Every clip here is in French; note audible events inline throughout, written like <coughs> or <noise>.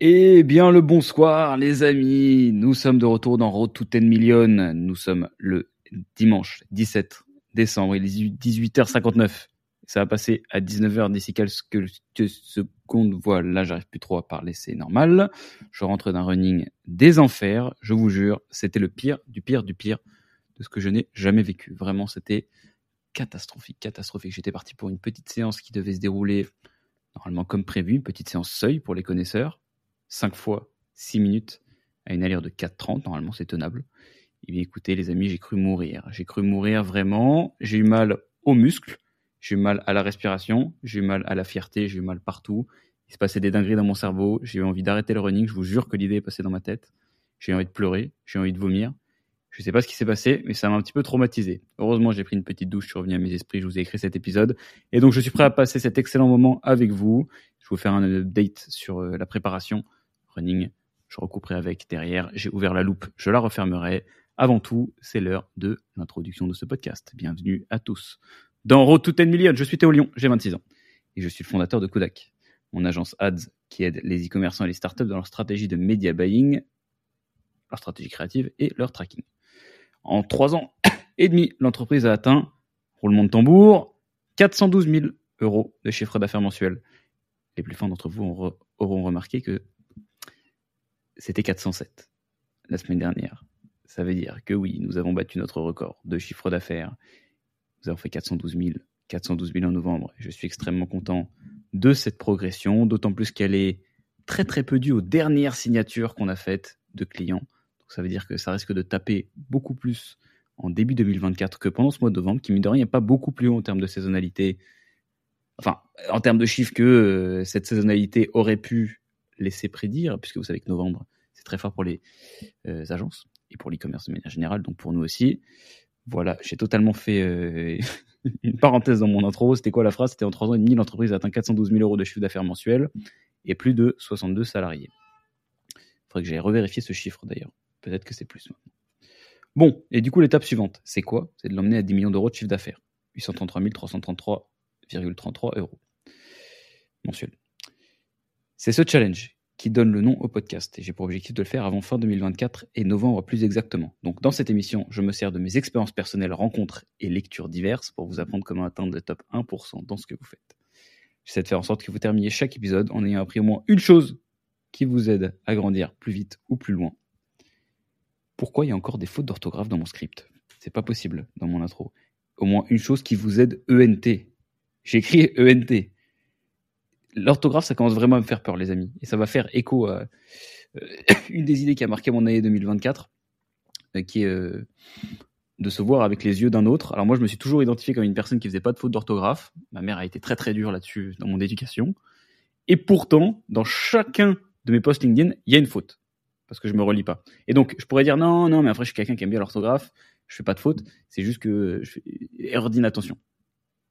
Eh bien le bonsoir les amis, nous sommes de retour dans Road to 10 Million, nous sommes le dimanche 17 décembre, il est 18h59, ça va passer à 19h d'ici quelques secondes, voilà, j'arrive plus trop à parler, c'est normal, je rentre d'un running des enfers, je vous jure, c'était le pire du pire du pire de ce que je n'ai jamais vécu, vraiment c'était catastrophique, catastrophique, j'étais parti pour une petite séance qui devait se dérouler normalement comme prévu, une petite séance seuil pour les connaisseurs, 5 fois 6 minutes à une allure de 4,30. Normalement, c'est tenable. Eh bien écoutez, les amis, j'ai cru mourir. J'ai cru mourir vraiment. J'ai eu mal aux muscles. J'ai eu mal à la respiration. J'ai eu mal à la fierté. J'ai eu mal partout. Il se passait des dingueries dans mon cerveau. J'ai eu envie d'arrêter le running. Je vous jure que l'idée est passée dans ma tête. J'ai eu envie de pleurer. J'ai eu envie de vomir. Je sais pas ce qui s'est passé, mais ça m'a un petit peu traumatisé. Heureusement, j'ai pris une petite douche, je suis revenu à mes esprits, je vous ai écrit cet épisode. Et donc, je suis prêt à passer cet excellent moment avec vous. Je vais vous faire un update sur euh, la préparation je recouperai avec derrière. J'ai ouvert la loupe, je la refermerai. Avant tout, c'est l'heure de l'introduction de ce podcast. Bienvenue à tous. Dans Road to 10 Million, je suis Théo Lyon, j'ai 26 ans. Et je suis le fondateur de Kodak, mon agence ads qui aide les e-commerçants et les startups dans leur stratégie de media buying, leur stratégie créative et leur tracking. En trois ans et demi, l'entreprise a atteint, roulement de tambour, 412 000 euros de chiffre d'affaires mensuel. Les plus fins d'entre vous auront remarqué que c'était 407 la semaine dernière. Ça veut dire que oui, nous avons battu notre record de chiffre d'affaires. Nous avons fait 412 000, 412 000 en novembre. Je suis extrêmement content de cette progression, d'autant plus qu'elle est très très peu due aux dernières signatures qu'on a faites de clients. Donc ça veut dire que ça risque de taper beaucoup plus en début 2024 que pendant ce mois de novembre, qui mine de rien n'est pas beaucoup plus haut en termes de saisonnalité. Enfin, en termes de chiffres que euh, cette saisonnalité aurait pu laisser prédire, puisque vous savez que novembre, c'est très fort pour les euh, agences et pour l'e-commerce de manière générale, donc pour nous aussi. Voilà, j'ai totalement fait euh, <laughs> une parenthèse dans mon intro. C'était quoi la phrase? C'était en trois ans et demi, l'entreprise a atteint 412 000 euros de chiffre d'affaires mensuel et plus de 62 salariés. Il faudrait que j'aille revérifier ce chiffre d'ailleurs. Peut-être que c'est plus maintenant. Bon, et du coup, l'étape suivante, c'est quoi? C'est de l'emmener à 10 millions d'euros de chiffre d'affaires. 833 333,33 euros mensuels. C'est ce challenge qui donne le nom au podcast et j'ai pour objectif de le faire avant fin 2024 et novembre plus exactement. Donc dans cette émission, je me sers de mes expériences personnelles, rencontres et lectures diverses pour vous apprendre comment atteindre le top 1% dans ce que vous faites. J'essaie de faire en sorte que vous terminiez chaque épisode en ayant appris au moins une chose qui vous aide à grandir plus vite ou plus loin. Pourquoi il y a encore des fautes d'orthographe dans mon script? C'est pas possible dans mon intro. Au moins une chose qui vous aide ENT. J'ai écrit ENT l'orthographe, ça commence vraiment à me faire peur, les amis. Et ça va faire écho à euh, <coughs> une des idées qui a marqué mon année 2024, euh, qui est euh, de se voir avec les yeux d'un autre. Alors moi, je me suis toujours identifié comme une personne qui faisait pas de faute d'orthographe. Ma mère a été très très dure là-dessus dans mon éducation. Et pourtant, dans chacun de mes posts LinkedIn, il y a une faute. Parce que je me relis pas. Et donc, je pourrais dire non, non, mais après, je suis quelqu'un qui aime bien l'orthographe. Je fais pas de faute. C'est juste que je fais erreur d'inattention.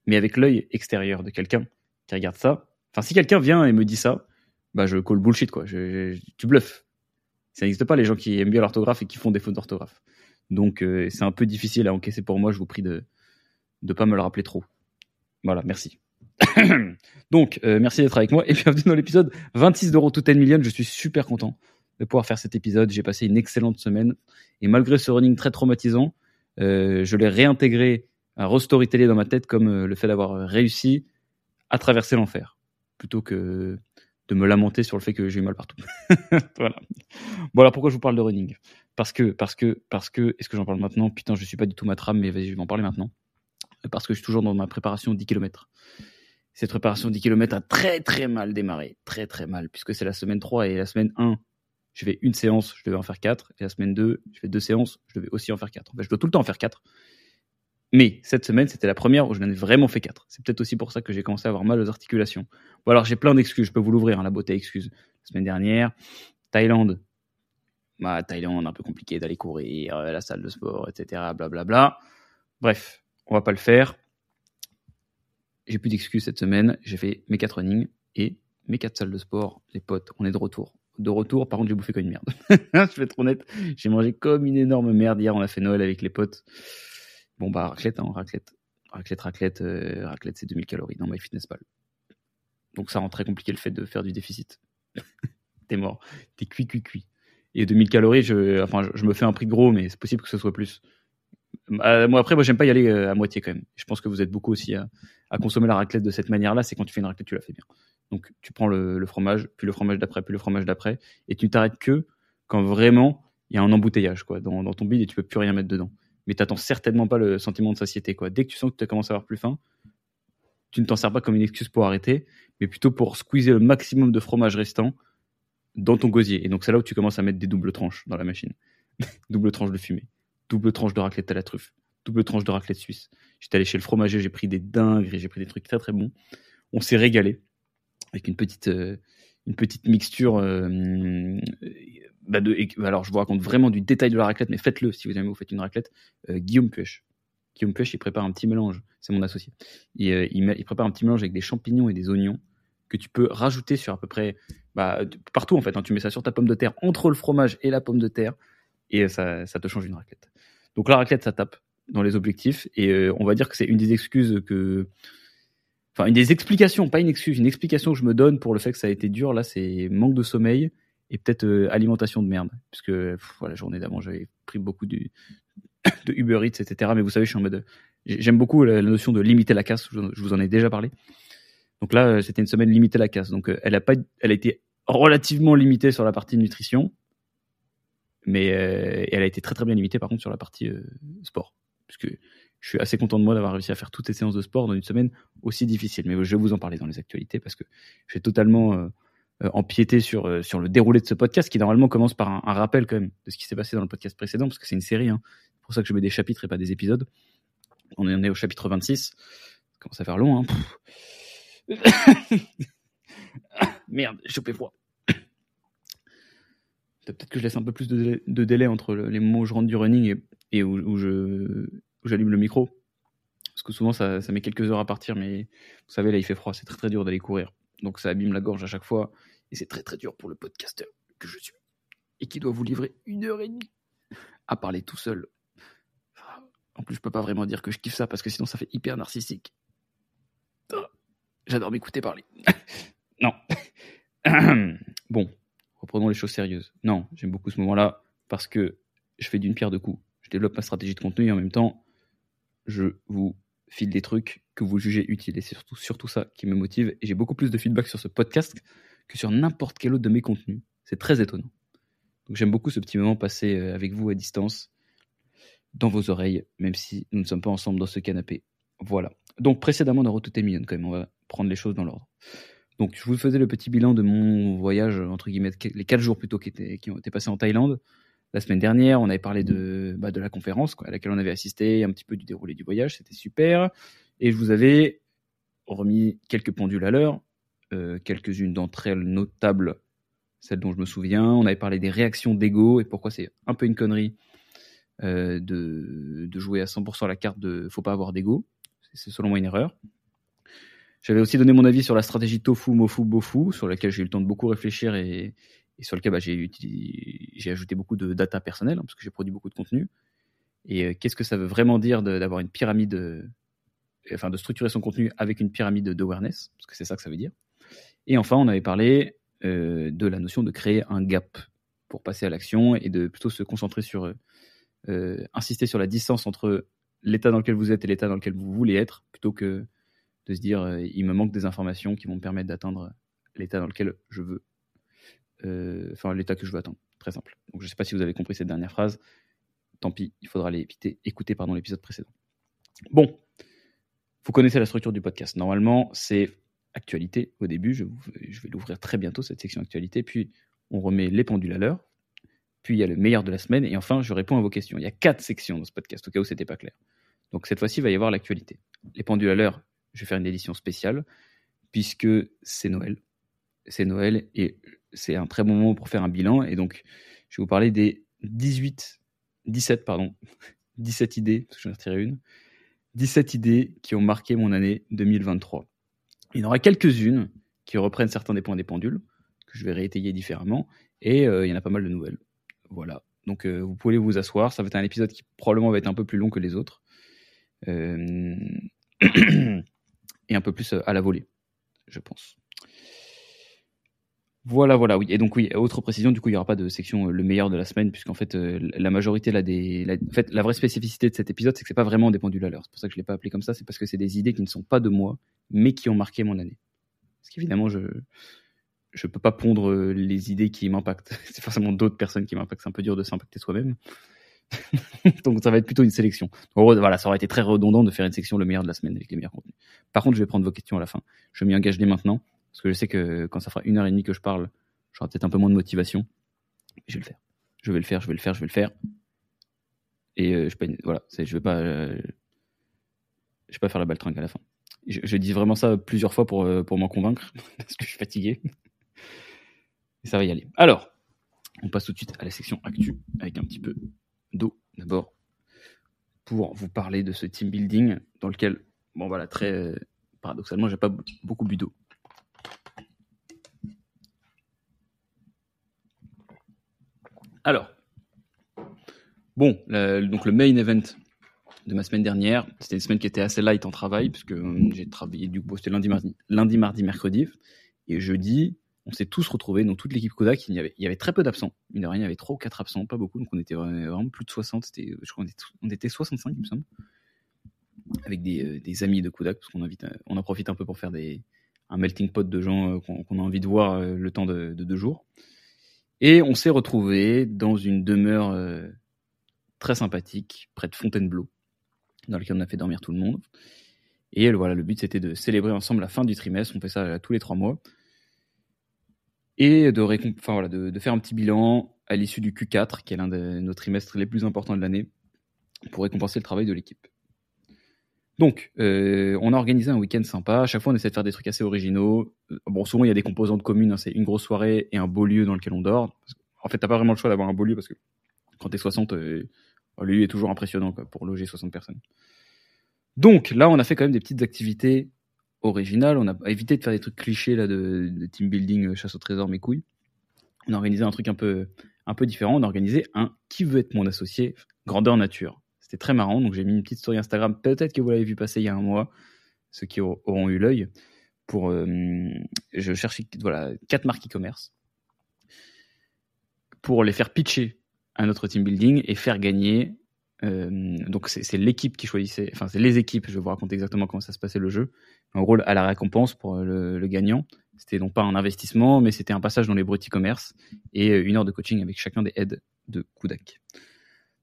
Mais avec l'œil extérieur de quelqu'un qui regarde ça, Enfin, si quelqu'un vient et me dit ça, bah je call bullshit quoi. Tu bluffes. Ça n'existe pas les gens qui aiment bien l'orthographe et qui font des fautes d'orthographe. Donc euh, c'est un peu difficile à encaisser pour moi. Je vous prie de ne pas me le rappeler trop. Voilà, merci. <coughs> Donc euh, merci d'être avec moi et <laughs> bienvenue dans l'épisode 26 d'euros tout 10 million. Je suis super content de pouvoir faire cet épisode. J'ai passé une excellente semaine et malgré ce running très traumatisant, euh, je l'ai réintégré à restoryteller dans ma tête comme le fait d'avoir réussi à traverser l'enfer plutôt que de me lamenter sur le fait que j'ai eu mal partout. <laughs> voilà. Pourquoi je vous parle de running? Parce que parce que parce que est-ce que j'en parle maintenant Putain, je suis pas du tout ma trame mais vas-y, je vais en parler maintenant. Parce que je suis toujours dans ma préparation 10 km. Cette préparation 10 km a très très mal démarré, très très mal puisque c'est la semaine 3 et la semaine 1, je fais une séance, je devais en faire 4 et la semaine 2, je fais deux séances, je devais aussi en faire 4. En je dois tout le temps en faire 4 mais cette semaine, c'était la première où je n'en ai vraiment fait quatre. C'est peut-être aussi pour ça que j'ai commencé à avoir mal aux articulations. Bon, alors j'ai plein d'excuses, je peux vous l'ouvrir, hein, la beauté excuse. La semaine dernière, Thaïlande. Bah, Thaïlande, un peu compliqué d'aller courir, euh, la salle de sport, etc. Blablabla. Bla, bla. Bref, on va pas le faire. J'ai plus d'excuses cette semaine. J'ai fait mes quatre running et mes quatre salles de sport. Les potes, on est de retour. De retour, par contre, j'ai bouffé comme une merde. <laughs> je vais être honnête, j'ai mangé comme une énorme merde. Hier, on a fait Noël avec les potes. Bon, bah, raclette, hein, raclette. Raclette, raclette, euh, raclette, c'est 2000 calories dans MyFitnessPal. Donc, ça rend très compliqué le fait de faire du déficit. <laughs> t'es mort. T'es cuit, cuit, cuit. Et 2000 calories, enfin, je, me fais un prix gros, mais c'est possible que ce soit plus. Euh, moi, après, moi, j'aime pas y aller euh, à moitié quand même. Je pense que vous êtes beaucoup aussi à, consommer la raclette de cette manière-là. C'est quand tu fais une raclette, tu la fais bien. Donc, tu prends le, fromage, puis le fromage d'après, puis le fromage d'après, et tu t'arrêtes que quand vraiment il y a un embouteillage quoi dans, dans ton bide et tu peux plus rien mettre dedans. Mais t'attends certainement pas le sentiment de satiété quoi. Dès que tu sens que tu commences à avoir plus faim, tu ne t'en sers pas comme une excuse pour arrêter, mais plutôt pour squeezer le maximum de fromage restant dans ton gosier. Et donc c'est là où tu commences à mettre des doubles tranches dans la machine. <laughs> double tranche de fumée, double tranche de raclette à la truffe, double tranche de raclette suisse. J'étais allé chez le fromager, j'ai pris des dingues, j'ai pris des trucs très très bons. On s'est régalé avec une petite, euh, une petite mixture. Euh, bah alors je vous raconte vraiment du détail de la raclette, mais faites-le si vous aimez, vous faites une raclette. Euh, Guillaume Puech. Guillaume Puech, il prépare un petit mélange, c'est mon associé. il, il, prépare un petit mélange avec des champignons et des oignons que tu peux rajouter sur à peu près bah, partout en fait. Hein. tu mets ça sur ta pomme de terre, entre le fromage et la pomme de terre, et ça, ça te change une raclette. Donc la raclette, ça tape dans les objectifs, et euh, on va dire que c'est une des excuses que, enfin une des explications, pas une excuse, une explication que je me donne pour le fait que ça a été dur. Là, c'est manque de sommeil et peut-être euh, alimentation de merde, puisque la journée d'avant j'avais pris beaucoup <coughs> de, Uber Eats, etc. Mais vous savez, je suis en mode, j'aime beaucoup la, notion de limiter la casse. Je vous en ai déjà parlé. Donc là, euh, c'était une semaine limitée la casse. Donc elle a pas, elle a été relativement limitée sur la partie nutrition, mais euh, elle a été très très bien limitée par contre sur la partie euh, sport. Parce que je suis assez content de moi d'avoir réussi à faire toutes ces séances de sport dans une semaine aussi difficile. Mais je vais vous en parler dans les actualités parce que j'ai totalement euh, empiété sur, sur le déroulé de ce podcast qui normalement commence par un, rappel quand même de ce qui s'est passé dans le podcast précédent parce que c'est une série. Hein. C'est pour ça que je mets des chapitres et pas des épisodes. On est au chapitre 26. Ça commence à faire long. Hein. <coughs> Merde, j'ai chopé froid. <coughs> Peut-être que je laisse un peu plus de délai, entre les moments où je rentre du running et, où, je j'allume le micro. Parce que souvent, ça, met quelques heures à partir, mais vous savez, là, il fait froid, c'est très très dur d'aller courir. Donc ça abîme la gorge à chaque fois. Et c'est très très dur pour le podcasteur que je suis. Et qui doit vous livrer une heure et demie à parler tout seul. En plus, je peux pas vraiment dire que je kiffe ça parce que sinon ça fait hyper narcissique. J'adore m'écouter parler. <laughs> non. <clears throat> bon, reprenons les choses sérieuses. Non, j'aime beaucoup ce moment-là parce que je fais d'une pierre deux coups. Je développe ma stratégie de contenu en même temps, je vous file des trucs que vous jugez utiles. Et c'est surtout, surtout ça qui me motive. Et j'ai beaucoup plus de feedback sur ce podcast que sur n'importe quel autre de mes contenus. C'est très étonnant. Donc j'aime beaucoup ce petit moment passé euh, avec vous à distance, dans vos oreilles, même si nous ne sommes pas ensemble dans ce canapé. Voilà. Donc précédemment dans Route quand même, on va prendre les choses dans l'ordre. Donc, je vous faisais le petit bilan de mon voyage, entre guillemets, les quatre jours plutôt qui ont été passés en Thaïlande. La semaine dernière, on avait parlé de, bah, de la conférence à laquelle on avait assisté, un petit peu du déroulé du voyage, c'était super. Et je vous avais remis quelques pendules à l'heure, euh, quelques-unes d'entre elles notables, celles dont je me souviens. On avait parlé des réactions d'ego et pourquoi c'est un peu une connerie euh, de, de jouer à 100% la carte de faut pas avoir d'ego. C'est selon moi une erreur. J'avais aussi donné mon avis sur la stratégie tofu, mofu, bofu, sur laquelle j'ai eu le temps de beaucoup réfléchir et, sur lequel bah, j'ai, ajouté beaucoup de data personnelle, hein, parce que j'ai produit beaucoup de contenu. Et euh, qu'est-ce que ça veut vraiment dire d'avoir une pyramide, euh, enfin de structurer son contenu avec une pyramide d'awareness, parce que c'est ça que ça veut dire. Et enfin, on avait parlé euh, de la notion de créer un gap pour passer à l'action et de plutôt se concentrer sur, insister sur la distance entre l'état dans lequel vous êtes et l'état dans lequel vous voulez être, plutôt que de se dire il me manque des informations qui vont me permettre d'atteindre l'état dans lequel je veux, enfin l'état que je veux atteindre. Très simple. Donc je ne sais pas si vous avez compris cette dernière phrase. Tant pis, il faudra aller écouter pardon l'épisode précédent. Bon, vous connaissez la structure du podcast. Normalement, c'est actualité au début. Je, vais l'ouvrir très bientôt cette section actualité. Puis on remet les pendules à l'heure. Puis il y a le meilleur de la semaine. Et enfin, je réponds à vos questions. Il y a quatre sections dans ce podcast, au cas où c'était pas clair. Donc cette fois-ci, il va y avoir l'actualité. Les pendules à l'heure, je vais faire une édition spéciale, puisque c'est Noël. C'est Noël et c'est un très bon moment pour faire un bilan. Et donc, je vais vous parler des 18, 17, pardon, <laughs> 17 idées, parce que une, 17 idées qui ont marqué mon année 2023. Il y en aura quelques-unes qui reprennent certains des points des pendules, que je vais réétayer différemment, et euh, il y en a pas mal de nouvelles. Voilà. Donc euh, vous pouvez vous asseoir, ça va être un épisode qui probablement va être un peu plus long que les autres. Euh... <clears throat> et un peu plus à la volée, je pense. Voilà, voilà, oui. Et donc, oui, autre précision, du coup, il n'y aura pas de section euh, le meilleur de la semaine, puisqu'en fait, euh, la majorité là, des. La, en fait, la vraie spécificité de cet épisode, c'est que c'est pas vraiment des pendules à l'heure. C'est pour ça que je l'ai pas appelé comme ça, c'est parce que c'est des idées qui ne sont pas de moi, mais qui ont marqué mon année. Parce qu'évidemment, je je peux pas pondre euh, les idées qui m'impactent. <laughs> c'est forcément d'autres personnes qui m'impactent. C'est un peu dur de s'impacter soi-même. <laughs> donc, ça va être plutôt une sélection. En gros, voilà, ça aurait été très redondant de faire une section le meilleur de la semaine avec les meilleurs contenus. Par contre, je vais prendre vos questions à la fin. Je m'y engage dès maintenant. Parce que je sais que quand ça fera une heure et demie que je parle, j'aurai peut-être un peu moins de motivation. je vais le faire. Je vais le faire, je vais le faire, je vais le faire. Et euh, je, je vais pas, euh, je vais pas faire la baltringue à la fin. Je, dis vraiment ça plusieurs fois pour, euh, pour m'en convaincre, <laughs> parce que je suis fatigué. Et ça va y aller. Alors, on passe tout de suite à la section actu, avec un petit peu d'eau d'abord, pour vous parler de ce team building dans lequel, bon voilà, très paradoxalement, j'ai pas beaucoup bu d'eau. Alors, bon, donc le main event de ma semaine dernière, c'était une semaine qui était assez light en travail, puisque euh, j'ai travaillé du coup, c'était lundi, mardi, mercredi, et jeudi, on s'est tous retrouvés, dans toute l'équipe Kodak, il y, avait, il avait très peu d'absents. Il y avait trois ou quatre absents, pas beaucoup, donc on était vraiment plus de 60, c'était, je crois qu'on était, 65, il me semble, avec des, euh, amis de Kodak, parce qu'on euh, on en profite un peu pour faire des, un melting pot de gens qu'on, a envie de voir le temps de deux jours. Et on s'est retrouvé dans une demeure euh, très sympathique, près de Fontainebleau, dans laquelle on a fait dormir tout le monde. Et voilà, le but c'était de célébrer ensemble la fin du trimestre. On fait ça euh, tous les trois mois. Et de, de, faire un petit bilan à l'issue du Q4, qui est l'un de nos trimestres les plus importants de l'année, pour récompenser le travail de l'équipe. Donc, euh, on a organisé un week-end sympa. À chaque fois, on essaie de faire des trucs assez originaux. Euh, bon, souvent, il y a des composantes communes. Hein. c'est une grosse soirée et un beau lieu dans lequel on dort. En fait, t'as pas vraiment le choix d'avoir un beau lieu parce que quand t'es 60, euh, le lieu est toujours impressionnant pour loger 60 personnes. Donc, là, on a fait quand même des petites activités originales. On a évité de faire des trucs clichés là de, team building, chasse au trésor, mes couilles. On a organisé un truc un peu, un peu différent. On a organisé un qui veut être mon associé? Grandeur nature. C'était très marrant. Donc j'ai mis une petite story Instagram. Peut-être que vous l'avez vu passer il y a un mois, ceux qui auront eu l'œil. Pour, euh, je cherchais voilà quatre marques e-commerce pour les faire pitcher à notre team building et faire gagner. Euh, donc c'est l'équipe qui choisissait, enfin c'est les équipes. Je vais vous raconter exactement comment ça se passait le jeu. En gros, à la récompense pour le, le gagnant, c'était non pas un investissement, mais c'était un passage dans les bruts e-commerce et une heure de coaching avec chacun des aides de Kudak.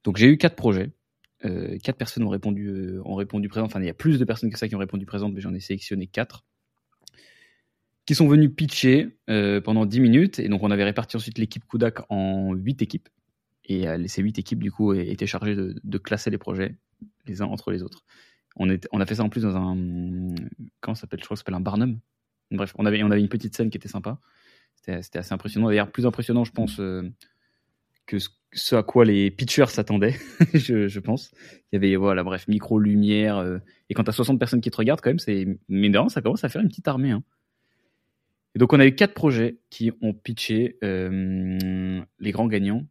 Donc j'ai eu quatre projets. Euh, quatre personnes ont répondu, euh, ont répondu présent. Enfin, il y a plus de personnes que ça qui ont répondu présent, mais j'en ai sélectionné quatre qui sont venus pitcher euh, pendant 10 minutes. Et donc, on avait réparti ensuite l'équipe Kudak en 8 équipes. Et ces 8 équipes, du coup, étaient chargées de, classer les projets les uns entre les autres. On, a fait ça en plus dans un. Comment ça s'appelle? Je crois que ça s'appelle un Barnum. Bref, on avait, on avait une petite scène qui était sympa. C'était assez impressionnant. D'ailleurs, plus impressionnant, je pense, que ce à quoi les pitchers s'attendaient, <laughs> je, pense. Il y avait, voilà, bref, micro, lumière. Euh, et quand t'as 60 personnes qui te regardent, quand même, c'est, mais ça commence à faire une petite armée. Hein. Et donc, on a eu quatre projets qui ont pitché. Euh, les grands gagnants,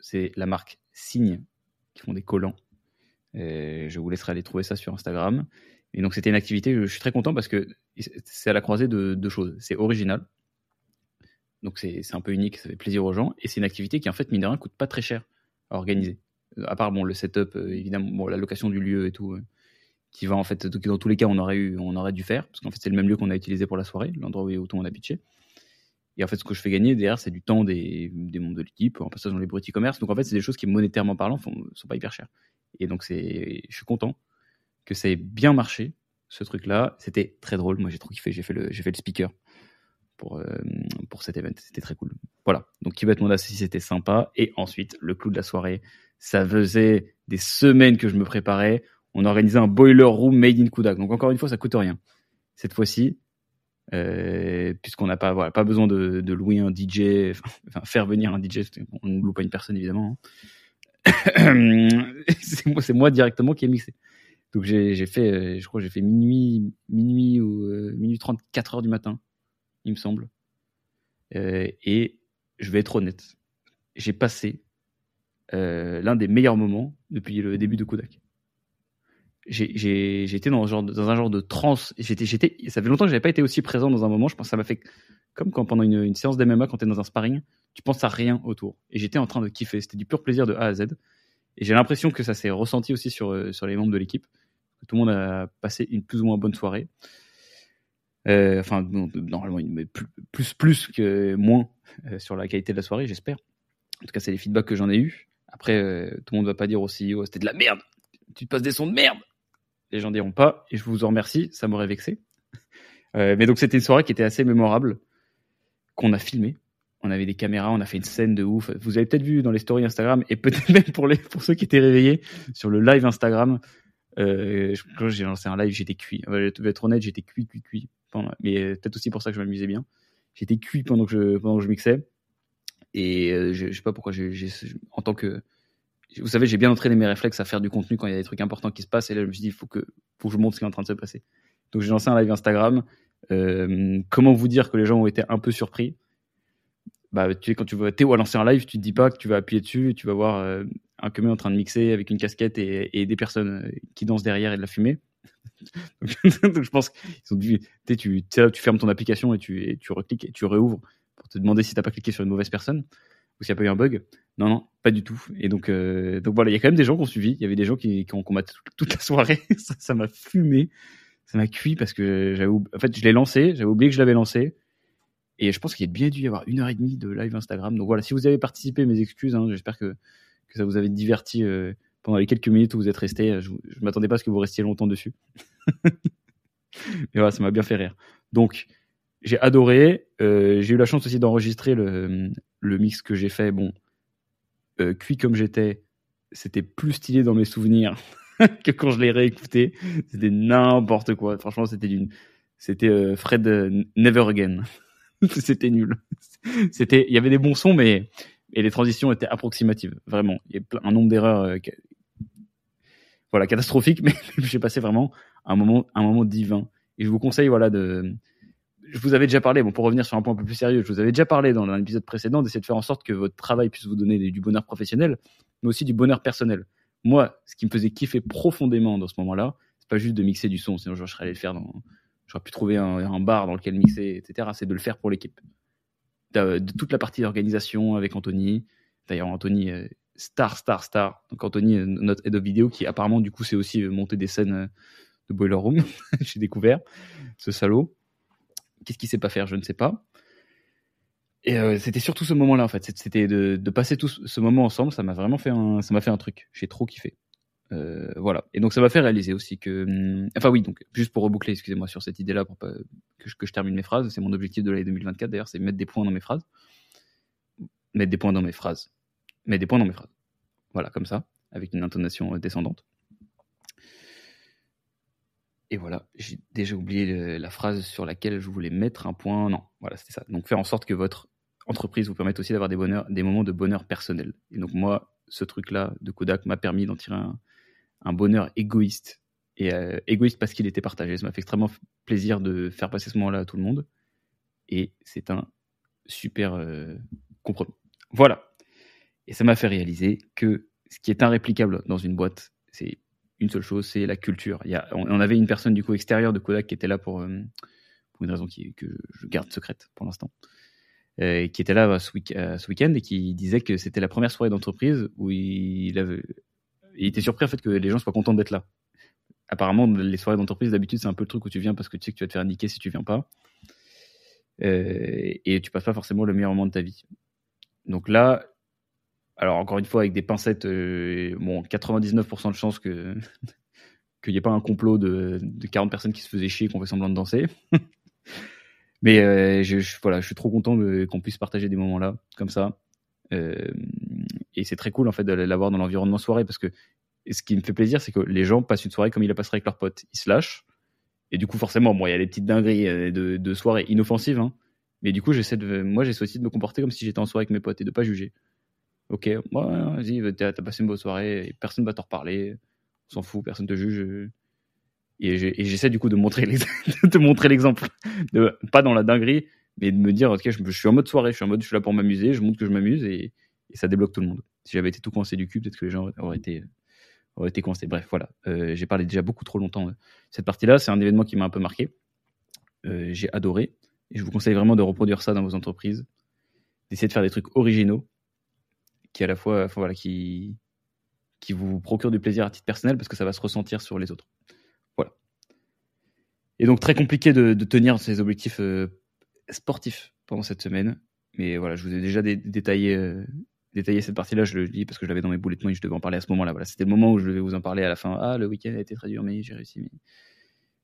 c'est la marque Signe, qui font des collants. Euh, je vous laisserai aller trouver ça sur Instagram. Et donc, c'était une activité, je, suis très content parce que c'est à la croisée de deux choses. C'est original, donc c'est un peu unique, ça fait plaisir aux gens. Et c'est une activité qui, en fait, mine de rien, coûte pas très cher à organiser. À part bon, le setup, euh, évidemment, bon, la location du lieu et tout, euh, qui va en fait, dans tous les cas, on aurait, eu, on aurait dû faire, parce qu'en fait, c'est le même lieu qu'on a utilisé pour la soirée, l'endroit où on a pitché. Et en fait, ce que je fais gagner derrière, c'est du temps des, membres de l'équipe, en passant dans les bruits e-commerce. Donc en fait, c'est des choses qui, monétairement parlant, ne sont pas hyper chères. Et donc, je suis content que ça ait bien marché, ce truc-là. C'était très drôle. Moi, j'ai trop kiffé. J'ai fait fait le speaker pour, euh, pour cet event. C'était très cool. Voilà. Donc, qui va être mon associé, c'était sympa. Et ensuite, le clou de la soirée, ça faisait des semaines que je me préparais. On organisait un boiler room made in Kudak. Donc, encore une fois, ça coûte rien. Cette fois-ci, euh, puisqu'on n'a pas, voilà, pas besoin de, louer un DJ, <laughs> enfin, faire venir un DJ, on ne loue pas une personne évidemment. Hein. <coughs> c'est moi, directement qui ai mixé. Donc j'ai fait, euh, je crois, j'ai fait minuit, minuit ou minuit 30, 4 heures du matin il me semble. Euh, et je vais être honnête, j'ai passé euh, l'un des meilleurs moments depuis le début de Kodak. été dans, dans un genre de transe. J'étais, j'étais, ça fait longtemps que j'avais pas été aussi présent dans un moment. Je pense que ça m'a fait comme quand pendant une, une séance d'MMA, quand tu es dans un sparring, tu penses à rien autour. Et j'étais en train de kiffer. C'était du pur plaisir de A à Z. Et j'ai l'impression que ça s'est ressenti aussi sur, euh, sur les membres de l'équipe. Tout le monde a passé une plus ou moins bonne soirée. Euh, enfin, normalement, plus, plus, que moins euh, sur la qualité de la soirée, j'espère. En tout cas, c'est les feedbacks que j'en ai eu. Après, euh, tout le monde va pas dire aussi, oh, c'était de la merde. Tu te passes des sons de merde. Les gens diront pas, et je vous en remercie, ça m'aurait vexé. mais donc, c'était une soirée qui était assez mémorable, qu'on a filmé on avait des caméras, on a fait une scène de ouf. Vous avez peut-être vu dans les stories Instagram et peut-être <laughs> même pour les pour ceux qui étaient réveillés sur le live Instagram. Quand j'ai lancé un live, j'étais cuit. Je vais être honnête, j'étais cuit, cuit, cuit. Mais euh, peut-être aussi pour ça que je m'amusais bien. J'étais cuit pendant que je pendant que je mixais. Et euh, je, je, sais pas pourquoi. En tant que vous savez, j'ai bien entraîné mes réflexes à faire du contenu quand il y a des trucs importants qui se passent. Et là, je me suis dit, il faut que, faut que je montre ce qui est en train de se passer. Donc, j'ai lancé un live Instagram. Euh, comment vous dire que les gens ont été un peu surpris? Bah, tu sais, quand tu vois Théo lancer un live, tu te dis pas que tu vas appuyer dessus et tu vas voir un commun en train de mixer avec une casquette et, des personnes qui dansent derrière et de la fumée. <laughs> donc, je pense qu'ils ont dû, tu, tu, fermes ton application et tu, recliques et tu réouvres pour te demander si t'as pas cliqué sur une mauvaise personne ou s'il n'y a pas eu un bug. Non, non, pas du tout. Et donc, euh, donc voilà, il y a quand même des gens qui ont suivi. Il y avait des gens qui, ont combattu toute, la soirée. <laughs> ça m'a fumé, ça m'a cuit parce que en fait, je l'ai lancé, j'avais oublié que je l'avais lancé. Et je pense qu'il y a bien dû y avoir une heure et demie de live Instagram. Donc voilà, si vous avez participé, mes excuses. Hein, J'espère que, que ça vous avait diverti euh, pendant les quelques minutes où vous êtes resté. Je, ne m'attendais pas à ce que vous restiez longtemps dessus. <laughs> Mais voilà, ça m'a bien fait rire. Donc, j'ai adoré. Euh, j'ai eu la chance aussi d'enregistrer le, mix que j'ai fait. Bon, euh, cuit comme j'étais, c'était plus stylé dans mes souvenirs <laughs> que quand je l'ai réécouté. C'était n'importe quoi. Franchement, c'était d'une, c'était euh, Fred euh, Never Again. <laughs> c'était nul. C'était, il y avait des bons sons, mais et les transitions étaient approximatives, vraiment. Il y a un nombre d'erreurs, euh, voilà, catastrophiques, mais <laughs> j'ai passé vraiment un moment, un moment divin. Et je vous conseille, voilà, de, je vous avais déjà parlé, bon, pour revenir sur un point un peu plus sérieux, je vous avais déjà parlé dans un épisode précédent d'essayer de faire en sorte que votre travail puisse vous donner du bonheur professionnel, mais aussi du bonheur personnel. Moi, ce qui me faisait kiffer profondément dans ce moment-là, c'est pas juste de mixer du son, sinon je serais allé le faire dans, j'aurais pu trouver un, bar dans lequel mixer, etc. C'est de le faire pour l'équipe. De, toute la partie organisation avec Anthony. D'ailleurs, Anthony, star, star, star. Donc Anthony, notre head of vidéo, qui apparemment, du coup, c'est aussi monter des scènes euh, de Boiler Room. <laughs> J'ai découvert ce salaud. Qu'est-ce qu'il sait pas faire Je ne sais pas. Et euh, c'était surtout ce moment-là, en fait. C'était de, passer tout ce moment ensemble. Ça m'a vraiment fait un, ça fait un truc. J'ai trop kiffé. Euh, voilà. Et donc ça m'a fait réaliser aussi que, hum, enfin oui, donc juste pour reboucler, excusez-moi sur cette idée-là pour pas que je, que je termine mes phrases, c'est mon objectif de l'année 2024 d'ailleurs, c'est mettre des points dans mes phrases, mettre des points dans mes phrases, mettre des points dans mes phrases. Voilà, comme ça, avec une intonation euh, descendante. Et voilà, j'ai déjà oublié la phrase sur laquelle je voulais mettre un point. Non, voilà, c'était ça. Donc faire en sorte que votre entreprise vous permette aussi d'avoir des, moments de bonheur personnel. Et donc moi, ce truc-là de Kodak m'a permis d'en tirer un, un bonheur égoïste. Et euh, égoïste parce qu'il était partagé. Ça m'a fait extrêmement plaisir de faire passer ce moment-là à tout le monde. Et c'est un super euh, compromis. Voilà. Et ça m'a fait réaliser que ce qui est irréplicable dans une boîte, c'est une seule chose, c'est la culture. On, avait une personne du coup extérieure de Kodak qui était là pour, euh, une raison que je garde secrète pour l'instant, qui était là ce, week- ce week-end et qui disait que c'était la première soirée d'entreprise où il il était surpris en fait que les gens soient contents d'être là. Apparemment, les soirées d'entreprise, d'habitude, c'est un peu le truc où tu viens parce que tu sais que tu vas te faire niquer si tu viens pas. Euh, et tu passes pas forcément le meilleur moment de ta vie. Donc là, alors encore une fois, avec des pincettes, euh, bon, 99% de chances <laughs> qu'il n'y ait pas un complot de, 40 personnes qui se faisaient chier et qu'on fait semblant de danser. <laughs> Mais euh, je, voilà, je suis trop content qu'on puisse partager des moments là, comme ça. Euh, et c'est très cool en fait de l'avoir dans l'environnement soirée parce que ce qui me fait plaisir, c'est que les gens passent une soirée comme ils la passeraient avec leurs potes. Ils se lâchent. Et du coup, forcément, bon, il y a les petites dingueries de, de soirée inoffensives, hein. Mais du coup, j'essaie moi, j'essaie aussi de me comporter comme si j'étais en soirée avec mes potes et de pas juger. Ok, vas-y, t'as passé une bonne soirée, et personne va t'en reparler, on s'en fout, personne te juge. Et j'essaie du coup de montrer <laughs> de montrer l'exemple, pas dans la dinguerie, mais de me dire, ok, je, je, suis en mode soirée, je suis en mode, je suis là pour m'amuser, je montre que je m'amuse et, ça débloque tout le monde. Si j'avais été tout coincé du cul, peut-être que les gens auraient été aurait été coincé. Bref, voilà. j'ai parlé déjà beaucoup trop longtemps. Cette partie-là, c'est un événement qui m'a un peu marqué. j'ai adoré. Et je vous conseille vraiment de reproduire ça dans vos entreprises. D'essayer de faire des trucs originaux qui à la fois, voilà, qui, vous procurent du plaisir à titre personnel parce que ça va se ressentir sur les autres. Voilà. Et donc très compliqué de, tenir ces objectifs sportifs pendant cette semaine. Mais voilà, je vous ai déjà détaillé, détaillé cette partie-là, je le dis parce que je l'avais dans mes bullet points et je devais en parler à ce moment-là. Voilà, c'était le moment où je devais vous en parler à la fin. Ah, le week-end a été très dur, mais j'ai réussi mes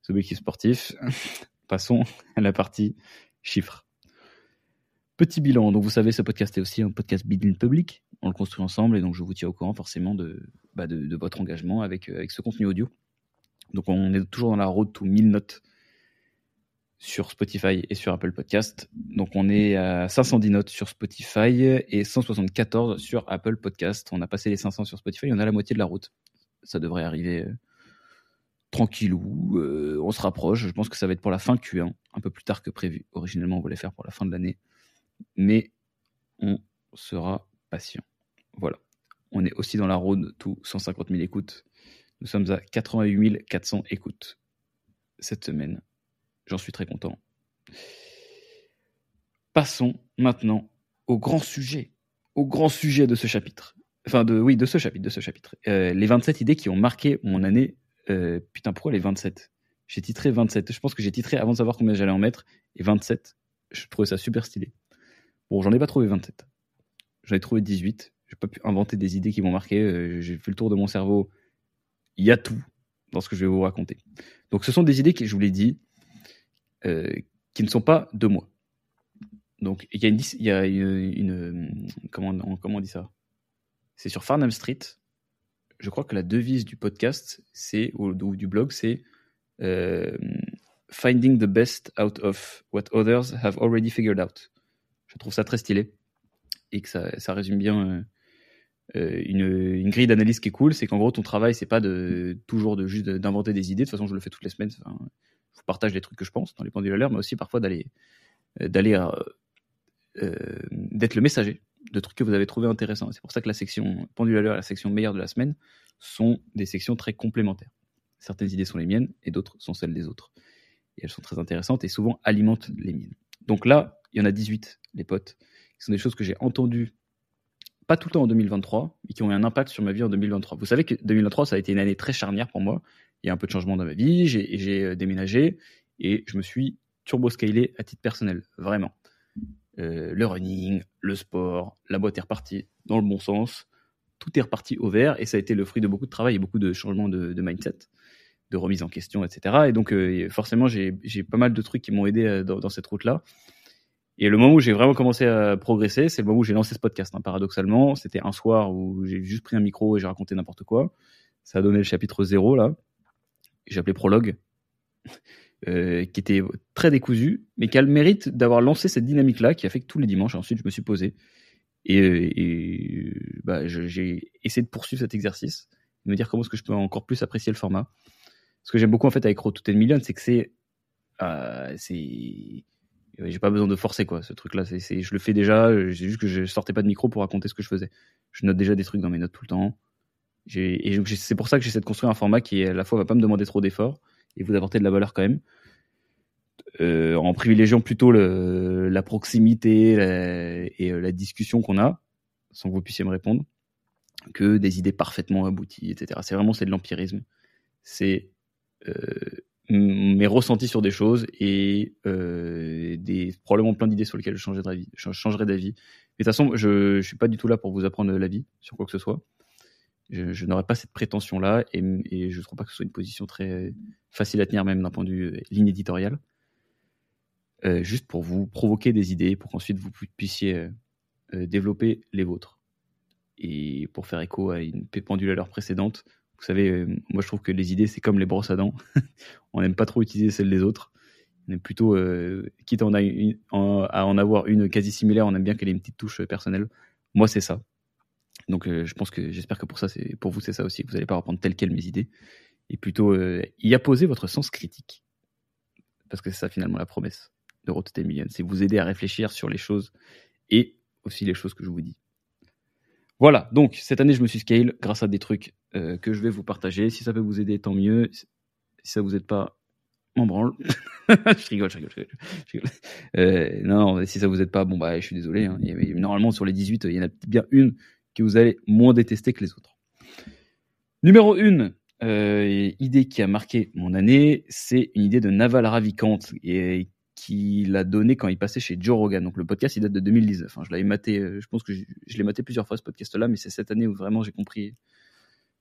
objectifs sportifs. <laughs> Passons à la partie chiffres. Petit bilan. Donc, vous savez, ce podcast est aussi un podcast building public. On le construit ensemble et donc je vous tiens au courant forcément de, bah votre engagement avec, avec ce contenu audio. Donc, on est toujours dans la road to 1000 notes sur Spotify et sur Apple Podcast. Donc on est à 510 notes sur Spotify et 174 sur Apple Podcast. On a passé les 500 sur Spotify, on a la moitié de la route. Ça devrait arriver euh, tranquillou, euh, on se rapproche. Je pense que ça va être pour la fin Q1, un peu plus tard que prévu. Originellement, on voulait faire pour la fin de l'année, mais on sera patient. Voilà. On est aussi dans la road tout 150 000 écoutes. Nous sommes à 88 400 écoutes cette semaine. J'en suis très content. Passons maintenant au grand sujet, au grand sujet de ce chapitre. Enfin, de, oui, de ce chapitre, de ce chapitre. Euh, les 27 idées qui ont marqué mon année. Euh, putain, pourquoi les 27 J'ai titré 27. Je pense que j'ai titré avant de savoir combien j'allais en mettre. Et 27, je trouvais ça super stylé. Bon, j'en ai pas trouvé 27. J'en ai trouvé 18. J'ai pas pu inventer des idées qui m'ont marqué. Euh, j'ai fait le tour de mon cerveau. Il y a tout dans ce que je vais vous raconter. Donc, ce sont des idées qui, je vous l'ai dit, euh, qui ne sont pas de moi. Donc il y a une, il y a une, comment, on, comment dit ça? C'est sur Farnham Street. Je crois que la devise du podcast, c'est ou, du blog, c'est euh, Finding the best out of what others have already figured out. Je trouve ça très stylé et que ça, ça résume bien euh, une, une, grille d'analyse qui est cool. C'est qu'en gros ton travail, c'est pas de toujours de juste d'inventer des idées. De toute façon, je le fais toutes les semaines. Je partage les trucs que je pense dans les pendules à l'heure, mais aussi parfois d'aller, euh, d'aller, euh, euh, d'être le messager de trucs que vous avez trouvé intéressants. C'est pour ça que la section pendule à l'heure et la section meilleure de la semaine sont des sections très complémentaires. Certaines idées sont les miennes et d'autres sont celles des autres. Et elles sont très intéressantes et souvent alimentent les miennes. Donc là, il y en a 18, les potes, qui sont des choses que j'ai entendues, pas tout le temps en 2023, mais qui ont eu un impact sur ma vie en 2023. Vous savez que 2023, ça a été une année très charnière pour moi il y a un peu de changement dans ma vie, j'ai euh, déménagé et je me suis turbo-scalé à titre personnel, vraiment. Euh, le running, le sport, la boîte est repartie dans le bon sens, tout est reparti au vert et ça a été le fruit de beaucoup de travail et beaucoup de changements de, mindset, de remise en question, etc. Et donc euh, forcément, j'ai pas mal de trucs qui m'ont aidé dans, cette route-là. Et le moment où j'ai vraiment commencé à progresser, c'est le moment où j'ai lancé ce podcast. Hein, paradoxalement, c'était un soir où j'ai juste pris un micro et j'ai raconté n'importe quoi. Ça a donné le chapitre 0 là j'ai appelé Prologue, <laughs> euh, qui était très décousu, mais qui a le mérite d'avoir lancé cette dynamique-là, qui a fait que tous les dimanches, ensuite, je me suis posé. Et, bah, j'ai essayé de poursuivre cet exercice, de me dire comment est-ce que je peux encore plus apprécier le format. Ce que j'aime beaucoup en fait avec Road to Million, c'est que c'est. Euh, c'est j'ai pas besoin de forcer quoi ce truc là c'est je le fais déjà c'est juste que je sortais pas de micro pour raconter ce que je faisais je note déjà des trucs dans mes notes tout le temps et c'est pour ça que j'essaie de construire un format qui, à la fois, va pas me demander trop d'efforts et vous apporter de la valeur quand même. Euh, en privilégiant plutôt la proximité et euh, la discussion qu'on a, sans que vous puissiez me répondre, que des idées parfaitement abouties, etc. C'est vraiment c'est de l'empirisme. C'est euh, mes ressentis sur des choses et euh, des probablement plein d'idées sur lesquelles je changerai d'avis. Je de toute façon, je, je suis pas du tout là pour vous apprendre l'avis sur quoi que ce soit. Je, n'aurais pas cette prétention-là et, je ne trouve pas que ce soit une position très facile à tenir, même d'un point de vue euh, ligne éditoriale. Euh, juste pour vous provoquer des idées, pour qu'ensuite vous puissiez développer les vôtres. Et pour faire écho à une pendule à l'heure précédente, vous savez, moi je trouve que les idées, c'est comme les brosses à dents. <laughs> on n'aime pas trop utiliser celles des autres. On aime plutôt, quitte à en, avoir une quasi similaire, on aime bien qu'elle ait une petite touche personnelle. Moi, c'est ça. Donc euh, je pense que j'espère que pour ça, pour vous, c'est ça aussi, que vous n'allez pas reprendre telle quelle mes idées, et plutôt euh, y apposer votre sens critique. Parce que c'est ça finalement la promesse de Road c'est vous aider à réfléchir sur les choses et aussi les choses que je vous dis. Voilà, donc cette année, je me suis scale grâce à des trucs euh, que je vais vous partager. Si ça peut vous aider, tant mieux. Si ça vous aide pas, m'en branle. <laughs> je rigole, je rigole, je rigole. Euh, non, si ça vous aide pas, bon bah, je suis désolé. Hein. Normalement, sur les 18, il y en a bien une que vous allez moins détester que les autres. Numéro 1, euh, idée qui a marqué mon année, c'est une idée de Naval Ravikant et qu'il a donné quand il passait chez Joe Rogan. Donc le podcast, il date de 2019. Hein. Je l'avais maté, euh, je pense que je, l'ai maté plusieurs fois ce podcast-là, mais c'est cette année où vraiment j'ai compris,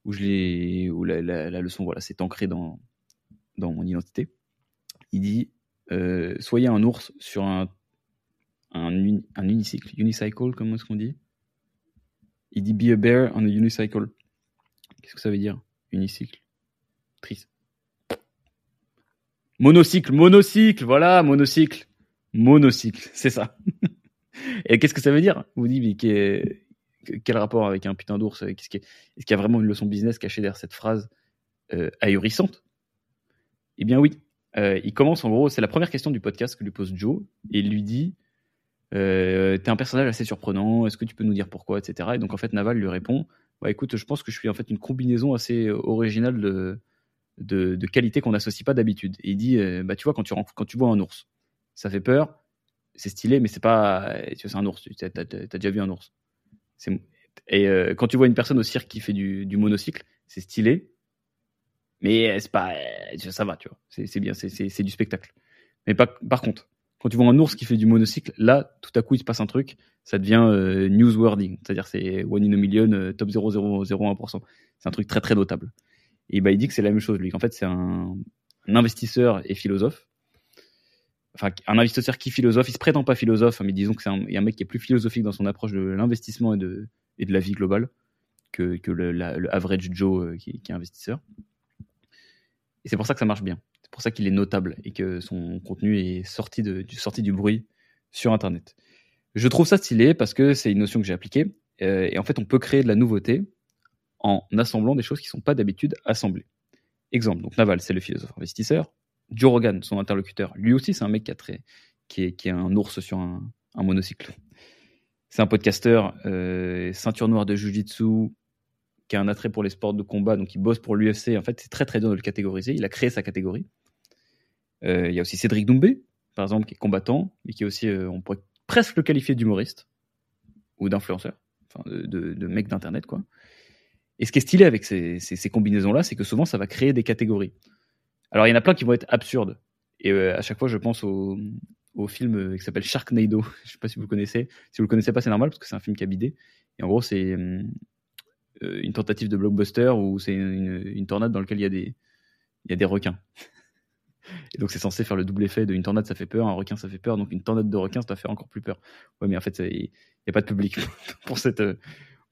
où je où la, leçon, voilà, s'est ancrée dans dans mon identité. Il dit euh, soyez un ours sur un un, un unicycle, unicycle, comment est-ce qu'on dit? Il dit be a bear on a unicycle. Qu'est-ce que ça veut dire? Unicycle. Triste. Monocycle, monocycle, voilà, monocycle. Monocycle, c'est ça. <laughs> Et qu'est-ce que ça veut dire? Vous dites, mais quel rapport avec un putain d'ours Est-ce qu'il y a vraiment une leçon business cachée derrière cette phrase euh, ahurissante? Eh bien oui. Euh, il commence en gros, c'est la première question du podcast que lui pose Joe, et il lui dit euh, T'es un personnage assez surprenant, est-ce que tu peux nous dire pourquoi, etc. Et donc en fait, Naval lui répond bah écoute, je pense que je suis en fait une combinaison assez originale de, de, qualités qu'on n'associe pas d'habitude. Et il dit, euh, bah tu vois, quand tu, quand tu vois un ours, ça fait peur, c'est stylé, mais c'est pas, tu vois, c'est un ours, tu as, déjà vu un ours. Et euh, quand tu vois une personne au cirque qui fait du, monocycle, c'est stylé, mais c'est pas, ça va, tu vois, c'est bien, c'est du spectacle. Mais par contre, quand tu vois un ours qui fait du monocycle, là, tout à coup, il se passe un truc, ça devient euh, newsworthy, c'est-à-dire c'est one in a million, euh, top 0,001%. C'est un truc très très notable. Et bah, il dit que c'est la même chose, lui. En fait, c'est un, investisseur et philosophe. Enfin, un investisseur qui philosophe, il se prétend pas philosophe, hein, mais disons que c'est un, un, mec qui est plus philosophique dans son approche de l'investissement et de, de la vie globale que, le, average Joe euh, qui, est investisseur. Et c'est pour ça que ça marche bien. C'est pour ça qu'il est notable et que son contenu est sorti, de, sorti du bruit sur Internet. Je trouve ça stylé parce que c'est une notion que j'ai appliquée. Euh, et en fait, on peut créer de la nouveauté en assemblant des choses qui ne sont pas d'habitude assemblées. Exemple, donc Naval, c'est le philosophe investisseur. Joe Rogan, son interlocuteur, lui aussi, c'est un mec qui, a qui, est, qui est un ours sur un, monocycle. C'est un podcasteur, euh, ceinture noire de Jiu-Jitsu, qui a un attrait pour les sports de combat, donc il bosse pour l'UFC. En fait, c'est très très dur de le catégoriser. Il a créé sa catégorie. Euh, il y a aussi Cédric Doumbé, par exemple, qui est combattant, mais qui est aussi, euh, on pourrait presque le qualifier d'humoriste ou d'influenceur, enfin de, de, mec d'internet quoi. Et ce qui est stylé avec ces, ces, combinaisons-là, c'est que souvent ça va créer des catégories. Alors il y en a plein qui vont être absurdes. Et euh, à chaque fois, je pense au, film qui s'appelle Sharknado. <laughs> je sais pas si vous le connaissez. Si vous le connaissez pas, c'est normal parce que c'est un film qui a bidé. Et en gros, c'est une tentative de blockbuster où c'est une, tornade dans laquelle il y a des, il y a des requins. <laughs> Et donc c'est censé faire le double effet de une tornade ça fait peur, un requin ça fait peur, donc une tornade de requins ça doit faire encore plus peur. Ouais, mais en fait il n'y a pas de public <laughs> pour cette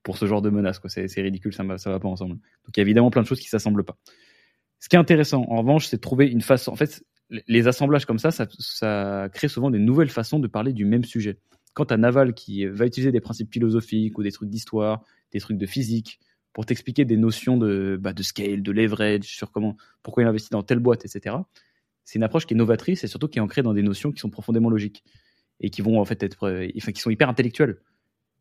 pour ce genre de menace. C'est ridicule, ça va, ça va pas ensemble. Donc il y a évidemment plein de choses qui s'assemblent pas. Ce qui est intéressant en revanche, c'est de trouver une façon. En fait, les assemblages comme ça, ça, crée souvent des nouvelles façons de parler du même sujet. Quant à Naval qui va utiliser des principes philosophiques ou des trucs d'histoire, des trucs de physique pour t'expliquer des notions de, bah, scale, de leverage, sur comment, pourquoi il investit dans telle boîte, etc c'est une approche qui est novatrice et surtout qui est ancrée dans des notions qui sont profondément logiques et qui vont en fait être, euh, enfin, qui sont hyper intellectuelles.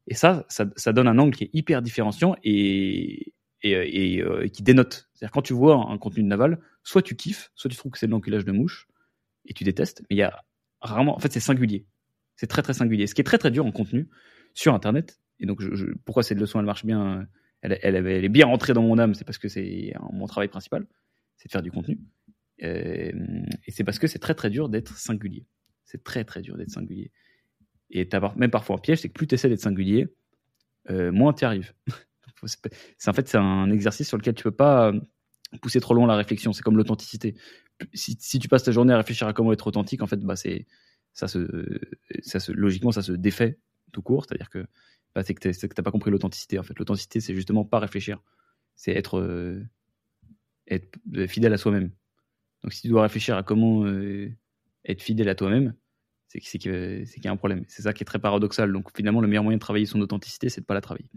Et ça, ça, donne un angle qui est hyper différenciant et, et, euh, qui dénote. Quand tu vois un, contenu de Naval, soit tu kiffes, soit tu trouves que c'est de l'enculage de mouche et tu détestes, mais il y a rarement, en fait, c'est singulier. C'est très très singulier. Ce qui est très très dur en contenu sur Internet. Et donc, pourquoi cette leçon elle marche bien, elle, est bien rentrée dans mon âme, c'est parce que c'est mon travail principal, c'est de faire du contenu. Euh, et c'est parce que c'est très très dur d'être singulier. C'est très très dur d'être singulier. Et as même parfois un piège, c'est que plus tu essaies d'être singulier, euh, moins tu arrives. <laughs> c'est en fait c'est un exercice sur lequel tu peux pas pousser trop loin la réflexion. C'est comme l'authenticité. Si, tu passes ta journée à réfléchir à comment être authentique, en fait, bah c'est ça se, ça se logiquement ça se défait tout court. C'est-à-dire que bah, c'est que t'as pas compris l'authenticité. En fait, l'authenticité c'est justement pas réfléchir. C'est être être fidèle à soi-même. Donc si tu dois réfléchir à comment euh, être fidèle à toi-même, c'est qu'il y a un problème. C'est ça qui est très paradoxal. Donc finalement, le meilleur moyen de travailler son authenticité, c'est de pas la travailler.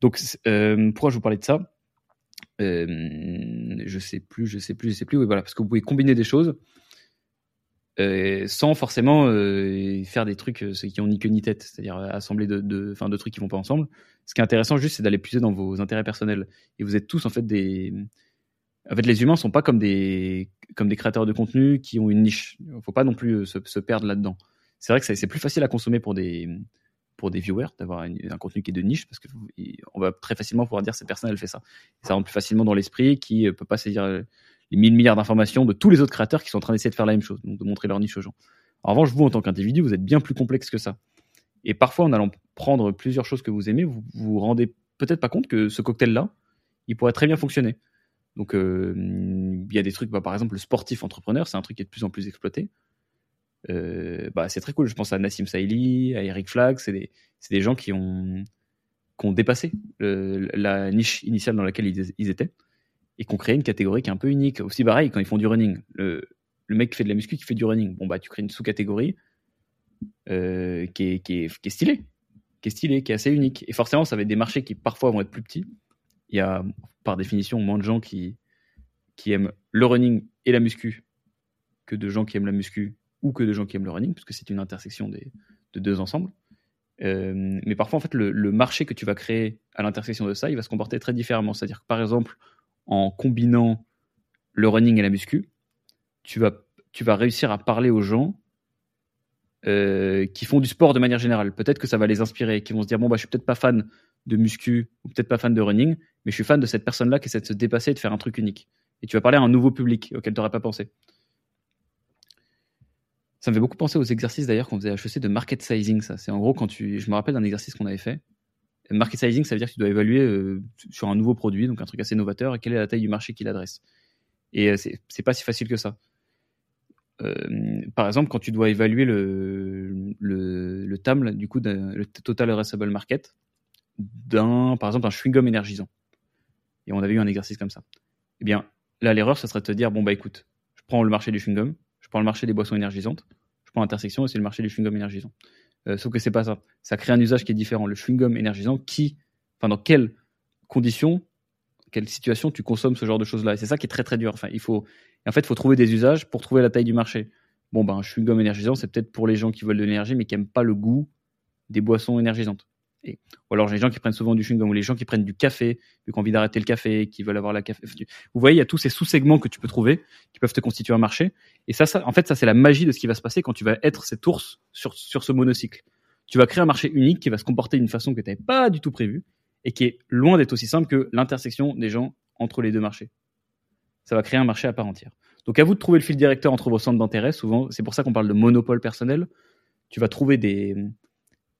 Donc euh, pourquoi je vous parlais de ça? Je sais plus, je sais plus, je sais plus. Oui, voilà, parce que vous pouvez combiner des choses. euh, sans forcément euh, faire des trucs euh, qui ont ni queue ni tête, c'est-à-dire assembler de, de, de trucs qui vont pas ensemble. Ce qui est intéressant juste, c'est d'aller puiser dans vos intérêts personnels. Et vous êtes tous en fait des, en fait, les humains sont pas comme des, comme des créateurs de contenu qui ont une niche. Il faut pas non plus se perdre là-dedans. C'est vrai que c'est plus facile à consommer pour des, pour des viewers d'avoir un, contenu qui est de niche parce que on va très facilement pouvoir dire cette personne elle fait ça. ça rentre plus facilement dans l'esprit qui peut pas saisir les 1000 milliards d'informations de tous les autres créateurs qui sont en train d'essayer de faire la même chose, donc de montrer leur niche aux gens. En revanche, vous, en tant qu'individu, vous êtes bien plus complexe que ça. Et parfois, en allant prendre plusieurs choses que vous aimez, vous vous rendez peut-être pas compte que ce cocktail-là, il pourrait très bien fonctionner. Donc, euh, il y a des trucs, bah, par exemple, le sportif entrepreneur, c'est un truc qui est de plus en plus exploité. Euh, bah, c'est très cool. Je pense à Nassim Saïli, à Eric Flagg. C'est des, gens qui ont, qui ont dépassé la niche initiale dans laquelle ils étaient et qu'on crée une catégorie qui est un peu unique. Aussi pareil quand ils font du running. Le, mec qui fait de la muscu qui fait du running. Bon bah tu crées une sous-catégorie euh, qui, est, qui, qui stylée, qui est qui assez unique. Et forcément ça va être des marchés qui parfois vont être plus petits. Il y a par définition moins de gens qui, qui aiment le running et la muscu que de gens qui aiment la muscu ou que de gens qui aiment le running, puisque c'est une intersection des, de deux ensembles. Euh, mais parfois, en fait, le, marché que tu vas créer à l'intersection de ça, il va se comporter très différemment. C'est-à-dire que, par exemple, en combinant le running et la muscu, tu vas, tu vas réussir à parler aux gens euh, qui font du sport de manière générale. Peut-être que ça va les inspirer, qui vont se dire bon bah je suis peut-être pas fan de muscu ou peut-être pas fan de running, mais je suis fan de cette personne-là qui essaie de se dépasser et de faire un truc unique. Et tu vas parler à un nouveau public auquel tu n'aurais pas pensé. Ça me fait beaucoup penser aux exercices d'ailleurs qu'on faisait à HEC de market sizing. Ça, c'est en gros quand tu, je me rappelle d'un exercice qu'on avait fait Market sizing, ça veut dire que tu dois évaluer euh, sur un nouveau produit, donc un truc assez novateur, quelle est la taille du marché qu'il adresse. Et euh, c'est pas si facile que ça. Euh, par exemple, quand tu dois évaluer le, le, le du coup, le Total Addressable Market, d'un, par exemple, un chewing-gum énergisant. Et on avait eu un exercice comme ça. Eh bien, là, l'erreur, ce serait de te dire, bon, bah écoute, je prends le marché du chewing-gum, prends le marché des boissons énergisantes, je prends l'intersection et c'est le marché du chewing-gum énergisant. Euh, sauf que c'est pas ça. Ça crée un usage qui est différent. Le chewing-gum énergisant, qui, enfin, dans quelles conditions, quelle situation tu consommes ce genre de choses-là. Et c'est ça qui est très très dur. Enfin, il faut, en fait, il faut trouver des usages pour trouver la taille du marché. Bon, ben, un chewing-gum énergisant, c'est peut-être pour les gens qui veulent de l'énergie, mais qui n'aiment pas le goût des boissons énergisantes. Ou alors les gens qui prennent souvent du chewing-gum, ou les gens qui prennent du café, qui ont envie d'arrêter le café, qui veulent avoir la café. Vous voyez, il y a tous ces sous-segments que tu peux trouver, qui peuvent te constituer un marché. Et ça, ça en fait, ça c'est la magie de ce qui va se passer quand tu vas être cette ours sur, sur ce monocycle tu vas créer un marché unique qui va se comporter d'une façon que tu n'avais pas du tout prévue et qui est loin d'être aussi simple que l'intersection des gens entre les deux marchés. Ça va créer un marché à part entière. Donc à vous de trouver le fil directeur entre vos centres d'intérêt. Souvent, c'est pour ça qu'on parle de monopole personnel. Tu vas trouver des,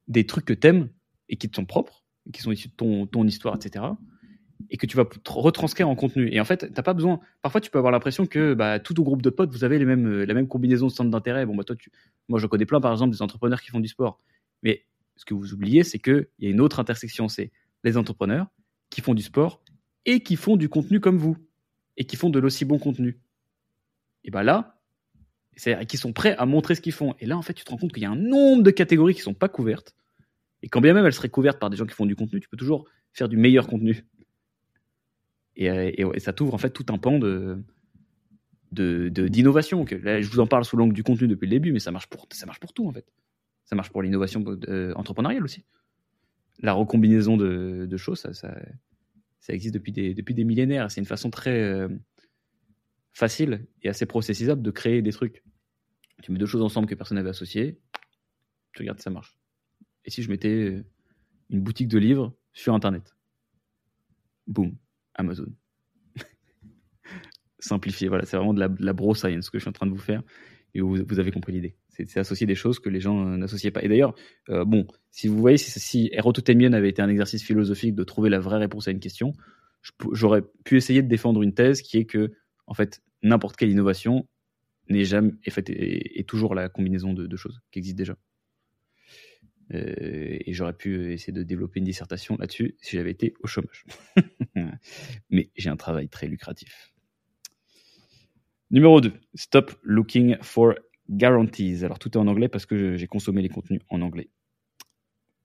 des trucs que tu aimes et qui te sont propres, qui sont issus de ton, ton histoire, etc. Et que tu vas retranscrire en contenu. Et en fait, t'as pas besoin. Parfois, tu peux avoir l'impression que bah, tout au groupe de potes, vous avez mêmes, la même combinaison de centres d'intérêt. Bon, bah, toi, moi, je connais plein, par exemple, des entrepreneurs qui font du sport. Mais ce que vous oubliez, c'est qu'il y a une autre intersection, c'est les entrepreneurs qui font du sport et qui font du contenu comme vous, et qui font de l'aussi bon contenu. Et bien là, c'est-à-dire qui sont prêts à montrer ce qu'ils font. Et là, en fait, tu te rends compte qu'il y a un nombre de catégories qui ne sont pas couvertes. Et quand bien même elles seraient couvertes par des gens qui font du contenu, tu peux toujours faire du meilleur contenu. Et, euh, ça t'ouvre en fait tout un pan de d'innovation. je vous en parle sous l'angle du contenu depuis le début, mais ça marche pour ça marche pour tout en fait. Ça marche pour l'innovation euh, entrepreneuriale aussi. La recombinaison de, choses, ça, ça, existe depuis des, depuis des millénaires. C'est une façon très euh, facile et assez processisable de créer des trucs. Tu mets deux choses ensemble que personne n'avait associées, tu regardes, ça marche. Et si je mettais une boutique de livres sur Internet? Boum, Amazon. <laughs> Simplifié, voilà, c'est vraiment de la, de la bro science que je suis en train de vous faire et vous, avez compris l'idée. C'est associer des choses que les gens euh, n'associaient pas. Et d'ailleurs, euh, bon, si vous voyez, si, si avait été un exercice philosophique de trouver la vraie réponse à une question, j'aurais pu essayer de défendre une thèse qui est que, en fait, n'importe quelle innovation n'est jamais est, fait, est, toujours la combinaison de, de choses qui existent déjà. Euh, et j'aurais pu essayer de développer une dissertation là-dessus si j'avais été au chômage. <laughs> Mais j'ai un travail très lucratif. Numéro 2, Stop Looking for Guarantees. Alors tout est en anglais parce que j'ai consommé les contenus en anglais.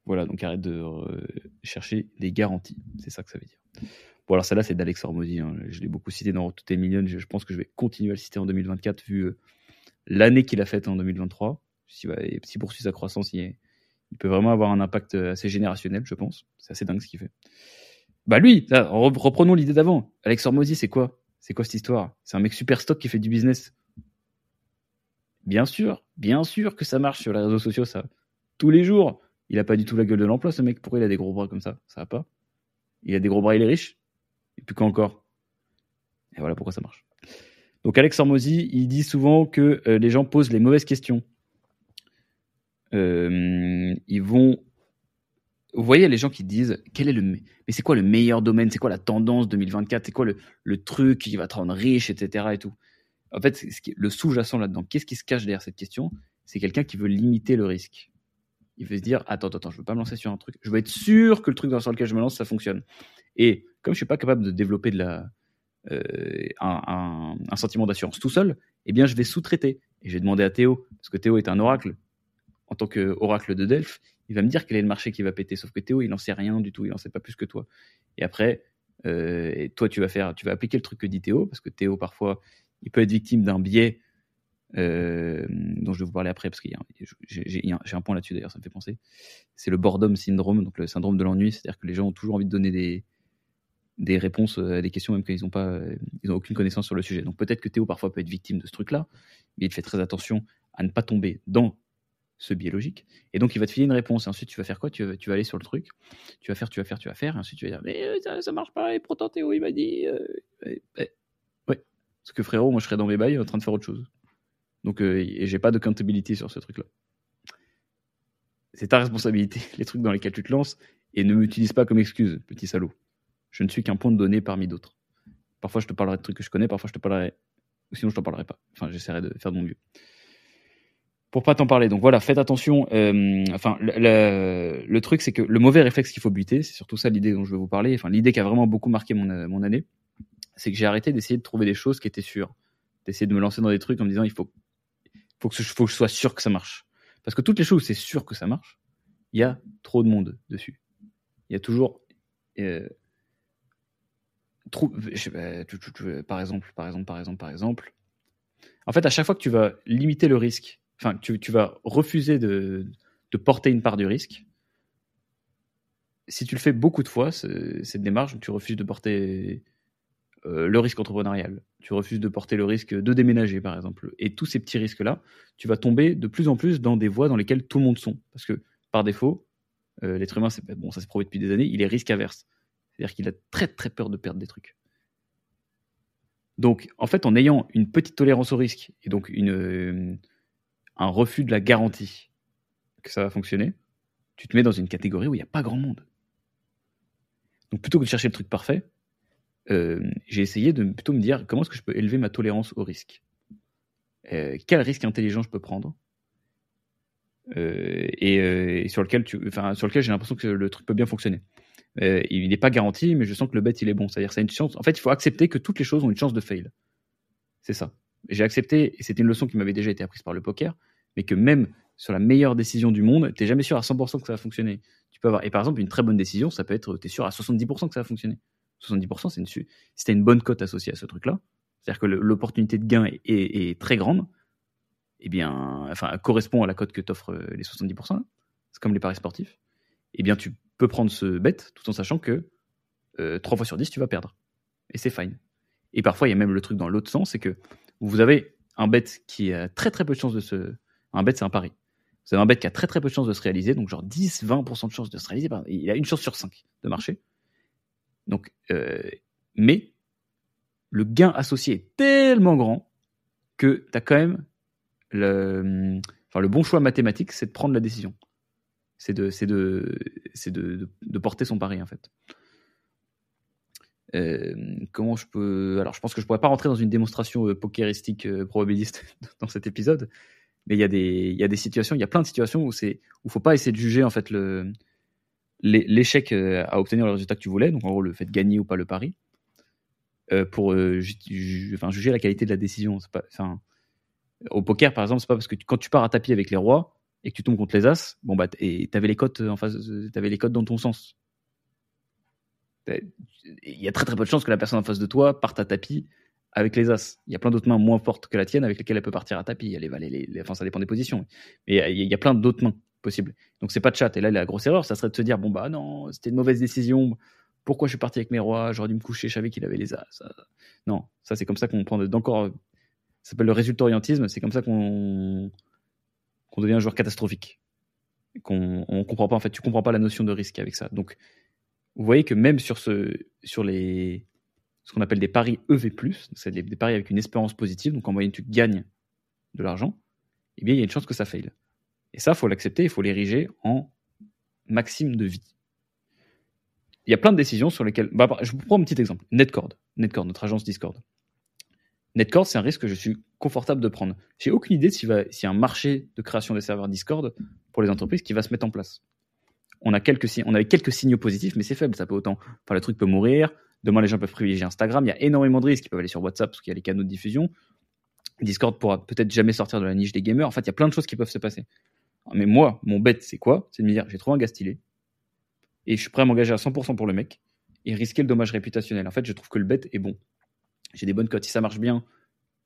Voilà, donc arrête de euh, chercher des garanties. C'est ça que ça veut dire. Bon, alors celle-là, c'est d'Alex Hormozzi. Hein. Je l'ai beaucoup cité dans Tout est million. Je, pense que je vais continuer à le citer en 2024 vu euh, l'année qu'il a faite en 2023, s'il si poursuit sa croissance, il, il, peut vraiment avoir un impact assez générationnel, je pense. C'est assez dingue ce qu'il fait. Bah lui, reprenons l'idée d'avant. Alex Hormozy, c'est quoi? C'est quoi cette histoire? C'est un mec super stock qui fait du business. Bien sûr, bien sûr que ça marche sur les réseaux sociaux, ça. Tous les jours. Il a pas du tout la gueule de l'emploi, ce mec. Pourquoi il a des gros bras comme ça? Ça va pas. Il a des gros bras, il est riche. Et puis quoi encore Et voilà pourquoi ça marche. Donc Alex Hormozy, il dit souvent que euh, les gens posent les mauvaises questions. Euh, ils vont. Vous voyez les gens qui disent quel est le mais c'est quoi le meilleur domaine? C'est quoi la tendance 2024 C'est quoi le, le, truc qui va te rendre riche, etc. Et tout? En fait, le sous-jacent là-dedans, qu'est-ce qui se cache derrière cette question? C'est quelqu'un qui veut limiter le risque. Il veut se dire attends, attends, je veux pas me lancer sur un truc. Je veux être sûr que le truc dans lequel je me lance, ça fonctionne. Et comme je suis pas capable de développer de la, euh, un, un, sentiment d'assurance tout seul, eh bien, je vais sous-traiter. Et je vais demander à Théo, parce que Théo est un oracle. En tant qu'oracle de Delphes, il va me dire quel est le marché qui va péter. Sauf que Théo, il n'en sait rien du tout. Il n'en sait pas plus que toi. Et après, euh, toi, tu vas faire, tu vas appliquer le truc que dit Théo, parce que Théo, parfois, il peut être victime d'un biais euh, dont je vais vous parler après, parce qu'il j'ai un point là-dessus d'ailleurs, ça me fait penser. C'est le boredom syndrome, donc le syndrome de l'ennui, c'est-à-dire que les gens ont toujours envie de donner des, réponses à des questions même qu'ils n'ont ils ont aucune connaissance sur le sujet. Donc peut-être que Théo parfois peut être victime de ce truc-là, mais il fait très attention à ne pas tomber dans ce biais logique. Et donc il va te filer une réponse. Et ensuite tu vas faire quoi? Tu vas, tu vas aller sur le truc, tu vas faire, tu vas faire, tu vas faire. Et ensuite tu vas dire mais euh, ça, ça marche pas. Et pourtant Théo il m'a dit euh, ouais. Parce que frérot, moi je serais dans mes bails en train de faire autre chose. Donc euh, et j'ai pas de accountability sur ce truc-là. C'est ta responsabilité, <laughs> les trucs dans lesquels tu te lances, et ne m'utilise pas comme excuse, petit salaud. Je ne suis qu'un point de données parmi d'autres. Parfois, je te parlerai de trucs que je connais, parfois, je te parlerai. Sinon, je t'en parlerai pas. Enfin, j'essaierai de faire de mon mieux. Pour pas t'en parler. Donc voilà, faites attention. Euh, enfin, le, truc, c'est que le mauvais réflexe qu'il faut buter, c'est surtout ça l'idée dont je vais vous parler. Enfin, l'idée qui a vraiment beaucoup marqué mon, mon année, c'est que j'ai arrêté d'essayer de trouver des choses qui étaient sûres. D'essayer de me lancer dans des trucs en me disant, il faut, faut, que, je, sois sûr que ça marche. Parce que toutes les choses c'est sûr que ça marche, il y a trop de monde dessus. Il y a toujours. Euh, par exemple, par exemple, par exemple, par exemple. En fait, à chaque fois que tu vas limiter le risque, enfin, tu, vas refuser de, de, porter une part du risque, si tu le fais beaucoup de fois, cette démarche, tu refuses de porter euh, le risque entrepreneurial, tu refuses de porter le risque de déménager, par exemple, et tous ces petits risques-là, tu vas tomber de plus en plus dans des voies dans lesquelles tout le monde sont. Parce que, par défaut, euh, l'être humain, bon, ça s'est prouvé depuis des années, il est risque averse. C'est-à-dire qu'il a très très peur de perdre des trucs. Donc, en fait, en ayant une petite tolérance au risque et donc une, euh, un refus de la garantie que ça va fonctionner, tu te mets dans une catégorie où il n'y a pas grand monde. Donc, plutôt que de chercher le truc parfait, euh, j'ai essayé de plutôt me dire comment est-ce que je peux élever ma tolérance au risque? Euh, quel risque intelligent je peux prendre? Et, sur lequel, j'ai l'impression que le truc peut bien fonctionner. Euh, il n'est pas garanti, mais je sens que le bet il est bon. C'est-à-dire, c'est une chance. En fait, il faut accepter que toutes les choses ont une chance de fail. C'est ça. J'ai accepté, et c'était une leçon qui m'avait déjà été apprise par le poker, mais que même sur la meilleure décision du monde, tu n'es jamais sûr à 100% que ça va fonctionner. Tu peux avoir, et par exemple, une très bonne décision, ça peut être, tu es sûr à 70% que ça va fonctionner. 70%, c'est une, si tu as une bonne cote associée à ce truc-là, c'est-à-dire que l'opportunité de gain est, très grande, eh bien, enfin, correspond à la cote que t'offrent euh, les 70%, c'est comme les paris sportifs, eh bien, tu peux prendre ce bet tout en sachant que euh, 3 fois sur 10, tu vas perdre. Et c'est fine. Et parfois, il y a même le truc dans l'autre sens, c'est que vous avez un bet qui a très très peu de chances de se... Un bet, c'est un pari. Vous avez un bet qui a très très peu de chances de se réaliser, donc genre 10-20% de chances de se réaliser. Il a une chance sur 5 de marcher. Donc, euh, mais le gain associé est tellement grand que tu as quand même le, bon choix mathématique, c'est de prendre la décision c'est de, porter son pari en fait. Euh, comment je peux Alors, je pense que je pourrais pas rentrer dans une démonstration euh, pokeristique euh, probabiliste <laughs> dans cet épisode, mais il y a des, il y a des situations, il y a plein de situations où c'est, où faut pas essayer de juger en fait le, l'échec à obtenir le résultat que tu voulais, donc en gros le fait de gagner ou pas le pari, pour enfin, juger la qualité de la décision. Au poker par exemple, c'est pas parce que quand tu pars à tapis avec les rois et que tu tombes contre les as, bon bah et t'avais les cotes en face, t'avais les cotes dans ton sens. Il y a très très peu de chances que la personne en face de toi parte à tapis avec les As. Il y a plein d'autres mains moins fortes que la tienne avec lesquelles elle peut partir à tapis. Elle les, les, enfin, ça dépend des positions. Mais il y, a plein d'autres mains possibles. Donc c'est pas de chat. Et là, la grosse erreur, ça serait de se dire bon bah non, c'était une mauvaise décision. Pourquoi je suis parti avec mes rois? J'aurais dû me coucher. Je savais qu'il avait les As. Non, ça c'est comme ça qu'on prend d'encore. Ça s'appelle le résultat orientisme. C'est comme ça qu'on qu'on devient un joueur catastrophique. Qu'on on comprend pas en fait. Tu comprends pas la notion de risque avec ça. Donc vous voyez que même sur ce sur les ce qu'on appelle des paris EV+, c'est des, paris avec une espérance positive, donc en moyenne tu gagnes de l'argent, eh bien il y a une chance que ça faille. Et ça, il faut l'accepter, il faut l'ériger en maxime de vie. Il y a plein de décisions sur lesquelles... Bah, je vous prends un petit exemple. Netcord, Netcord, notre agence Discord. Netcord, c'est un risque que je suis confortable de prendre. J'ai aucune idée s'il y a un marché de création des serveurs Discord pour les entreprises qui va se mettre en place. On a quelques, on avait quelques signaux positifs, mais c'est faible. Ça peut autant, enfin, le truc peut mourir, Demain, les gens peuvent privilégier Instagram. Il y a énormément de risques. Ils peuvent aller sur WhatsApp parce qu'il y a les canaux de diffusion. Discord pourra peut-être jamais sortir de la niche des gamers. En fait, il y a plein de choses qui peuvent se passer. Mais moi, mon bet, c'est quoi? C'est de me dire, j'ai trouvé un gars. Et je suis prêt à m'engager à 100% pour le mec et risquer le dommage réputationnel. En fait, je trouve que le bet est bon. J'ai des bonnes cotes. Si ça marche bien,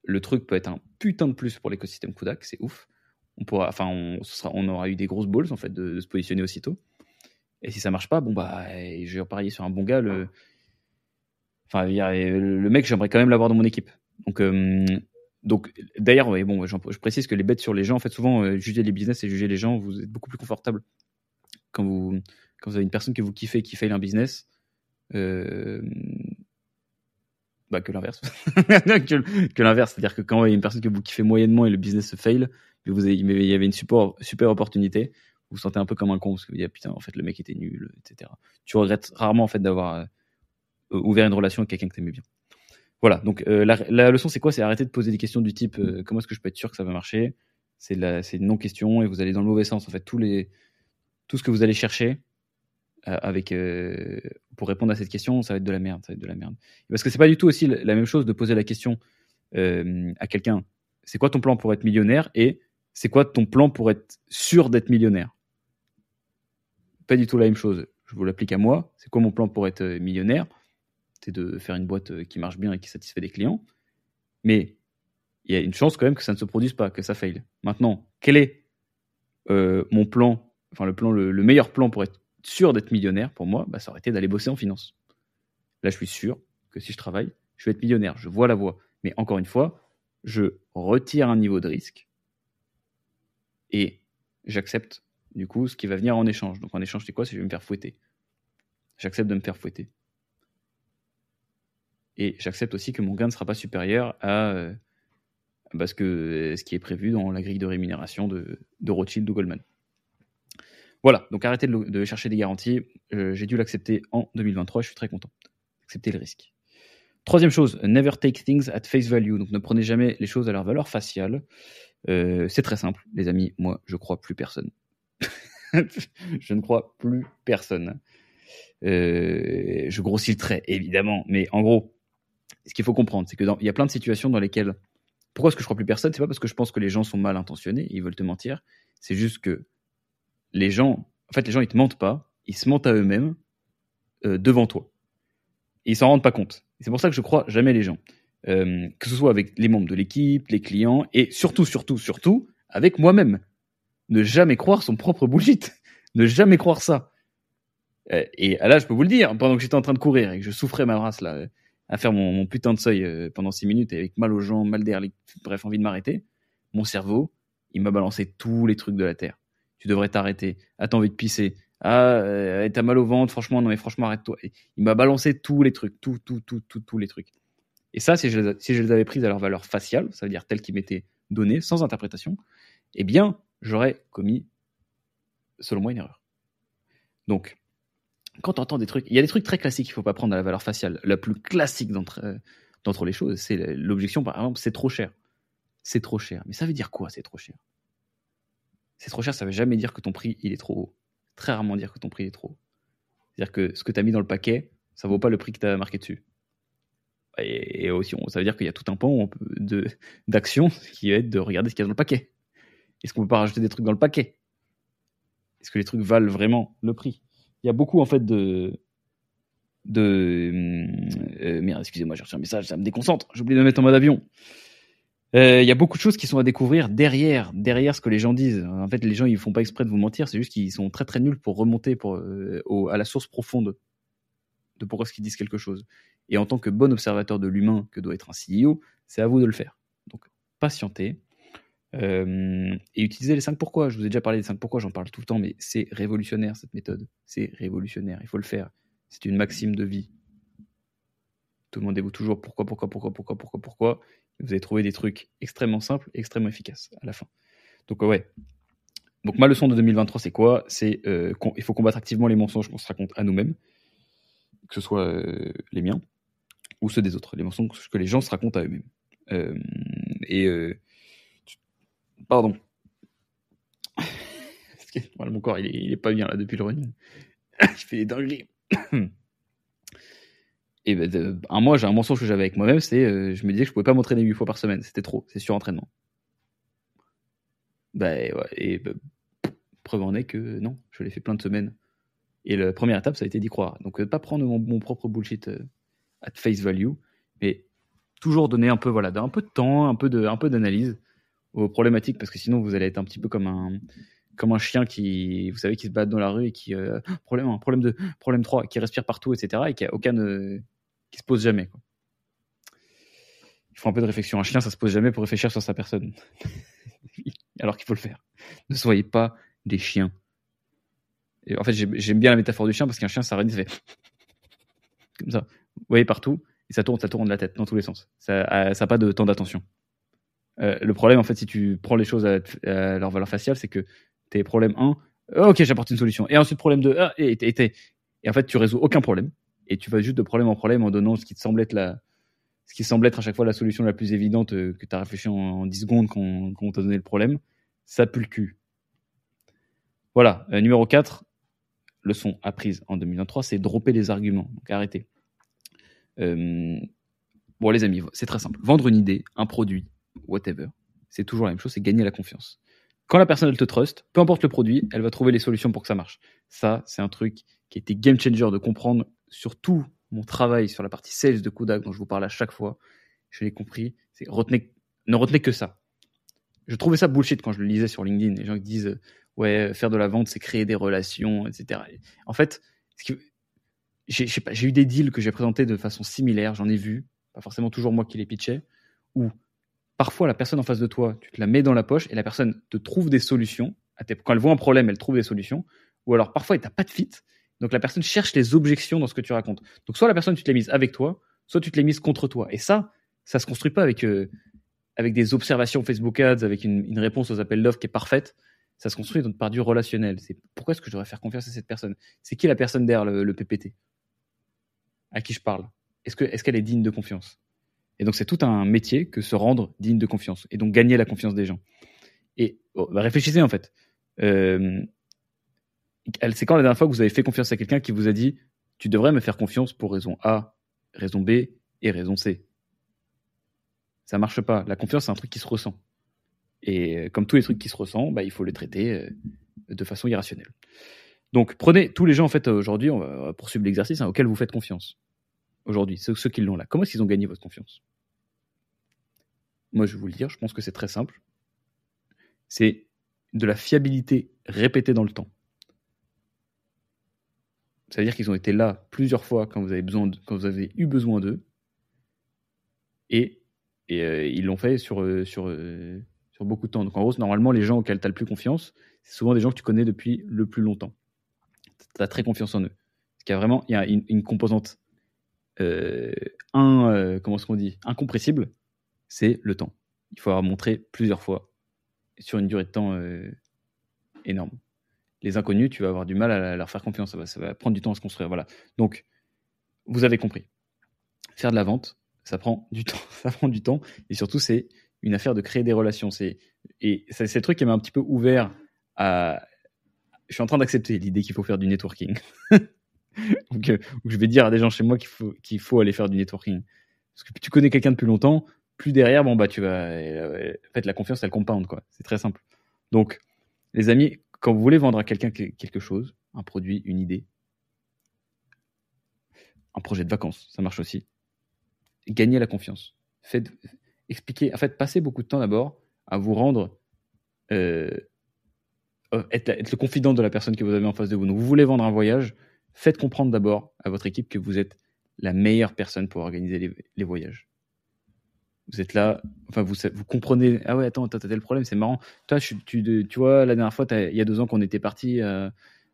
le truc peut être un putain de plus pour l'écosystème Kudak. C'est ouf. On enfin, on, aura eu des grosses balls en fait de, se positionner aussitôt. Et si ça marche pas, bon bah, je vais parier sur un bon gars. Enfin, le mec, j'aimerais quand même l'avoir dans mon équipe. Donc, euh, donc d'ailleurs, bon, je précise que les bêtes sur les gens, en fait, souvent, euh, juger les business et juger les gens, vous êtes beaucoup plus confortable quand vous, quand vous avez une personne que vous kiffez qui fait un business. Euh, bah, que l'inverse. <laughs> que, l'inverse. C'est-à-dire que quand il y a une personne que vous kiffez moyennement et le business se fail, vous avez, il y avait une super, opportunité, vous vous sentez un peu comme un con parce que vous dites, ah, putain, en fait, le mec était nul, etc. Tu regrettes rarement, en fait, d'avoir ouvert une relation avec quelqu'un que tu aimais bien. Voilà, donc euh, la, leçon c'est quoi? C'est arrêter de poser des questions du type euh, comment est-ce que je peux être sûr que ça va marcher? C'est une non-question et vous allez dans le mauvais sens. En fait, tous les, tout ce que vous allez chercher avec, pour répondre à cette question, ça va être de la merde. Ça va être de la merde. Parce que c'est pas du tout aussi la même chose de poser la question à quelqu'un c'est quoi ton plan pour être millionnaire et c'est quoi ton plan pour être sûr d'être millionnaire? Pas du tout la même chose. Je vous l'applique à moi. C'est quoi mon plan pour être millionnaire? C'est de faire une boîte euh, qui marche bien et qui satisfait les clients. Mais il y a une chance quand même que ça ne se produise pas, que ça faille. Maintenant, quel est euh, mon plan, enfin le plan, le, meilleur plan pour être sûr d'être millionnaire pour moi, bah, ça aurait été d'aller bosser en finance. Là, je suis sûr que si je travaille, je vais être millionnaire. Je vois la voie. Mais encore une fois, je retire un niveau de risque et j'accepte du coup ce qui va venir en échange. Donc en échange, c'est quoi? Si je vais me faire fouetter. J'accepte de me faire fouetter. Et j'accepte aussi que mon gain ne sera pas supérieur à euh, parce que euh, ce qui est prévu dans la grille de rémunération de, Rothschild ou Goldman. Voilà, donc arrêtez de, chercher des garanties. Euh, j'ai dû l'accepter en 2023, je suis très content. Accepter le risque. Troisième chose, never take things at face value. Donc ne prenez jamais les choses à leur valeur faciale. c'est très simple, les amis. Moi, je crois plus personne. <laughs> je ne crois plus personne. je grossis le trait, évidemment, mais en gros, ce qu'il faut comprendre, c'est qu'il y a plein de situations dans lesquelles. Pourquoi est-ce que je crois plus personne? C'est pas parce que je pense que les gens sont mal intentionnés, ils veulent te mentir. C'est juste que les gens, en fait, les gens, ils te mentent pas, ils se mentent à eux-mêmes euh, devant toi. Et ils s'en rendent pas compte. C'est pour ça que je crois jamais les gens. Euh, que ce soit avec les membres de l'équipe, les clients, et surtout, surtout, surtout, avec moi-même. Ne jamais croire son propre bullshit. <laughs> ne jamais croire ça. Euh, et là, je peux vous le dire, pendant que j'étais en train de courir et que je souffrais ma race là, à faire mon, putain de seuil euh, pendant six minutes avec mal aux jambes, mal d'air, bref, envie de m'arrêter, mon cerveau, il m'a balancé tous les trucs de la terre. Tu devrais t'arrêter. Ah, t'as envie de pisser. Ah, euh, t'as mal au ventre. Franchement, non, mais franchement, arrête-toi. Il m'a balancé tous les trucs. Tout, tout, tout, tout, tous les trucs. Et ça, si je, les, si je les avais prises à leur valeur faciale, ça veut dire telles qui m'étaient données, sans interprétation, eh bien, j'aurais commis, selon moi, une erreur. Donc, quand tu entends des trucs, il y a des trucs très classiques qu'il faut pas prendre à la valeur faciale. La plus classique d'entre euh, les choses, c'est l'objection, par exemple, c'est trop cher. C'est trop cher. Mais ça veut dire quoi, c'est trop cher? C'est trop cher, ça veut jamais dire que ton prix, il est trop haut. Très rarement dire que ton prix est trop haut. C'est-à-dire que ce que tu as mis dans le paquet, ça vaut pas le prix que tu as marqué dessus. Et, aussi, ça veut dire qu'il y a tout un pan d'action qui va être de regarder ce qu'il y a dans le paquet. Est-ce qu'on peut pas rajouter des trucs dans le paquet? Est-ce que les trucs valent vraiment le prix? Il y a beaucoup en fait de de... Euh, merde, excusez-moi, j'ai reçu un message, ça me déconcentre. J'ai de me mettre en mode avion. Euh, Il y a beaucoup de choses qui sont à découvrir derrière, derrière ce que les gens disent. En fait, les gens ils font pas exprès de vous mentir, c'est juste qu'ils sont très très nuls pour remonter euh, à la source profonde de pourquoi ce qu'ils disent quelque chose. Et en tant que bon observateur de l'humain que doit être un CEO, c'est à vous de le faire. Donc patientez euh, et utilisez les 5 pourquoi. Je vous ai déjà parlé des 5 pourquoi, j'en parle tout le temps, mais c'est révolutionnaire cette méthode. C'est révolutionnaire, il faut le faire. C'est une maxime de vie. Demandez-vous toujours pourquoi, pourquoi, pourquoi, pourquoi, pourquoi, pourquoi? Vous allez trouver des trucs extrêmement simples extrêmement efficaces à la fin. Donc ouais. Donc ma leçon de 2023, c'est quoi? C'est euh, il faut combattre activement les mensonges qu'on se raconte à nous-mêmes, que ce soit euh, les miens ou ceux des autres, les mensonges que les gens se racontent à eux-mêmes. Euh, et euh, pardon. <laughs> mon corps, il est, pas bien là depuis le running. <coughs> je fais des dingueries. <coughs> Et ben, un mois, j'ai un mensonge que j'avais avec moi-même, c'est euh, je me disais que je pouvais pas m'entraîner 8 fois par semaine. C'était trop, c'est surentraînement. Ben et ben, preuve en est que non, je l'ai fait plein de semaines. Et la première étape, ça a été d'y croire. Donc, euh, pas prendre mon, propre bullshit euh, at face value, mais toujours donner un peu, voilà, un peu de temps, un peu d'analyse aux problématiques, parce que sinon vous allez être un petit peu comme un, comme un chien qui, vous savez, qui se bat dans la rue et qui, euh, <gasps> problème 1, problème 2, problème 3, qui respire partout, etc. et qui a aucun, euh, qui se pose jamais. Il faut un peu de réflexion. Un chien, ça se pose jamais pour réfléchir sur sa personne. <laughs> Alors qu'il faut le faire. Ne soyez pas des chiens. Et en fait, j'aime bien la métaphore du chien parce qu'un chien, ça ça fait <laughs> comme ça. Vous voyez partout et ça tourne, ça tourne de la tête dans tous les sens. Ça n'a pas de temps d'attention. Euh, le problème, en fait, si tu prends les choses à, leur valeur faciale, c'est que tes problèmes 1, ok, j'apporte une solution. Et ensuite, problème 2, ah, et, et, et, en fait, tu résous aucun problème. Et tu vas juste de problème en problème en donnant ce qui te semble être la, ce qui semble être à chaque fois la solution la plus évidente euh, que tu as réfléchi en, en, 10 secondes quand, on t'a donné le problème. Ça pue le cul. Voilà. Euh, numéro 4, leçon apprise en 2023, c'est dropper les arguments. Donc arrêtez. Euh, bon, les amis, c'est très simple. Vendre une idée, un produit, whatever, c'est toujours la même chose, c'est gagner la confiance. Quand la personne elle te trust, peu importe le produit, elle va trouver les solutions pour que ça marche. Ça, c'est un truc qui était game changer de comprendre sur tout mon travail sur la partie sales de Kodak dont je vous parle à chaque fois. Je l'ai compris. C'est ne retenez que ça. Je trouvais ça bullshit quand je le lisais sur LinkedIn. Les gens qui disent ouais, faire de la vente, c'est créer des relations, etc. En fait, j'ai eu des deals que j'ai présentés de façon similaire. J'en ai vu, pas forcément toujours moi qui les pitchais, où parfois la personne en face de toi, tu te la mets dans la poche et la personne te trouve des solutions. Quand elle voit un problème, elle trouve des solutions. Ou alors parfois, tu n'as pas de fit. Donc la personne cherche les objections dans ce que tu racontes. Donc soit la personne, tu te l'as mise avec toi, soit tu te l'as mise contre toi. Et ça, ça se construit pas avec, euh, avec des observations Facebook Ads, avec une, réponse aux appels d'offres qui est parfaite. Ça se construit donc par du relationnel. C'est pourquoi est-ce que je devrais faire confiance à cette personne? C'est qui la personne derrière le, PPT À qui je parle? Est-ce qu'elle est digne de confiance? Et donc, c'est tout un métier que se rendre digne de confiance et donc gagner la confiance des gens. Et oh, bah réfléchissez en fait. Euh, c'est quand la dernière fois que vous avez fait confiance à quelqu'un qui vous a dit Tu devrais me faire confiance pour raison A, raison B et raison C Ça marche pas. La confiance, c'est un truc qui se ressent. Et euh, comme tous les trucs qui se ressentent, bah, il faut les traiter euh, de façon irrationnelle. Donc, prenez tous les gens en fait aujourd'hui, on va poursuivre l'exercice hein, auquel vous faites confiance aujourd'hui, ceux, qui l'ont là Comment est-ce qu'ils ont gagné votre confiance? Moi, je vais vous le dire, je pense que c'est très simple. C'est de la fiabilité répétée dans le temps. C'est-à-dire qu'ils ont été là plusieurs fois quand vous avez, besoin quand vous avez eu besoin d'eux. Et, euh, ils l'ont fait sur, euh, sur, euh, sur beaucoup de temps. Donc en gros, normalement, les gens auxquels tu as le plus confiance, c'est souvent des gens que tu connais depuis le plus longtemps. Tu as très confiance en eux. Parce qu'il y a vraiment une, composante un, euh, comment qu'on dit, incompressible, c'est le temps. Il faut avoir montré plusieurs fois sur une durée de temps euh, énorme. Les inconnus, tu vas avoir du mal à leur faire confiance. Ça va, ça va prendre du temps à se construire. Voilà. Donc, vous avez compris. Faire de la vente, ça prend du <laughs> temps. Ça prend du temps. Et surtout, c'est une affaire de créer des relations. C'est et c'est le truc qui m'a un petit peu ouvert à. Je suis en train d'accepter l'idée qu'il faut faire du networking. <laughs> <laughs> Donc, euh, je vais dire à des gens chez moi qu'il faut, aller faire du networking. Parce que tu connais quelqu'un depuis longtemps, plus derrière, bon, bah, tu vas. Euh, en fait, la confiance, elle compound, quoi. C'est très simple. Donc, les amis, quand vous voulez vendre à quelqu'un quelque chose, un produit, une idée, un projet de vacances, ça marche aussi. Gagnez la confiance. Expliquez, en fait, passez beaucoup de temps d'abord à vous rendre, euh, euh, être, le confident de la personne que vous avez en face de vous. Donc, vous voulez vendre un voyage, faites comprendre d'abord à votre équipe que vous êtes la meilleure personne pour organiser les, voyages. Vous êtes là, enfin vous, vous comprenez. Ah ouais, attends, t'as tel problème, c'est marrant. Toi, tu, tu, vois, la dernière fois, il y a deux ans qu'on était parti euh,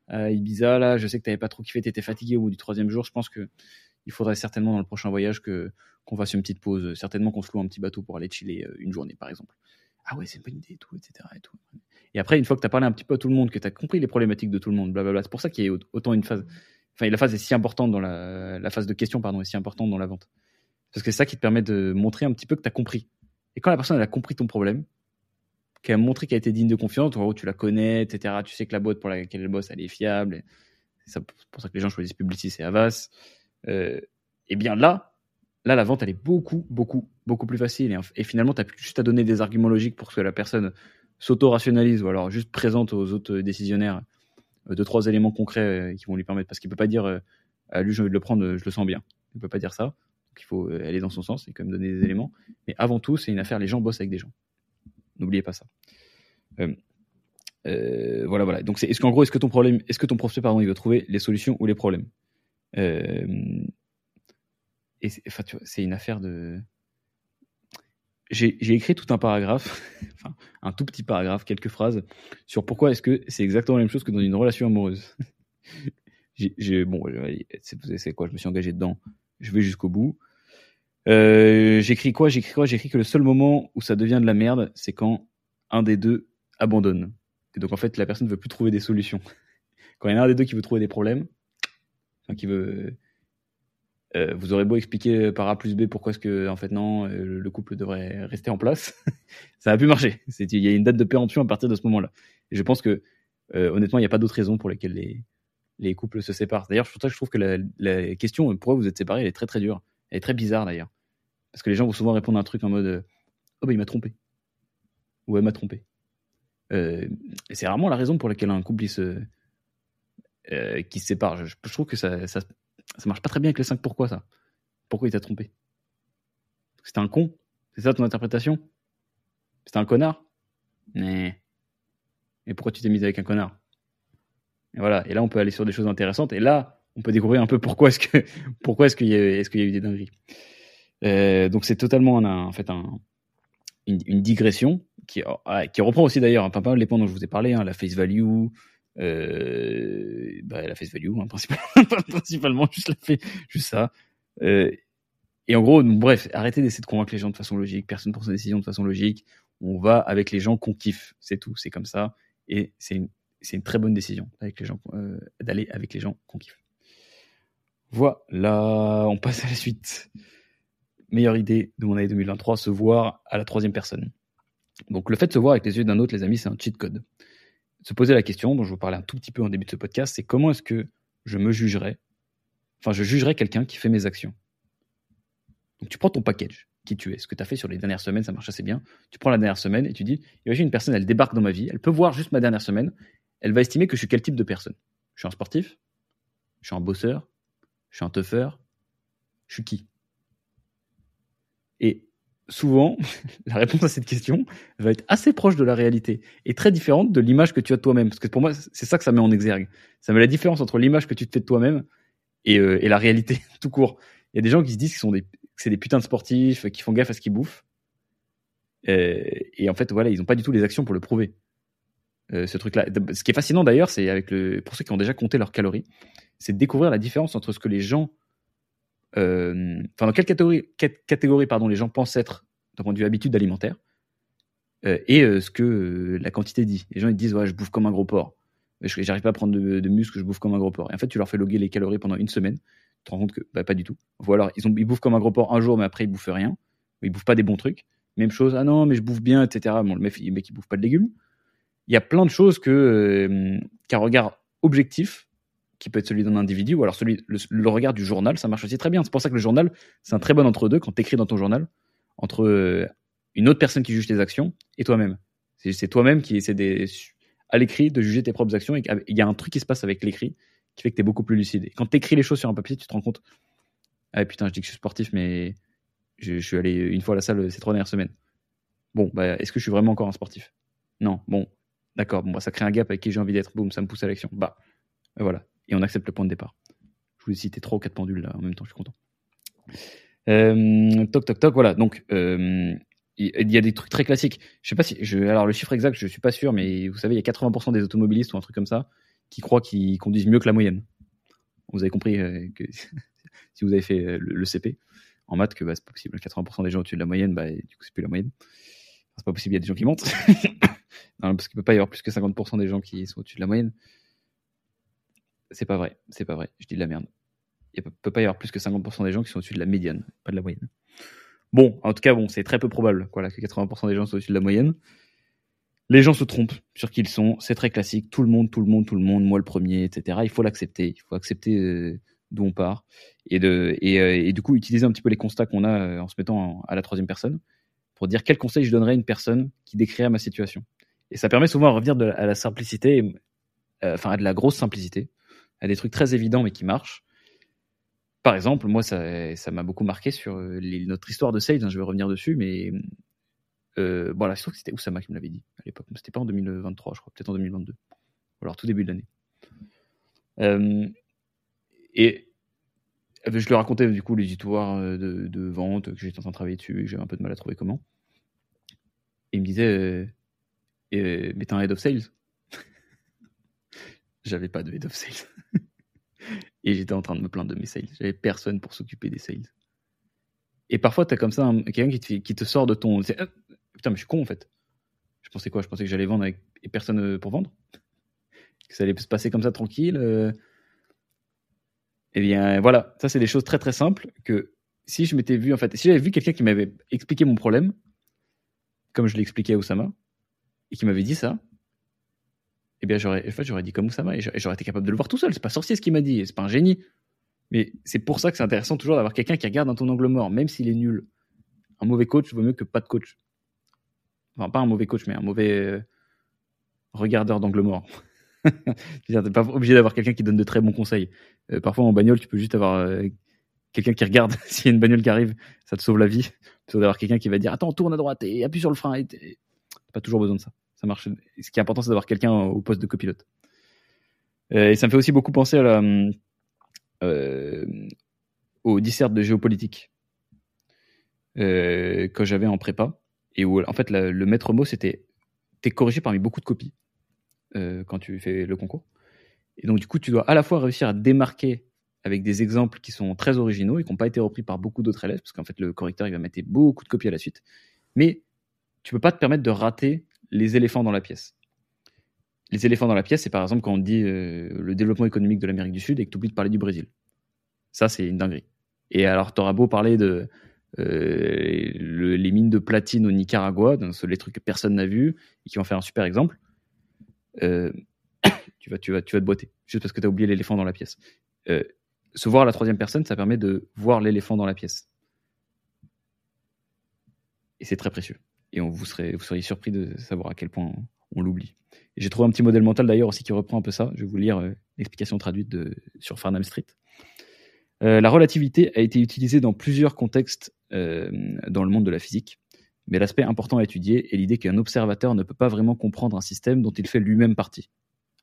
à Ibiza, là, je sais que t'avais pas trop kiffé, t'étais fatigué au bout du troisième jour. Je pense que il faudrait certainement dans le prochain voyage que qu'on fasse une petite pause. Certainement qu'on se loue un petit bateau pour aller chiller euh, une journée, par exemple. Ah ouais, c'est une bonne idée, et tout, etc. Et, tout. et après, une fois que tu as parlé un petit peu à tout le monde, que tu as compris les problématiques de tout le monde, blablabla, c'est pour ça qu'il y a autant une phase. Enfin, la phase est si importante dans la, phase de question, pardon, est si importante dans la vente. Parce que c'est ça qui te permet de montrer un petit peu que tu as compris. Et quand la personne elle a compris ton problème, qu'elle a montré qu'elle était digne de confiance, en tu la connais, etc., tu sais que la boîte pour laquelle elle bosse, elle est fiable. C'est pour ça que les gens choisissent Publicis et Avas. Euh, et bien là, là, la vente, elle est beaucoup, beaucoup, beaucoup plus facile. Et, finalement, tu as juste à donner des arguments logiques pour que la personne s'auto-rationalise ou alors juste présente aux autres décisionnaires euh, deux, trois éléments concrets euh, qui vont lui permettre. Parce qu'il peut pas dire à lui, j'ai envie de le prendre, je le sens bien. Il peut pas dire ça. Donc il faut aller dans son sens et quand même donner des éléments. Mais avant tout, c'est une affaire, les gens bossent avec des gens. N'oubliez pas ça. Euh, voilà, voilà. Donc, est-ce qu'en gros, est-ce que ton problème, est-ce que ton prospect, pardon, il veut trouver les solutions ou les problèmes? Euh, c'est une affaire de. J'ai, écrit tout un paragraphe, <laughs> enfin, un tout petit paragraphe, quelques phrases sur pourquoi est-ce que c'est exactement la même chose que dans une relation amoureuse. <laughs> bon, c'est, quoi Je me suis engagé dedans. Je vais jusqu'au bout. Euh, j'écris quoi J'écris quoi J'écris que le seul moment où ça devient de la merde, c'est quand un des deux abandonne. Et donc en fait, la personne ne veut plus trouver des solutions. <laughs> Quand il y en a un des deux qui veut trouver des problèmes, qui veut, euh, vous aurez beau expliquer par A plus B pourquoi est-ce que en fait non, euh, le couple devrait rester en place, <laughs> ça a pu marcher. Il y a une date de péremption à partir de ce moment-là. Je pense que euh, honnêtement, il n'y a pas d'autre raison pour lesquelles les, les couples se séparent. D'ailleurs, pour ça, je trouve que la, question pourquoi vous êtes séparés, elle est très très dure. Elle est très bizarre d'ailleurs. Parce que les gens vont souvent répondre à un truc en mode Oh bah il m'a trompé. Ou elle m'a trompé. C'est rarement la raison pour laquelle un couple se, qui se sépare. Je, trouve que ça, ça, marche pas très bien avec les 5 pourquoi ça. Pourquoi il t'a trompé? C'était un con C'est ça ton interprétation? C'était un connard? Mais. Et pourquoi tu t'es mis avec un connard? Et voilà. Et là, on peut aller sur des choses intéressantes. Et là, on peut découvrir un peu pourquoi est-ce que <laughs> pourquoi est-ce qu'il y, est qu'il y, a eu des dingueries. Euh, donc c'est totalement en fait un, une, digression qui, ah, qui reprend aussi d'ailleurs un peu les points dont je vous ai parlé, hein, la face value, euh, bah, la face value, hein, principalement, <laughs> juste, ça. Euh, et en gros, bref, arrêtez d'essayer de convaincre les gens de façon logique. Personne prend sa décision de façon logique. On va avec les gens qu'on kiffe, c'est tout, c'est comme ça. Et c'est une, c'est une très bonne décision avec les gens, euh, d'aller avec les gens qu'on kiffe. Voilà, on passe à la suite meilleure idée de mon année 2023, se voir à la troisième personne. Donc le fait de se voir avec les yeux d'un autre, les amis, c'est un cheat code. Se poser la question, dont je vous parlais un tout petit peu en début de ce podcast, c'est comment est-ce que je me jugerais, enfin je jugerais quelqu'un qui fait mes actions? Donc tu prends ton package, qui tu es, ce que tu as fait sur les dernières semaines, ça marche assez bien. Tu prends la dernière semaine et tu dis, imagine une personne, elle débarque dans ma vie, elle peut voir juste ma dernière semaine, elle va estimer que je suis quel type de personne? Je suis un sportif, je suis un bosseur, je suis un tougher, je suis qui? Et souvent, <laughs> la réponse à cette question va être assez proche de la réalité et très différente de l'image que tu as de toi-même. Parce que pour moi, c'est ça que ça met en exergue. Ça met la différence entre l'image que tu te fais de toi-même et, euh, la réalité <laughs> tout court. Il y a des gens qui se disent sont des, que c'est des putains de sportifs, qui font gaffe à ce qu'ils bouffent. Euh, et en fait, voilà, ils n'ont pas du tout les actions pour le prouver. Euh, ce truc-là. Ce qui est fascinant d'ailleurs, c'est avec le, pour ceux qui ont déjà compté leurs calories, c'est de découvrir la différence entre ce que les gens euh, enfin dans quelle catégorie, catégorie pardon, les gens pensent être d'un point de vue habitude alimentaire euh, et euh, ce que la quantité dit? Les gens ils disent ouais je bouffe comme un gros porc, j'arrive pas à prendre de, de, muscles, je bouffe comme un gros porc. Et en fait tu leur fais loguer les calories pendant une semaine, tu te rends compte que bah, pas du tout. Ou alors ils, bouffent comme un gros porc un jour mais après ils bouffent rien, ils bouffent pas des bons trucs. Même chose, ah non mais je bouffe bien, etc. Bon le mec, le mec il bouffe pas de légumes. Il y a plein de choses que qu'un regard objectif qui peut être celui d'un individu, ou alors celui, le, regard du journal, ça marche aussi très bien. C'est pour ça que le journal, c'est un très bon entre-deux quand tu écris dans ton journal, entre euh, une autre personne qui juge tes actions et toi-même. C'est toi-même qui essaie à l'écrit de juger tes propres actions et il y a un truc qui se passe avec l'écrit qui fait que tu es beaucoup plus lucide. Et quand tu écris les choses sur un papier, tu te rends compte Ah putain, je dis que je suis sportif, mais je, suis allé une fois à la salle ces trois dernières semaines. Bon, bah, est-ce que je suis vraiment encore un sportif? Non. Bon, d'accord. Bon, bah, ça crée un gap avec qui j'ai envie d'être. Boum, ça me pousse à l'action. Bah, voilà. Et on accepte le point de départ. Je vous ai cité trois ou quatre pendules là en même temps. Je suis content. Euh, toc, toc, toc. Voilà. Donc, euh, il y a des trucs très classiques. Je sais pas si, je, alors le chiffre exact, je suis pas sûr, mais vous savez, il y a 80% des automobilistes ou un truc comme ça qui croient qu'ils conduisent mieux que la moyenne. Vous avez compris euh, que <laughs> si vous avez fait euh, le, CP en maths, que bah, c'est pas possible. 80% des gens au-dessus de la moyenne, bah, du coup, c'est plus la moyenne. c'est pas possible, il y a des gens qui montent. <coughs> non, parce qu'il peut pas y avoir plus que 50% des gens qui sont au-dessus de la moyenne. C'est pas vrai, c'est pas vrai, je dis de la merde. Il peut pas y avoir plus que 50% des gens qui sont au-dessus de la médiane, pas de la moyenne. Bon, en tout cas, bon, c'est très peu probable quoi, que 80% des gens soient au-dessus de la moyenne. Les gens se trompent sur qui ils sont, c'est très classique. Tout le monde, tout le monde, tout le monde, moi le premier, etc. Il faut l'accepter. Il faut accepter euh, d'où on part et, de, euh, et, du coup utiliser un petit peu les constats qu'on a euh, en se mettant à la troisième personne pour dire quel conseil je donnerais à une personne qui décrirait ma situation. Et ça permet souvent de revenir à la simplicité, enfin à de la grosse simplicité, à des trucs très évidents mais qui marchent par exemple, moi, ça, m'a beaucoup marqué sur euh, notre histoire de sales. Hein, je vais revenir dessus, mais euh, voilà, je trouve que c'était Oussama qui me l'avait dit à l'époque. C'était pas en 2023, je crois, peut-être en 2022. Ou alors tout début de l'année. Euh, et je lui racontais du coup les histoires de, de vente, que j'étais en train de travailler dessus, que j'avais un peu de mal à trouver comment. Et il me disait, mais t'es un head of sales J'avais pas de head of sales. <laughs> Et j'étais en train de me plaindre de mes sales. J'avais personne pour s'occuper des sales. Et parfois, tu as comme ça quelqu'un qui te, qui te sort de ton. Ah, putain, mais je suis con en fait. Je pensais quoi? Je pensais que j'allais vendre avec personne euh, pour vendre? Que ça allait se passer comme ça tranquille euh? Eh bien, voilà. Ça, c'est des choses très très simples que si je m'étais vu, en fait, si j'avais vu quelqu'un qui m'avait expliqué mon problème, comme je l'ai expliqué à Osama, et qui m'avait dit ça, eh bien, j'aurais, en fait, j'aurais dit comme Oussama et j'aurais été capable de le voir tout seul. C'est pas sorcier ce qu'il m'a dit, c'est pas un génie. Mais c'est pour ça que c'est intéressant toujours d'avoir quelqu'un qui regarde dans ton angle mort, même s'il est nul. Un mauvais coach vaut mieux que pas de coach. Enfin, pas un mauvais coach, mais un mauvais euh, regardeur d'angle mort. <laughs> T'es pas obligé d'avoir quelqu'un qui donne de très bons conseils. Euh, parfois, en bagnole, tu peux juste avoir euh, quelqu'un qui regarde <laughs> s'il y a une bagnole qui arrive, ça te sauve la vie. Plutôt d'avoir quelqu'un qui va dire Attends, tourne à droite et appuie sur le frein. T'as pas toujours besoin de ça ça marche. Ce qui est important, c'est d'avoir quelqu'un au poste de copilote. Euh, et ça me fait aussi beaucoup penser euh, au dissert de géopolitique euh, que j'avais en prépa et où en fait le maître mot c'était t'es corrigé parmi beaucoup de copies quand tu fais le concours. Et donc du coup tu dois à la fois réussir à démarquer avec des exemples qui sont très originaux et qui n'ont pas été repris par beaucoup d'autres élèves parce qu'en fait le correcteur il va mettre beaucoup de copies à la suite, mais tu peux pas te permettre de rater les éléphants dans la pièce. Les éléphants dans la pièce, c'est par exemple quand on dit euh, le développement économique de l'Amérique du Sud et que tu oublies de parler du Brésil. Ça, c'est une dinguerie. Et alors, tu auras beau parler de euh, les mines de platine au Nicaragua, les trucs que personne n'a vus et qui vont faire un super exemple, euh, <coughs> tu, vas, tu vas te boiter, juste parce que tu as oublié l'éléphant dans la pièce. se voir à la troisième personne, ça permet de voir l'éléphant dans la pièce. Et c'est très précieux et vous, seriez surpris de savoir à quel point on, l'oublie. J'ai trouvé un petit modèle mental d'ailleurs aussi qui reprend un peu ça. Je vais vous lire euh, l'explication traduite sur Farnham Street. Euh, la relativité a été utilisée dans plusieurs contextes euh, dans le monde de la physique, mais l'aspect important à étudier est l'idée qu'un observateur ne peut pas vraiment comprendre un système dont il fait lui-même partie.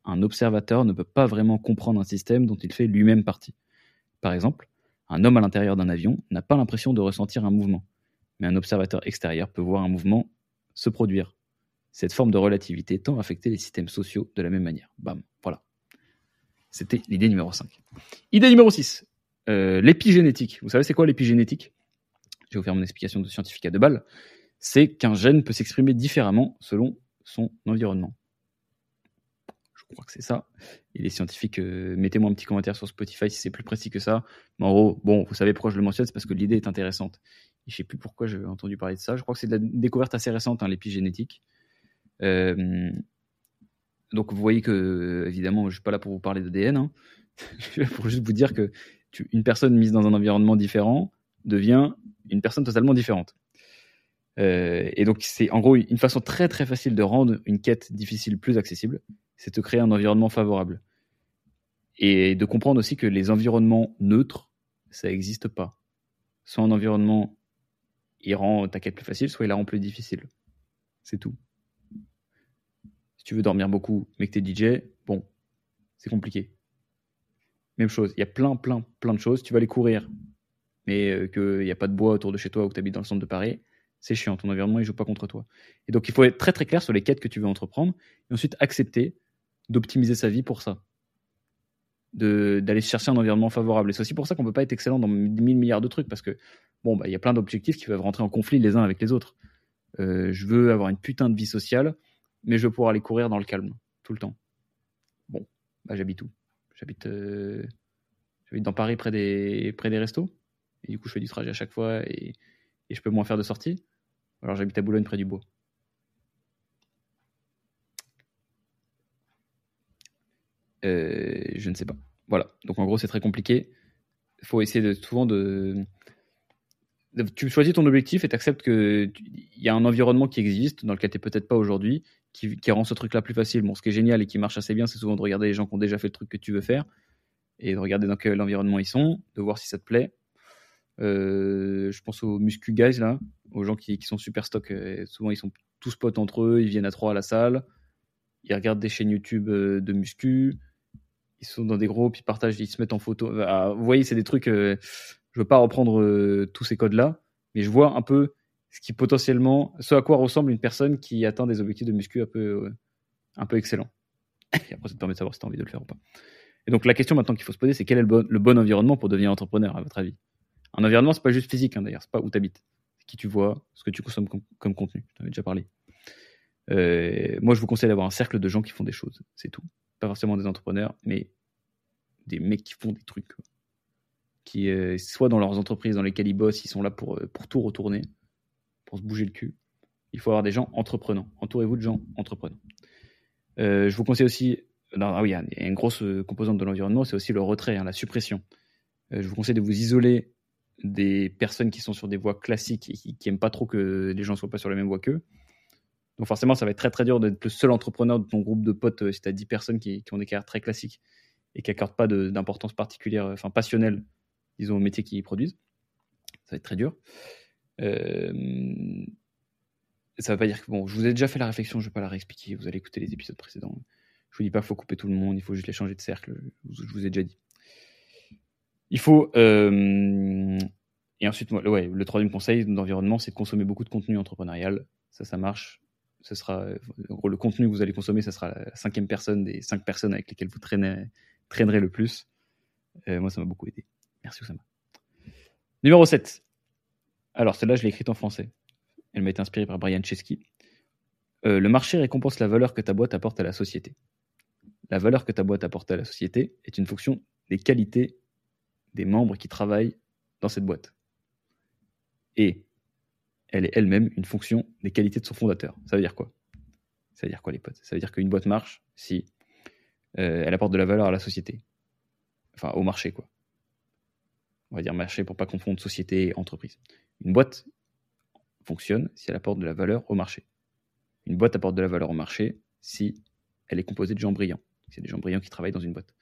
Un observateur ne peut pas vraiment comprendre un système dont il fait lui-même partie. Par exemple, un homme à l'intérieur d'un avion n'a pas l'impression de ressentir un mouvement mais un observateur extérieur peut voir un mouvement se produire. Cette forme de relativité tend à affecter les systèmes sociaux de la même manière. Bam, voilà. C'était l'idée numéro 5. Idée numéro 6, euh, l'épigénétique. Vous savez c'est quoi l'épigénétique? Je vais vous faire mon explication de scientifique à deux balles. C'est qu'un gène peut s'exprimer différemment selon son environnement. Je crois que c'est ça. Et les scientifiques, euh, mettez-moi un petit commentaire sur Spotify si c'est plus précis que ça. Mais en gros, bon, vous savez pourquoi je le mentionne, c'est parce que l'idée est intéressante. Je je sais plus pourquoi j'ai entendu parler de ça. Je crois que c'est de la découverte assez récente, hein, l'épigénétique. Euh, donc vous voyez que, évidemment, je ne suis pas là pour vous parler d'ADN. Hein. <laughs> pour juste vous dire que une personne mise dans un environnement différent devient une personne totalement différente. Euh, et donc c'est en gros une façon très très facile de rendre une quête difficile plus accessible, c'est de créer un environnement favorable. Et de comprendre aussi que les environnements neutres, ça n'existe pas soit un environnement, il rend ta quête plus facile, soit il la rend plus difficile. C'est tout. Si tu veux dormir beaucoup, mais que tu es DJ, bon, c'est compliqué. Même chose, il y a plein, plein, plein de choses. Tu vas aller courir, mais euh, qu'il n'y a pas de bois autour de chez toi ou que tu habites dans le centre de Paris, c'est chiant. Ton environnement, il joue pas contre toi. Et donc, il faut être très, très clair sur les quêtes que tu veux entreprendre et ensuite accepter d'optimiser sa vie pour ça. D'aller chercher un environnement favorable. Et c'est aussi pour ça qu'on peut pas être excellent dans mille milliards de trucs parce que, bon, bah, il y a plein d'objectifs qui peuvent rentrer en conflit les uns avec les autres. Euh, je veux avoir une putain de vie sociale, mais je veux pouvoir aller courir dans le calme, tout le temps. Bon, bah, j'habite où? J'habite euh, dans Paris près des, près des restos. Et du coup, je fais du trajet à chaque fois et, et je peux moins faire de sorties. Alors, j'habite à Boulogne près du bois. Euh, je ne sais pas. Voilà. Donc, en gros, c'est très compliqué. Il faut essayer de, souvent de, tu choisis ton objectif et tu acceptes qu'il y a un environnement qui existe, dans lequel tu n'es peut-être pas aujourd'hui, qui, rend ce truc-là plus facile. Bon, ce qui est génial et qui marche assez bien, c'est souvent de regarder les gens qui ont déjà fait le truc que tu veux faire et de regarder dans quel environnement ils sont, de voir si ça te plaît. Euh, je pense aux muscu guys là, aux gens qui, sont super stock. Euh, souvent, ils sont tous potes entre eux, ils viennent à trois à la salle, ils regardent des chaînes YouTube de muscu, ils sont dans des groupes, ils partagent, ils se mettent en photo. vous voyez, c'est des trucs je veux pas reprendre euh, tous ces codes-là, mais je vois un peu ce qui potentiellement, ce à quoi ressemble une personne qui atteint des objectifs de muscu un peu, euh, un peu excellents. Et après, ça te permet de savoir si tu as envie de le faire ou pas. Et donc, la question maintenant qu'il faut se poser, c'est quel est le bon, le bon, environnement pour devenir entrepreneur, à votre avis? Un environnement, c'est pas juste physique, hein, d'ailleurs, c'est pas où tu habites. C'est qui tu vois, ce que tu consommes comme, contenu. Je t'en avais déjà parlé. Euh, moi, je vous conseille d'avoir un cercle de gens qui font des choses, c'est tout. Pas forcément des entrepreneurs, mais des mecs qui font des trucs qui, euh, soit dans leurs entreprises dans lesquelles ils bossent, ils sont là pour, euh, pour tout retourner, pour se bouger le cul. Il faut avoir des gens entreprenants. Entourez-vous de gens entreprenants. Euh, je vous conseille aussi, ah oui, il y a une grosse composante de l'environnement, c'est aussi le retrait, hein, la suppression. je vous conseille de vous isoler des personnes qui sont sur des voies classiques et qui, n'aiment pas trop que les gens soient pas sur la même voie qu'eux. Donc forcément, ça va être très très dur d'être le seul entrepreneur de ton groupe de potes si tu as 10 personnes qui, ont des carrières très classiques et qui n'accordent pas d'importance particulière, enfin passionnelle disons, au métier qu'ils produisent. Ça va être très dur. Euh, ça veut pas dire que, bon, je vous ai déjà fait la réflexion, je ne vais pas la réexpliquer, vous allez écouter les épisodes précédents. Je vous dis pas qu'il faut couper tout le monde, il faut juste les changer de cercle, je vous ai déjà dit. Il faut. Euh, et ensuite, le troisième conseil d'environnement, c'est de consommer beaucoup de contenu entrepreneurial. Ça, ça marche. Ce sera, le contenu que vous allez consommer, ça sera la cinquième personne des cinq personnes avec lesquelles vous traînez, traînerez le plus. Euh, moi, ça m'a beaucoup aidé. Merci Oussama. Numéro 7. Alors, celle-là, je l'ai écrite en français. Elle m'a été inspirée par Brian Chesky. Euh, le marché récompense la valeur que ta boîte apporte à la société. La valeur que ta boîte apporte à la société est une fonction des qualités des membres qui travaillent dans cette boîte. Et elle est elle-même une fonction des qualités de son fondateur. Ça veut dire quoi? Ça veut dire quoi, les potes? Ça veut dire qu'une boîte marche si euh, elle apporte de la valeur à la société. Enfin, au marché, quoi on va dire marché pour pas confondre société et entreprise. Une boîte fonctionne si elle apporte de la valeur au marché. Une boîte apporte de la valeur au marché si elle est composée de gens brillants. C'est des gens brillants qui travaillent dans une boîte.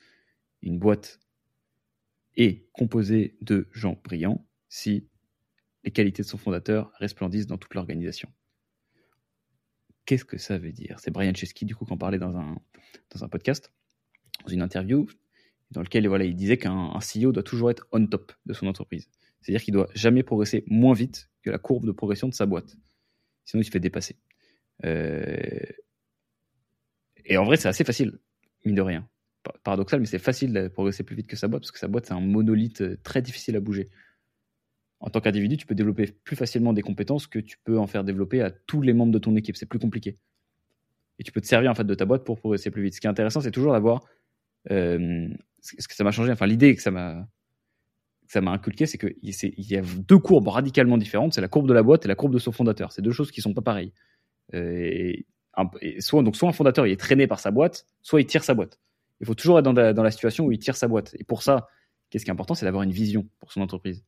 Une boîte est composée de gens brillants si les qualités de son fondateur resplendissent dans toute l'organisation. Qu'est-ce que ça veut dire? C'est Brian Chesky, du coup, qui en parlait dans un, dans un podcast, dans une interview dans lequel voilà, il disait qu'un CEO doit toujours être on top de son entreprise. C'est-à-dire qu'il doit jamais progresser moins vite que la courbe de progression de sa boîte. Sinon, il se fait dépasser. Euh, et en vrai, c'est assez facile, mine de rien. Paradoxal, mais c'est facile de progresser plus vite que sa boîte, parce que sa boîte, c'est un monolithe euh, très difficile à bouger. En tant qu'individu, tu peux développer plus facilement des compétences que tu peux en faire développer à tous les membres de ton équipe. C'est plus compliqué. Et tu peux te servir en fait de ta boîte pour progresser plus vite. Ce qui est intéressant, c'est toujours d'avoir euh, ce que ça m'a changé, enfin l'idée que ça m'a inculqué, c'est qu'il y a deux courbes radicalement différentes. C'est la courbe de la boîte et la courbe de son fondateur. C'est deux choses qui sont pas pareilles. Euh, soit, donc, soit un fondateur il est traîné par sa boîte, soit il tire sa boîte. Il faut toujours être dans la, dans la situation où il tire sa boîte. Et pour ça, qu'est-ce qui est important, c'est d'avoir une vision pour son entreprise.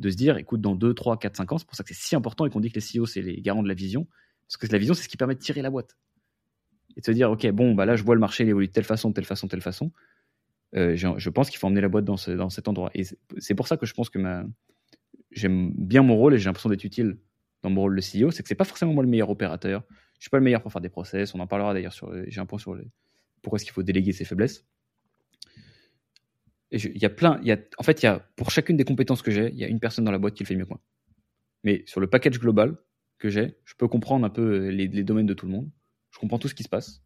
De se dire, écoute, dans 2, 3, 4, 5 ans, c'est pour ça que c'est si important et qu'on dit que les CEO, c'est les garants de la vision. Parce que la vision, c'est ce qui permet de tirer la boîte. Et de se dire, OK, bon, bah là, je vois le marché évoluer de telle façon, telle façon, telle façon. Euh, je pense qu'il faut emmener la boîte dans, dans cet endroit. Et c'est pour ça que je pense que ma, j'aime bien mon rôle et j'ai l'impression d'être utile dans mon rôle de CEO, c'est que c'est pas forcément moi le meilleur opérateur. Je suis pas le meilleur pour faire des process. On en parlera d'ailleurs sur. J'ai un point sur pourquoi est-ce qu'il faut déléguer ses faiblesses. Il y a plein. Y a, en fait, il y a pour chacune des compétences que j'ai, il y a une personne dans la boîte qui le fait mieux que moi. Mais sur le package global que j'ai, je peux comprendre un peu les, les domaines de tout le monde. Je comprends tout ce qui se passe.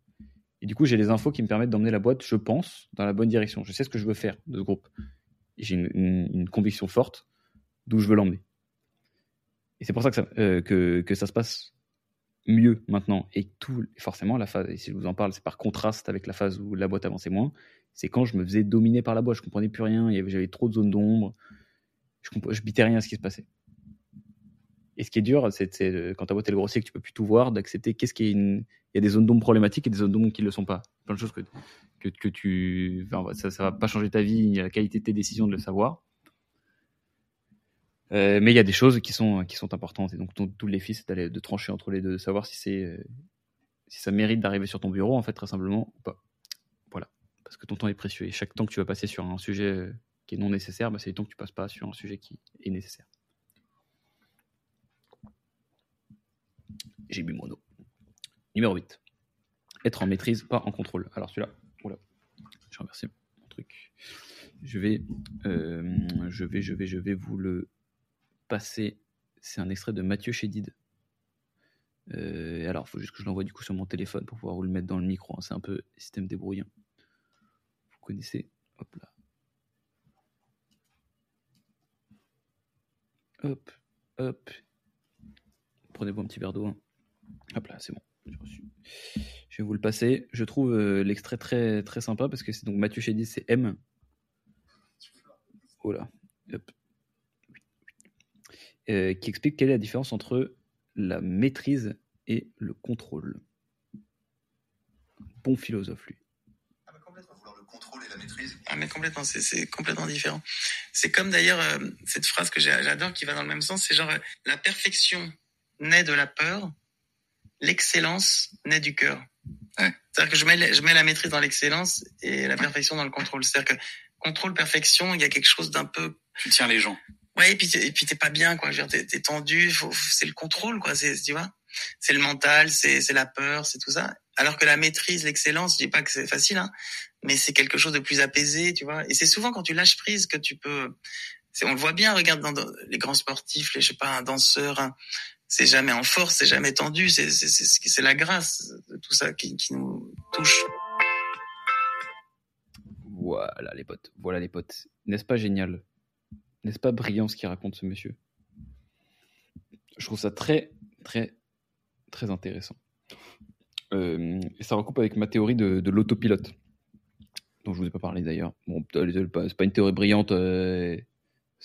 Et du coup, j'ai les infos qui me permettent d'emmener la boîte, je pense, dans la bonne direction. Je sais ce que je veux faire de ce groupe. J'ai une, conviction forte d'où je veux l'emmener. Et c'est pour ça que ça, euh, que ça se passe mieux maintenant. Et tout, forcément, la phase, et si je vous en parle, c'est par contraste avec la phase où la boîte avançait moins. C'est quand je me faisais dominer par la boîte. Je comprenais plus rien. J'avais trop de zones d'ombre. Je, je bitais rien à ce qui se passait. Et ce qui est dur, c'est quand ta boîte est le grossier que tu peux plus tout voir, d'accepter qu'est-ce y a des zones d'ombre problématiques et des zones d'ombre qui ne le sont pas. Plein de choses que, que, que tu. ça, ça va pas changer ta vie, la qualité de tes décisions de le savoir. Euh, mais il y a des choses qui sont, qui sont importantes. Et donc, tous les fils, c'est d'aller de trancher entre les deux, de savoir si, c'est, si ça mérite d'arriver sur ton bureau, en fait, très simplement, ou pas. Parce que ton temps est précieux. Et chaque temps que tu vas passer sur un sujet euh, qui est non nécessaire, bah, c'est le temps que tu passes pas sur un sujet qui est nécessaire. J'ai bu mon eau. Numéro 8. Être en maîtrise, pas en contrôle. Alors celui-là, oula, je remercie mon truc. Je vais, je vais, je vais, je vais vous le passer. C'est un extrait de Mathieu Chédid. Euh, alors, il faut juste que je l'envoie du coup sur mon téléphone pour pouvoir vous le mettre dans le micro. Hein. C'est un peu système débrouillant. Vous connaissez Hop là. Hop, hop. Prenez-vous un petit verre d'eau. Hein. Hop là, c'est bon. Je vais vous le passer. Je trouve euh, l'extrait très très sympa parce que c'est donc Mathieu Chédid, c'est M. Oh là. Hop. Euh, qui explique quelle est la différence entre la maîtrise et le contrôle. Bon philosophe, lui. Ah, mais complètement, c'est complètement différent. C'est comme d'ailleurs euh, cette phrase que j'adore qui va dans le même sens, c'est genre euh, la perfection naît de la peur, l'excellence naît du cœur. C'est-à-dire que je mets, je mets la maîtrise dans l'excellence et la perfection dans le contrôle. C'est-à-dire que contrôle, perfection, il y a quelque chose d'un peu... Tu tiens les gens. Ouais, et puis et puis t'es pas bien quoi. T'es es tendu. C'est le contrôle quoi. C'est tu vois? C'est le mental, c'est c'est la peur, c'est tout ça. Alors que la maîtrise, l'excellence, je dis pas que c'est facile, hein, mais c'est quelque chose de plus apaisé, tu vois. Et c'est souvent quand tu lâches prise que tu peux. On le voit bien. Regarde dans, les grands sportifs, les je sais pas un danseur. c'est jamais en force, c'est jamais tendu. C'est la grâce de tout ça qui nous touche. Voilà les potes. Voilà les potes. N'est-ce pas génial? N'est-ce pas brillant ce qu'il raconte ce monsieur? Je trouve ça très, très, très intéressant. Euh, et ça recoupe avec ma théorie de, l'autopilote, dont je vous ai pas parlé d'ailleurs. Bon, c'est pas une théorie brillante euh,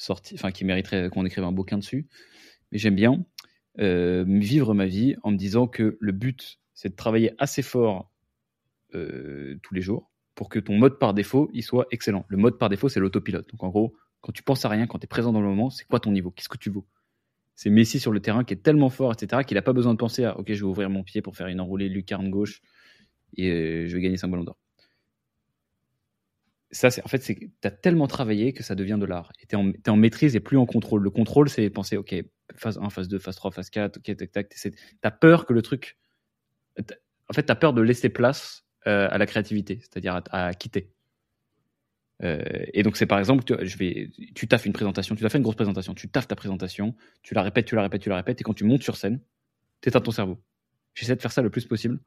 enfin qui mériterait qu'on écrive un bouquin dessus, mais j'aime bien euh, vivre ma vie en me disant que le but, c'est de travailler assez fort tous les jours pour que ton mode par défaut, il soit excellent. Le mode par défaut, c'est l'autopilote. Donc en gros, quand tu penses à rien, quand tu es présent dans le moment, c'est quoi ton niveau? Qu'est-ce que tu vaux? C'est Messi sur le terrain qui est tellement fort, etc., qu'il n'a pas besoin de penser à OK, je vais ouvrir mon pied pour faire une enroulée lucarne gauche et euh, je vais gagner 5 ballons d'or. Ça, c'est en fait, tu as tellement travaillé que ça devient de l'art. tu es, en maîtrise et plus en contrôle. Le contrôle, c'est penser OK, phase 1, phase 2, phase 3, phase 4, OK, tac, tac. Tu as peur que le truc. En fait, tu as peur de laisser place euh, à la créativité, c'est-à-dire à quitter. Euh, et donc c'est par exemple, tu, je vais, tu taffes une présentation, tu as fait une grosse présentation, tu taffes ta présentation, tu la répètes, tu la répètes, tu la répètes, et quand tu montes sur scène, tu éteins ton cerveau. J'essaie de faire ça le plus possible.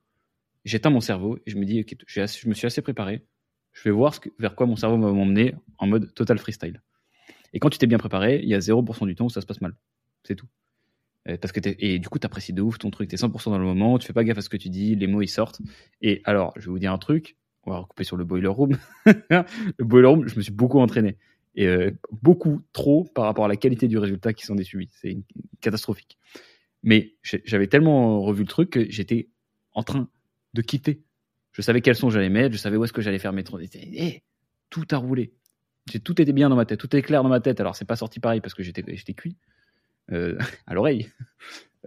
J'éteins mon cerveau et je me dis, je me suis assez préparé. Je vais voir ce vers quoi mon cerveau va m'emmener en mode total freestyle. Et quand tu t'es bien préparé, il y a 0% du temps où ça se passe mal. C'est tout. Euh, parce que et du coup, tu apprécies de ouf ton truc, tu es 100% dans le moment, tu fais pas gaffe à ce que tu dis, les mots ils sortent. Et alors, je vais vous dire un truc, on va recouper sur le boiler room. <laughs> le boiler room, je me suis beaucoup entraîné. Et euh, beaucoup trop par rapport à la qualité du résultat qui s'en est suivi. C'est catastrophique. Mais j'avais tellement revu le truc que j'étais en train de quitter. Je savais quels son j'allais mettre, je savais où est-ce que j'allais faire mes hey, tout a roulé. Tout était bien dans ma tête, tout était clair dans ma tête. Alors c'est pas sorti pareil parce que j'étais cuit euh, <laughs> à l'oreille. <laughs>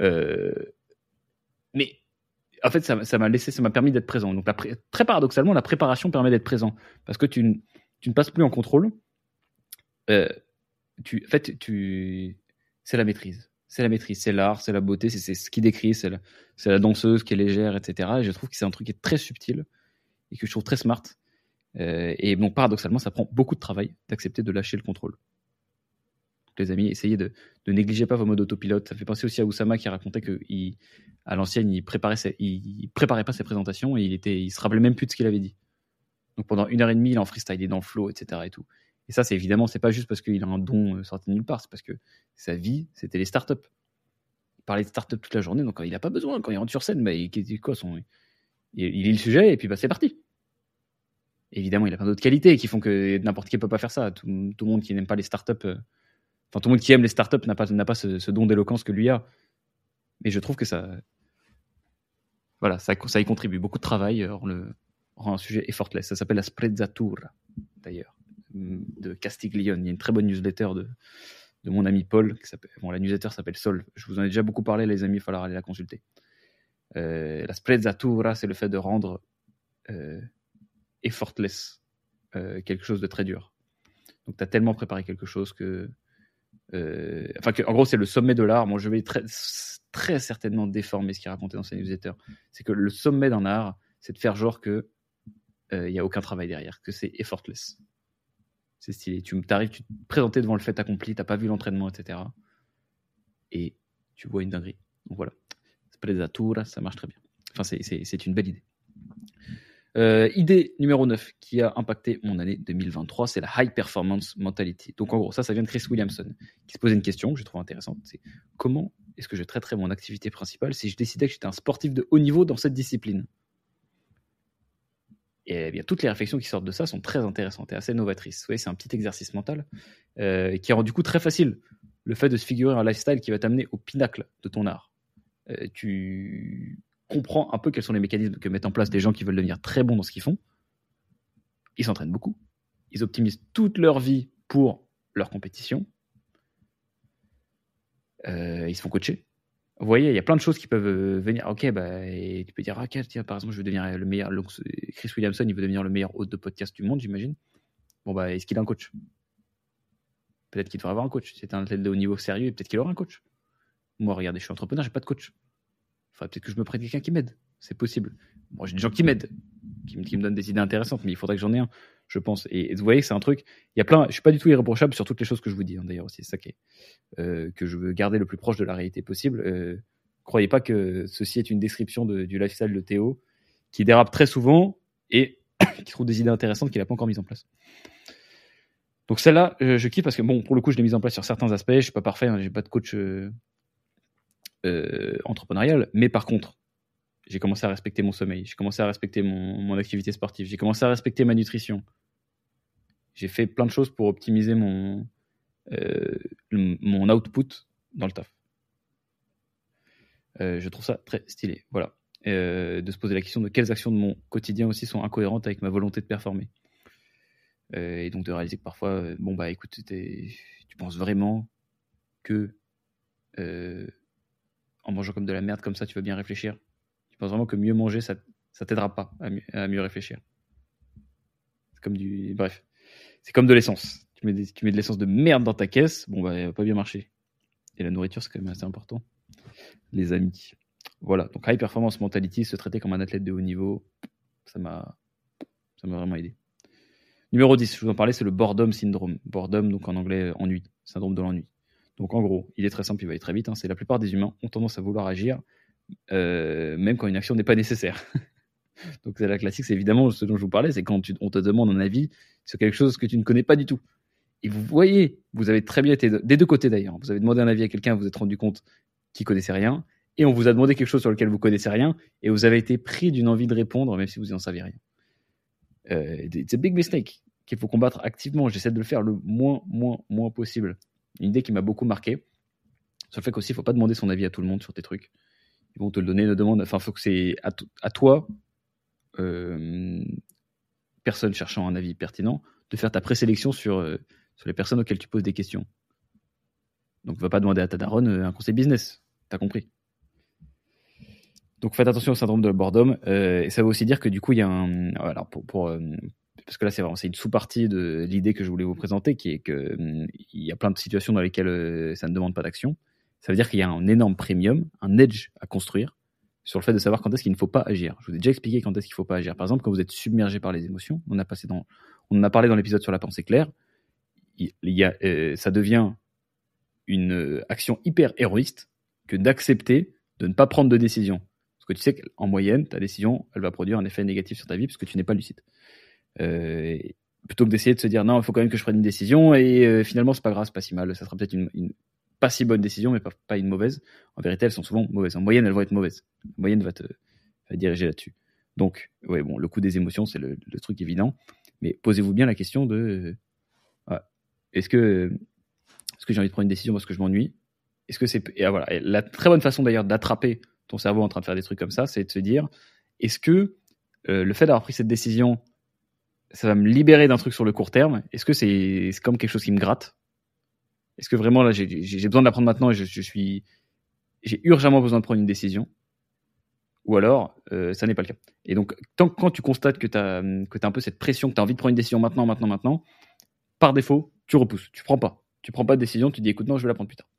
Euh, mais en fait, ça m'a laissé, ça m'a permis d'être présent. Donc, très paradoxalement, la préparation permet d'être présent parce que tu, tu, ne passes plus en contrôle. Euh, tu, en fait, tu, c'est la maîtrise. C'est la maîtrise, c'est l'art, c'est la beauté, c'est ce qui décrit, c'est la, danseuse qui est légère, etc. Et je trouve que c'est un truc qui est très subtil et que je trouve très smart. Euh, et bon, paradoxalement, ça prend beaucoup de travail d'accepter de lâcher le contrôle. Les amis, essayez de ne négliger pas vos modes autopilote. Ça fait penser aussi à Oussama qui racontait que à l'ancienne, il préparait, préparait pas ses présentations et il était, il se rappelait même plus de ce qu'il avait dit. Donc pendant une heure et demie, il est en freestyle, il est dans le flow, etc. Et tout. Et ça, c'est évidemment, c'est pas juste parce qu'il a un don euh, sorti de nulle part, c'est parce que sa vie, c'était les startups. Il parlait de startups toute la journée, donc il n'a pas besoin, quand il rentre sur scène, bah, il, quoi, son, il, lit le sujet et puis bah, c'est parti. Évidemment, il a plein d'autres qualités qui font que n'importe qui ne peut pas faire ça. Tout, le monde qui n'aime pas les startups, euh, enfin tout le monde qui aime les startups n'a pas, n'a pas ce, don d'éloquence que lui a. Mais je trouve que ça, voilà, ça, y contribue. Beaucoup de travail euh, rend, le, rend un sujet effortless. Ça s'appelle la sprezzatura, d'ailleurs de Castiglione. Il y a une très bonne newsletter de, de mon ami Paul. Qui bon, la newsletter s'appelle Sol. Je vous en ai déjà beaucoup parlé, les amis, il falloir aller la consulter. Euh, la sprezzatura, c'est le fait de rendre euh, effortless euh, quelque chose de très dur. Donc, tu as tellement préparé quelque chose que. Euh, enfin, que, en gros, c'est le sommet de l'art. Moi, je vais très, très certainement déformer ce qu'il racontait dans sa newsletter. C'est que le sommet d'un art, c'est de faire genre que il n'y a aucun travail derrière, que c'est effortless. C'est stylé. Tu tu te présentes devant le fait accompli, t'as pas vu l'entraînement, etc. Et tu vois une dinguerie. Donc voilà. tour, ça marche très bien. Enfin, c'est une belle idée. Euh, idée numéro 9 qui a impacté mon année 2023, c'est la High Performance Mentality. Donc en gros, ça, ça vient de Chris Williamson, qui se posait une question que je trouve intéressante. C'est comment est-ce que je traiterais mon activité principale si je décidais que j'étais un sportif de haut niveau dans cette discipline? Et eh bien, toutes les réflexions qui sortent de ça sont très intéressantes et assez novatrices. Vous voyez, c'est un petit exercice mental euh, qui rend du coup très facile le fait de se figurer un lifestyle qui va t'amener au pinacle de ton art. Euh, tu comprends un peu quels sont les mécanismes que mettent en place des gens qui veulent devenir très bons dans ce qu'ils font. Ils s'entraînent beaucoup. Ils optimisent toute leur vie pour leur compétition. Euh, ils se font coacher. Vous voyez, il y a plein de choses qui peuvent euh, venir. Ok, bah, tu peux dire, ok, tiens, par exemple, je veux devenir le meilleur. Chris Williamson, il veut devenir le meilleur hôte de podcast du monde, j'imagine. Bon, bah, est-ce qu'il a un coach? Peut-être qu'il devrait avoir un coach. C'est un athlète de haut niveau sérieux, peut-être qu'il aura un coach. Moi, regardez, je suis entrepreneur, j'ai pas de coach. Enfin, peut-être que je me prête quelqu'un qui m'aide. C'est possible. Moi, j'ai des gens qui m'aident, qui, me donnent des idées intéressantes, mais il faudrait que j'en ai un, je pense. Et, vous voyez, c'est un truc. Il y a plein. Je suis pas du tout irréprochable sur toutes les choses que je vous dis, hein, d'ailleurs. C'est ça qui est euh, que je veux garder le plus proche de la réalité possible. Euh, croyez pas que ceci est une description du lifestyle de Théo, qui dérape très souvent et <coughs> qui trouve des idées intéressantes qu'il n'a pas encore mises en place. Donc celle-là, euh, je kiffe parce que bon, pour le coup, je l'ai mise en place sur certains aspects. Je suis pas parfait, hein, j'ai pas de coach entrepreneurial, mais par contre, j'ai commencé à respecter mon sommeil, j'ai commencé à respecter mon, activité sportive, j'ai commencé à respecter ma nutrition. J'ai fait plein de choses pour optimiser mon, euh, output dans le taf. Euh, je trouve ça très stylé. Voilà. Euh, de se poser la question de quelles actions de mon quotidien aussi sont incohérentes avec ma volonté de performer. et donc de réaliser que parfois, bon bah écoute, tu penses vraiment que en mangeant comme de la merde comme ça, tu vas bien réfléchir? Je pense vraiment que mieux manger, ça, ça t'aidera pas à mieux, réfléchir? C'est comme du. Bref. C'est comme de l'essence. Tu mets, de l'essence de merde dans ta caisse, bon, bah, elle va pas bien marcher. Et la nourriture, c'est quand même assez important. Les amis. Voilà. Donc, high performance mentality, se traiter comme un athlète de haut niveau, ça m'a, vraiment aidé. Numéro 10, je vous en parlais, c'est le boredom syndrome. Boredom, donc en anglais, ennui, syndrome de l'ennui. Donc en gros, il est très simple, il va aller très vite. Hein. c'est la plupart des humains ont tendance à vouloir agir euh, même quand une action n'est pas nécessaire. <laughs> Donc c'est la classique, c'est évidemment ce dont je vous parlais, c'est quand on te demande un avis sur quelque chose que tu ne connais pas du tout. Et vous voyez, vous avez très bien été, des deux côtés d'ailleurs, vous avez demandé un avis à quelqu'un, vous vous êtes rendu compte qu'il connaissait rien, et on vous a demandé quelque chose sur lequel vous connaissez rien, et vous avez été pris d'une envie de répondre, même si vous n'en savez rien. Euh, c'est un big mistake qu'il faut combattre activement. J'essaie de le faire le moins, moins, moins possible. Une idée qui m'a beaucoup marqué, sur le fait qu'aussi, il ne faut pas demander son avis à tout le monde sur tes trucs ils vont te le donner, ne demande. Enfin, faut que c'est à, toi, personne cherchant un avis pertinent, de faire ta présélection sur, euh, sur les personnes auxquelles tu poses des questions. Donc, va pas demander à ta daronne euh, un conseil business. T'as compris. Donc, faites attention au syndrome de boredom. et ça veut aussi dire que du coup, il y a un. Parce que là c'est vraiment une sous-partie de l'idée que je voulais vous présenter, qui est que hum, il y a plein de situations dans lesquelles euh, ça ne demande pas d'action. Ça veut dire qu'il y a un énorme premium, un edge à construire sur le fait de savoir quand est-ce qu'il ne faut pas agir. Je vous ai déjà expliqué quand est-ce qu'il ne faut pas agir. Par exemple, quand vous êtes submergé par les émotions, on en a parlé dans l'épisode sur la pensée claire. Euh, ça devient une euh, action hyper héroïste que d'accepter de ne pas prendre de décision. Parce que tu sais qu'en moyenne, ta décision, elle va produire un effet négatif sur ta vie parce que tu n'es pas lucide. Euh, plutôt que d'essayer de se dire non, il faut quand même que je prenne une décision et euh, finalement c'est pas grave, c'est pas si mal, ça sera peut-être une, pas si bonne décision, mais pas, une mauvaise. En vérité, elles sont souvent mauvaises. En moyenne, elles vont être mauvaises. La moyenne va te, diriger là-dessus. Donc, ouais, bon, le coup des émotions, c'est le, truc évident. Mais posez-vous bien la question de euh, est-ce que, est-ce que j'ai envie de prendre une décision parce que je m'ennuie? Est-ce que c'est la très bonne façon d'ailleurs d'attraper ton cerveau en train de faire des trucs comme ça, c'est de se dire est-ce que euh, le fait d'avoir pris cette décision ça va me libérer d'un truc sur le court terme? Est-ce que c'est comme quelque chose qui me gratte? Est-ce que vraiment là j'ai besoin de la prendre maintenant et je, suis j'ai urgemment besoin de prendre une décision? Ou alors euh, ça n'est pas le cas. Et donc tant quand tu constates que tu as un peu cette pression, que tu as envie de prendre une décision maintenant, maintenant, maintenant, par défaut, tu repousses, tu prends pas. Tu prends pas de décision, tu dis écoute non, je vais la prendre plus tard.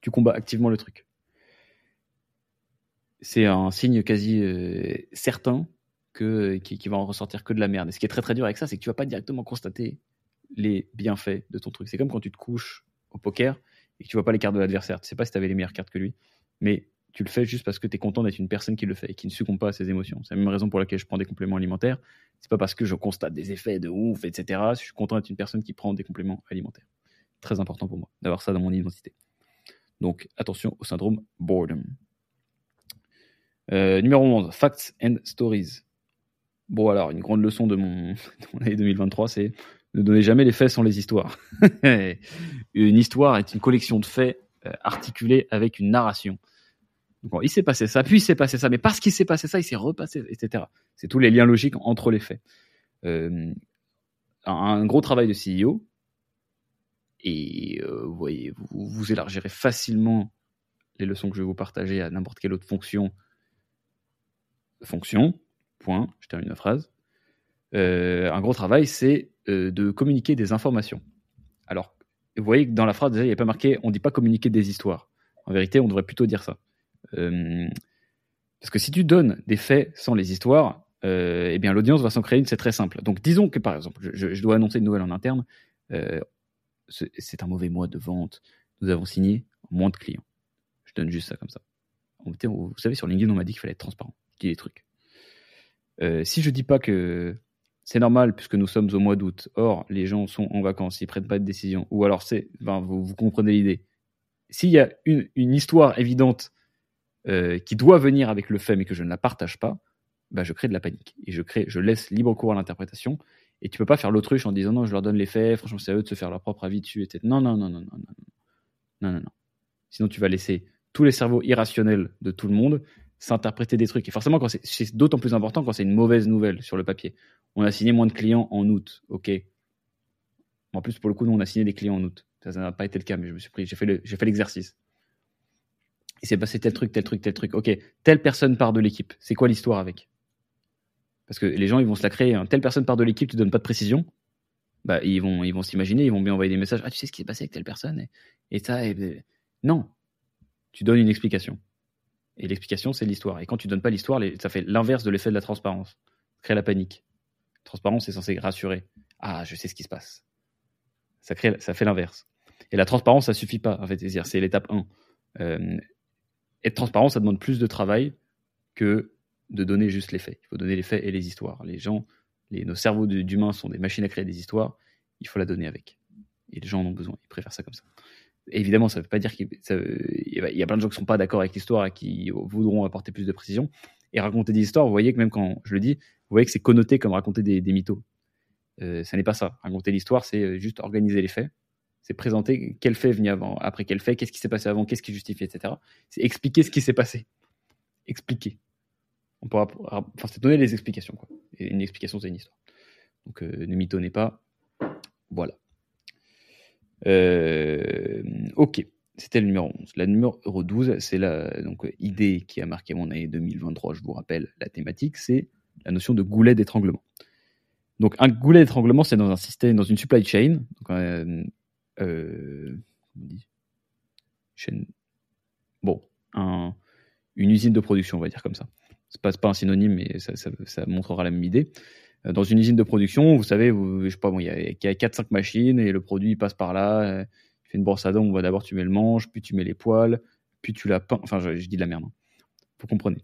Tu combats activement le truc. C'est un signe quasi euh, certain que, qui, qui, va en ressortir que de la merde. Et ce qui est très très dur avec ça, c'est que tu vas pas directement constater les bienfaits de ton truc. C'est comme quand tu te couches au poker et que tu vois pas les cartes de l'adversaire. Tu sais pas si tu avais les meilleures cartes que lui, mais tu le fais juste parce que tu es content d'être une personne qui le fait et qui ne succombe pas à ses émotions. C'est la même raison pour laquelle je prends des compléments alimentaires. C'est pas parce que je constate des effets de ouf, etc. Je suis content d'être une personne qui prend des compléments alimentaires. Très important pour moi d'avoir ça dans mon identité. Donc attention au syndrome boredom. Euh, numéro 11, Facts and Stories. Bon, alors, une grande leçon de mon, <laughs> de mon année 2023, c'est ne donnez jamais les faits sans les histoires. <laughs> une histoire est une collection de faits euh, articulés avec une narration. Il s'est passé ça, puis il s'est passé ça, mais parce qu'il s'est passé ça, il s'est repassé, etc. C'est tous les liens logiques entre les faits. Euh, un, gros travail de CEO, et euh, vous voyez, vous, vous élargirez facilement les leçons que je vais vous partager à n'importe quelle autre fonction. Fonction, point, je termine la phrase. Euh, un gros travail, c'est euh, de communiquer des informations. Alors, vous voyez que dans la phrase, déjà, il n'y a pas marqué, on ne dit pas communiquer des histoires. En vérité, on devrait plutôt dire ça. Euh, parce que si tu donnes des faits sans les histoires, eh bien l'audience va s'en créer une, c'est très simple. Donc disons que par exemple, je, dois annoncer une nouvelle en interne, c'est un mauvais mois de vente, nous avons signé moins de clients. Je donne juste ça comme ça. Vous savez, sur LinkedIn, on m'a dit qu'il fallait être transparent, qu'il y ait des trucs. Si je dis pas que c'est normal puisque nous sommes au mois d'août, or les gens sont en vacances, ils prennent pas de décision, ou alors c'est, vous, comprenez l'idée. S'il y a une, histoire évidente euh, qui doit venir avec le fait mais que je ne la partage pas, ben, je crée de la panique et je laisse libre cours à l'interprétation. Et tu peux pas faire l'autruche en disant non, je leur donne les faits, franchement c'est à eux de se faire leur propre avis dessus, etc. Non, non, non, non, non, non, non, non. Sinon tu vas laisser tous les cerveaux irrationnels de tout le monde s'interpréter des trucs. Et forcément, c'est d'autant plus important quand c'est une mauvaise nouvelle sur le papier. On a signé moins de clients en août, ok. En plus, pour le coup, nous, on a signé des clients en août. Ça n'a pas été le cas, mais je me suis pris, j'ai fait l'exercice. Il s'est passé tel truc, tel truc, tel truc. Ok, telle personne part de l'équipe. C'est quoi l'histoire avec? Parce que les gens, ils vont se la créer. Hein. Telle personne part de l'équipe, tu donnes pas de précision. Bah, ils vont, s'imaginer, ils vont bien envoyer des messages. Ah, tu sais ce qui s'est passé avec telle personne et, ça. Non, tu donnes une explication. Et l'explication, c'est l'histoire. Et quand tu donnes pas l'histoire, ça fait l'inverse de l'effet de la transparence. Crée la panique. Transparence est censée rassurer. Ah, je sais ce qui se passe. Ça, crée, ça fait l'inverse. Et la transparence, ça suffit pas, en fait. C'est l'étape 1. Euh, être transparent, ça demande plus de travail que de donner juste les faits. Il faut donner les faits et les histoires. Les gens, nos cerveaux d'humains sont des machines à créer des histoires. Il faut la donner avec. Et les gens en ont besoin. Ils préfèrent ça comme ça. Évidemment, ça ne veut pas dire qu'il y a plein de gens qui ne sont pas d'accord avec l'histoire et qui voudront apporter plus de précision. Et raconter des histoires, vous voyez que même quand je le dis, vous voyez que c'est connoté comme raconter des, des mythos. Euh, ça n'est pas ça. Raconter l'histoire, c'est euh, juste organiser les faits. C'est présenter quel fait venu avant, après quel fait, qu'est-ce qui s'est passé avant, qu'est-ce qui justifie, etc. C'est expliquer ce qui s'est passé. Expliquer. On pourra, enfin, c'est donner les explications. Une explication, c'est une histoire. Donc, euh, ne mythonnez pas. Voilà. Euh, ok, c'était le numéro 11. La numéro 12, c'est la donc, idée qui a marqué mon année 2023, je vous rappelle la thématique, c'est la notion de goulet d'étranglement. Donc un goulet d'étranglement, c'est dans un système, dans une supply chain. Euh, euh. Bon, un, une usine de production, on va dire comme ça. C'est pas, pas un synonyme, mais ça, montrera la même idée. Euh, dans une usine de production, vous savez, il y a, a 4-5 machines et le produit passe par là. Euh, il fait une brosse à dents, on va d'abord tu mets le manche, puis tu mets les poils, puis tu la peins. Enfin, je, dis de la merde. Hein. Vous comprenez.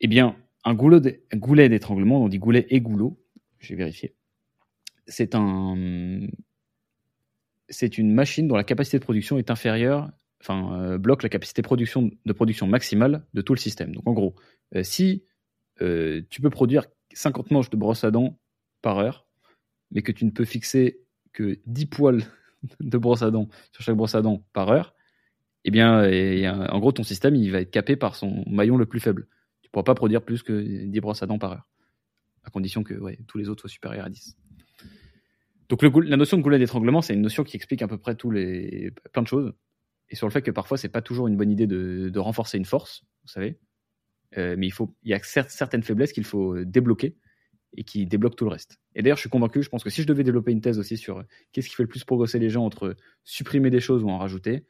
Eh bien, un goulet d'étranglement, on dit goulet et goulot, j'ai vérifié. C'est un, c'est une machine dont la capacité de production est inférieure, enfin euh, bloque la capacité de production, maximale de tout le système. Donc en gros, si tu peux produire 50 manches de brosse à dents par heure, mais que tu ne peux fixer que 10 poils <laughs> de brosse à dents sur chaque brosse à dents par heure, eh bien, en gros, ton système, il va être capé par son maillon le plus faible. Tu ne pourras pas produire plus que 10 brosses à dents par heure, à condition que tous les autres soient supérieurs à 10. Donc la notion de goulet d'étranglement, c'est une notion qui explique à peu près tous les, plein de choses, et sur le fait que parfois, c'est pas toujours une bonne idée de, renforcer une force, vous savez, euh, mais il, y a certaines faiblesses qu'il faut débloquer et qui débloquent tout le reste. Et d'ailleurs, je suis convaincu, je pense que si je devais développer une thèse aussi sur qu'est-ce qui fait le plus progresser les gens entre supprimer des choses ou en rajouter,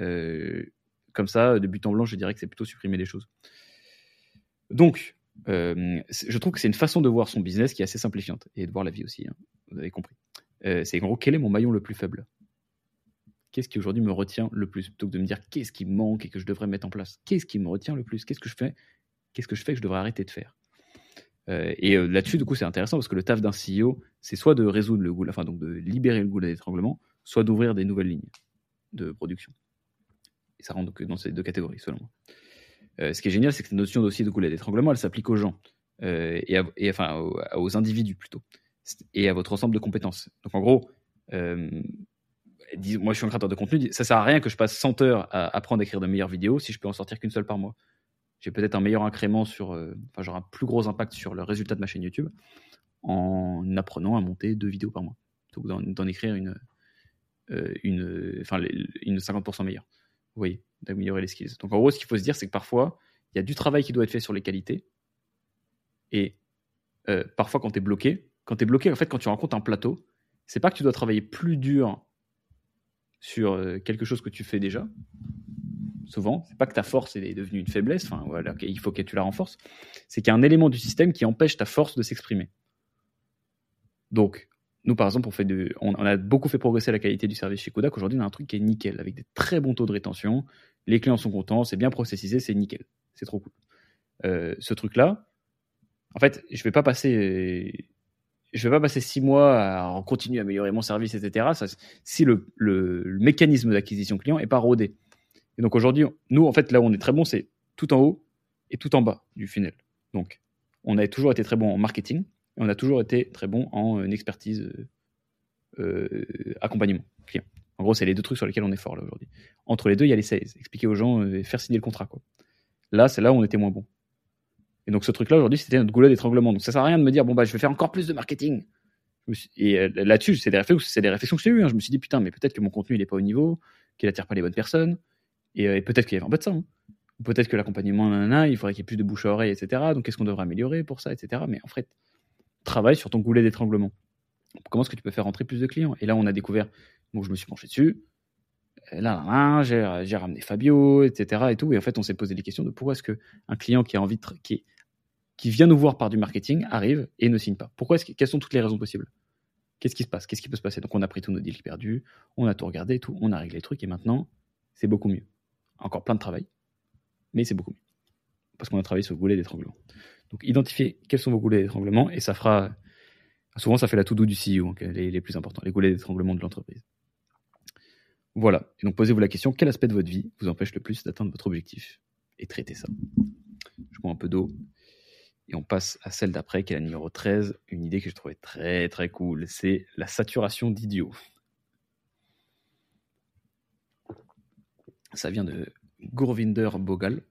euh, comme ça, de but en blanc, je dirais que c'est plutôt supprimer des choses. Donc, euh, je trouve que c'est une façon de voir son business qui est assez simplifiante et de voir la vie aussi. Hein, vous avez compris. Euh, c'est en gros, quel est mon maillon le plus faible? Qu'est-ce qui aujourd'hui me retient le plus? Plutôt que de me dire qu'est-ce qui me manque et que je devrais mettre en place? Qu'est-ce qui me retient le plus? Qu'est-ce que je fais Qu'est-ce que je fais que je devrais arrêter de faire? Et là-dessus, du coup, c'est intéressant parce que le taf d'un CEO, c'est soit de résoudre le goulet, enfin donc de libérer le goulet d'étranglement, soit d'ouvrir des nouvelles lignes de production. Et ça rentre dans ces deux catégories, selon moi. Euh, ce qui est génial, c'est que cette notion aussi de goulet d'étranglement, elle s'applique aux gens, euh, et, enfin aux, individus plutôt, et à votre ensemble de compétences. Donc en gros, euh, moi je suis un créateur de contenu, ça sert à rien que je passe 100 heures à apprendre à écrire de meilleures vidéos si je peux en sortir qu'une seule par mois. J'ai peut-être un meilleur incrément sur, enfin j'aurai un plus gros impact sur le résultat de ma chaîne YouTube en apprenant à monter deux vidéos par mois, que d'en écrire une, une, enfin, une 50% meilleure vous voyez, d'améliorer les skills. Donc en gros, ce qu'il faut se dire, c'est que parfois, il y a du travail qui doit être fait sur les qualités. Et euh, parfois, quand tu es bloqué, quand tu bloqué, en fait, quand tu rencontres un plateau, c'est pas que tu dois travailler plus dur sur euh, quelque chose que tu fais déjà. Souvent, c'est pas que ta force est devenue une faiblesse, enfin voilà, il faut que tu la renforces. C'est qu'il y a un élément du système qui empêche ta force de s'exprimer. Donc, nous, par exemple, on, a beaucoup fait progresser la qualité du service chez Kodak. Aujourd'hui, on a un truc qui est nickel, avec des très bons taux de rétention. Les clients sont contents, c'est bien processisé, c'est nickel. C'est trop cool. Euh, ce truc-là, en fait, je vais pas passer, je vais pas passer six mois à continuer à améliorer mon service, etc. Si le, le, mécanisme d'acquisition client est pas rodé. Et donc aujourd'hui, nous, en fait, là où on est très bon, c'est tout en haut et tout en bas du funnel. Donc, on a toujours été très bon en marketing, on a toujours été très bon en euh, expertise euh, euh, accompagnement client. En gros, c'est les deux trucs sur lesquels on est fort là aujourd'hui. Entre les deux, il y a les sales, expliquer aux gens et faire signer le contrat. Là, c'est là où on était moins bon. Et donc ce truc-là aujourd'hui, c'était notre goulet d'étranglement. Donc ça sert à rien de me dire bon bah je vais faire encore plus de marketing. Et là-dessus, c'est des réflexions, c'est des réflexions que j'ai eues. Hein. Je me suis dit putain, mais peut-être que mon contenu il est pas au niveau, qu'il attire pas les bonnes personnes, et, peut-être qu'il y avait un peu de ça. Hein. Peut-être que l'accompagnement, il faudrait qu'il y ait plus de bouche à oreille, etc. Donc qu'est-ce qu'on devrait améliorer pour ça, etc. Mais en fait, travaille sur ton goulet d'étranglement. Comment est-ce que tu peux faire rentrer plus de clients? Et là, on a découvert, donc je me suis penché dessus. Là, là, j'ai ramené Fabio, etc. Et tout. Et en fait, on s'est posé des questions de pourquoi est-ce qu'un client qui a envie qui vient nous voir par du marketing arrive et ne signe pas? Pourquoi est-ce que, quelles sont toutes les raisons possibles? Qu'est-ce qui se passe? Qu'est-ce qui peut se passer? Donc, on a pris tous nos deals perdus, on a tout regardé, tout, on a réglé les trucs et maintenant, c'est beaucoup mieux. Encore plein de travail, mais c'est beaucoup mieux parce qu'on a travaillé sur le goulet d'étranglement. Donc, identifiez quels sont vos goulets d'étranglement et ça fera. Souvent, ça fait la to-do du CEO, les, les, plus importants, les goulets d'étranglement de l'entreprise. Voilà. Et donc, posez-vous la question quel aspect de votre vie vous empêche le plus d'atteindre votre objectif? Et traitez ça. Je prends un peu d'eau. Et on passe à celle d'après, qui est la numéro 13. Une idée que je trouvais très très cool. C'est la saturation d'idiots. Ça vient de Gourvinder Bogal.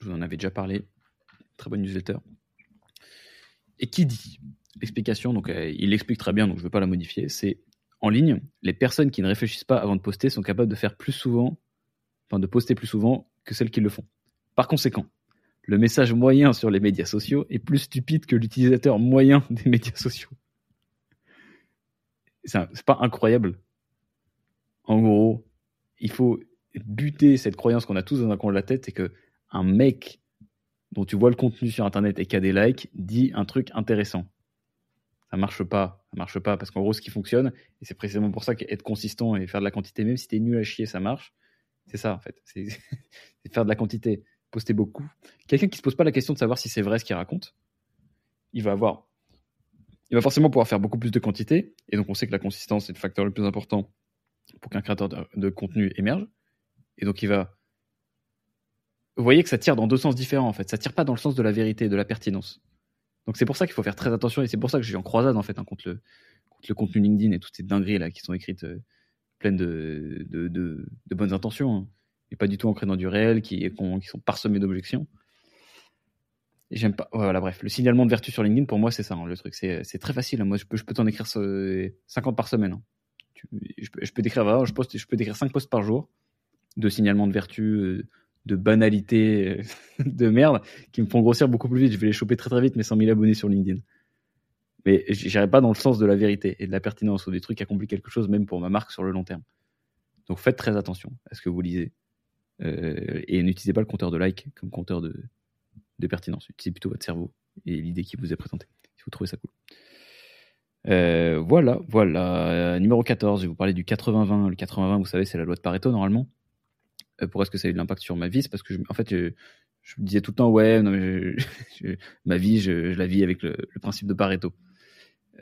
Je vous en avais déjà parlé très bonne newsletter. Et qui dit L'explication, donc euh, il l'explique très bien, donc je ne vais pas la modifier. C'est en ligne, les personnes qui ne réfléchissent pas avant de poster sont capables de faire plus souvent, enfin de poster plus souvent que celles qui le font. Par conséquent, le message moyen sur les médias sociaux est plus stupide que l'utilisateur moyen <laughs> des médias sociaux. C'est pas incroyable. En gros, il faut buter cette croyance qu'on a tous dans un coin de la tête, c'est que un mec dont tu vois le contenu sur internet et qui a des likes dit un truc intéressant. Ça marche pas, ça marche pas parce qu'en gros ce qui fonctionne et c'est précisément pour ça qu'être consistant et faire de la quantité même si t'es nul à chier ça marche. C'est ça en fait, c'est <laughs> faire de la quantité, poster beaucoup. Quelqu'un qui se pose pas la question de savoir si c'est vrai ce qu'il raconte, il va avoir il va forcément pouvoir faire beaucoup plus de quantité et donc on sait que la consistance est le facteur le plus important pour qu'un créateur de contenu émerge. Et donc il va. Vous voyez que ça tire dans deux sens différents en fait. Ça tire pas dans le sens de la vérité, de la pertinence. Donc c'est pour ça qu'il faut faire très attention et c'est pour ça que je suis en croisade en fait hein, contre, le, contenu LinkedIn et toutes ces dingueries là qui sont écrites euh, pleines de, bonnes intentions hein, et pas du tout ancrées dans du réel, qui, sont parsemées d'objections. Et j'aime pas. Voilà, bref, le signalement de vertu sur LinkedIn pour moi c'est ça hein, le truc. C'est très facile. Moi je peux, je t'en écrire 50 par semaine. je peux décrire, je, poste, je peux décrire 5 posts par jour de signalement de vertu, euh, de banalité euh, <laughs> de merde qui me font grossir beaucoup plus vite. Je vais les choper très très vite, mes 100 000 abonnés sur LinkedIn. Mais j'irai pas dans le sens de la vérité et de la pertinence ou des trucs qui accomplissent quelque chose, même pour ma marque sur le long terme. Donc faites très attention à ce que vous lisez. Euh, et n'utilisez pas le compteur de like comme compteur de, de pertinence. Utilisez plutôt votre cerveau et l'idée qui vous est présentée, si vous trouvez ça cool. voilà, voilà. numéro 14, je vais vous parler du 80-20. Le 80-20, vous savez, c'est la loi de Pareto normalement. Euh, pourquoi est-ce que ça a eu de l'impact sur ma vie C'est parce que, je, en fait, je, me disais tout le temps, ouais, non, mais <laughs> ma vie, je, la vis avec le, principe de Pareto.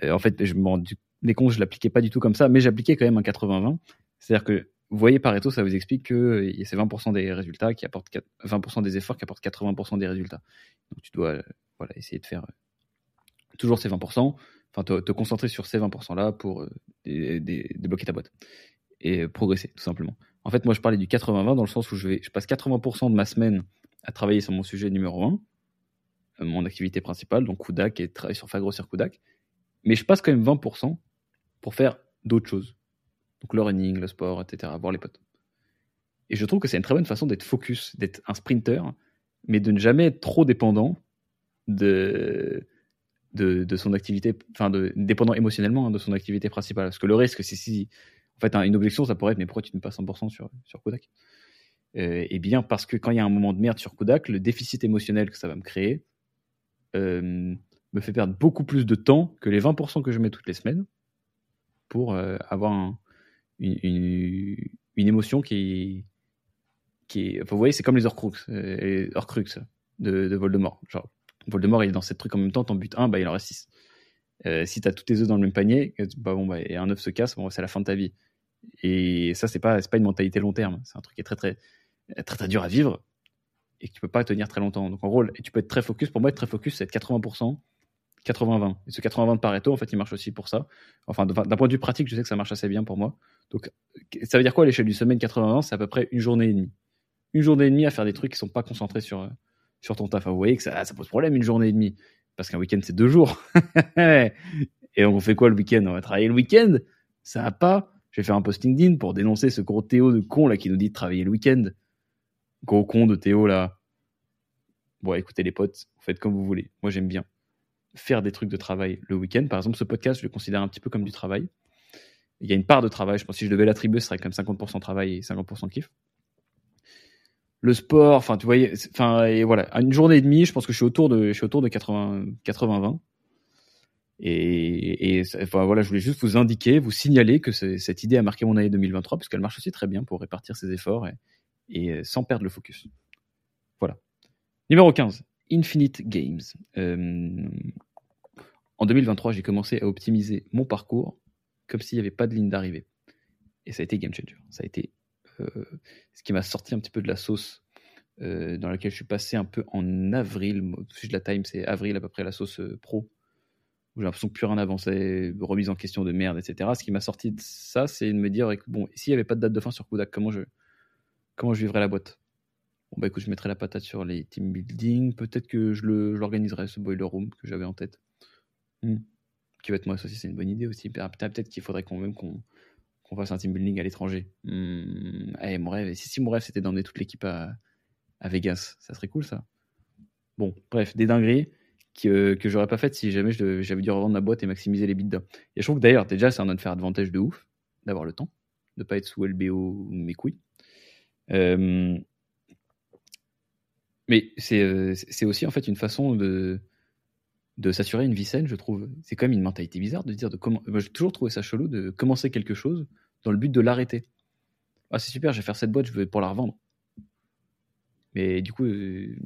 Euh, en fait, je me rendais compte, je l'appliquais pas du tout comme ça, mais j'appliquais quand même un 80-20. C'est-à-dire que, vous voyez, Pareto, ça vous explique que c'est 20% des résultats qui apportent 20% des efforts qui apportent 80% des résultats. Donc, tu dois, euh, voilà, essayer de faire toujours ces 20%, enfin, te, concentrer sur ces 20%-là pour débloquer ta boîte et progresser, tout simplement. En fait, moi, je parlais du 80-20 dans le sens où je, passe 80% de ma semaine à travailler sur mon sujet numéro 1, euh, mon activité principale, donc Kudak et travailler sur grossir Kudak. Mais je passe quand même 20% pour faire d'autres choses. Donc le running, le sport, etc., voir les potes. Et je trouve que c'est une très bonne façon d'être focus, d'être un sprinter, mais de ne jamais être trop dépendant de, son activité, enfin, dépendant émotionnellement hein, de son activité principale. Parce que le risque, c'est si en fait, une objection, ça pourrait être mais pourquoi tu ne pas 100% sur, sur Kodak? Euh, Eh bien, parce que quand il y a un moment de merde sur Kodak, le déficit émotionnel que ça va me créer euh, me fait perdre beaucoup plus de temps que les 20% que je mets toutes les semaines pour euh, avoir une, émotion qui, est. vous voyez, c'est comme les Horcruxes, de, de Voldemort. Voldemort, il est dans cette truc en même temps, t'en butes un, bah, il en reste 6. Si tu as tous tes œufs dans le même panier, bah, bon, bah, et un œuf se casse, bon, c'est la fin de ta vie. Et ça, c'est pas, pas une mentalité long terme. C'est un truc qui est très, très, très, très dur à vivre et que tu peux pas tenir très longtemps. Donc, en gros, et tu peux être très focus. Pour moi, être très focus, c'est être 80%, 80-20. Et ce 80-20 de Pareto, en fait, il marche aussi pour ça. Enfin, d'un point de vue pratique, je sais que ça marche assez bien pour moi. Donc, ça veut dire quoi à l'échelle du semaine 80-20 C'est à peu près une journée et demie. Une journée et demie à faire des trucs qui sont pas concentrés sur, sur ton taf. vous voyez que ça pose problème une journée et demie. Parce qu'un week-end, c'est deux jours. <laughs> et on fait quoi le week-end? On va travailler le week-end? Ça va pas je vais faire un post LinkedIn pour dénoncer ce gros Théo de con là qui nous dit de travailler le week-end. Gros con de Théo là. Bon, écoutez les potes, vous faites comme vous voulez. Moi, j'aime bien faire des trucs de travail le week-end. Par exemple, ce podcast, je le considère un petit peu comme du travail. Il y a une part de travail. Je pense que si je devais l'attribuer, ce serait comme 50% travail et 50% kiff. Le sport, enfin, tu voyais, enfin, et voilà, une journée et demie, je pense que je suis autour de, je suis autour de 80, 80-20. Et, voilà, je voulais juste vous indiquer, vous signaler que cette idée a marqué mon année 2023, puisqu'elle marche aussi très bien pour répartir ses efforts et, euh, sans perdre le focus. Voilà. Numéro 15, Infinite Games. Euh, en 2023, j'ai commencé à optimiser mon parcours comme s'il n'y avait pas de ligne d'arrivée. Et ça a été game changer. Ça a été ce qui m'a sorti un petit peu de la sauce dans laquelle je suis passé un peu en avril. Si je la time, c'est avril à peu près la sauce pro où j'ai l'impression que plus rien n'avançait, remise en question de merde, etc. Ce qui m'a sorti de ça, c'est de me dire, bon, s'il n'y avait pas de date de fin sur Kodak, comment je, comment je vivrais la boîte? Bon, bah écoute, je mettrais la patate sur les team building, peut-être que je l'organiserais, ce boiler room que j'avais en tête. Hmm. Qui va être moi, aussi, c'est une bonne idée aussi. Peut-être qu'il faudrait quand même qu'on fasse un team building à l'étranger. Eh, mon rêve, si, mon rêve c'était d'emmener toute l'équipe à, Vegas, ça serait cool ça. Bon, bref, des dingueries que, que j'aurais pas faites si jamais j'avais dû revendre ma boîte et maximiser les bidas. Et je trouve que d'ailleurs, déjà, c'est un faire advantage de ouf d'avoir le temps, de pas être sous LBO ou mes couilles. Euh, mais euh, c'est aussi en fait une façon de, de s'assurer une vie saine, je trouve. C'est quand même une mentalité bizarre de dire de comment. J'ai toujours trouvé ça chelou de commencer quelque chose dans le but de l'arrêter. Ah, c'est super, je vais faire cette boîte, je vais pour la revendre. Mais du coup, euh,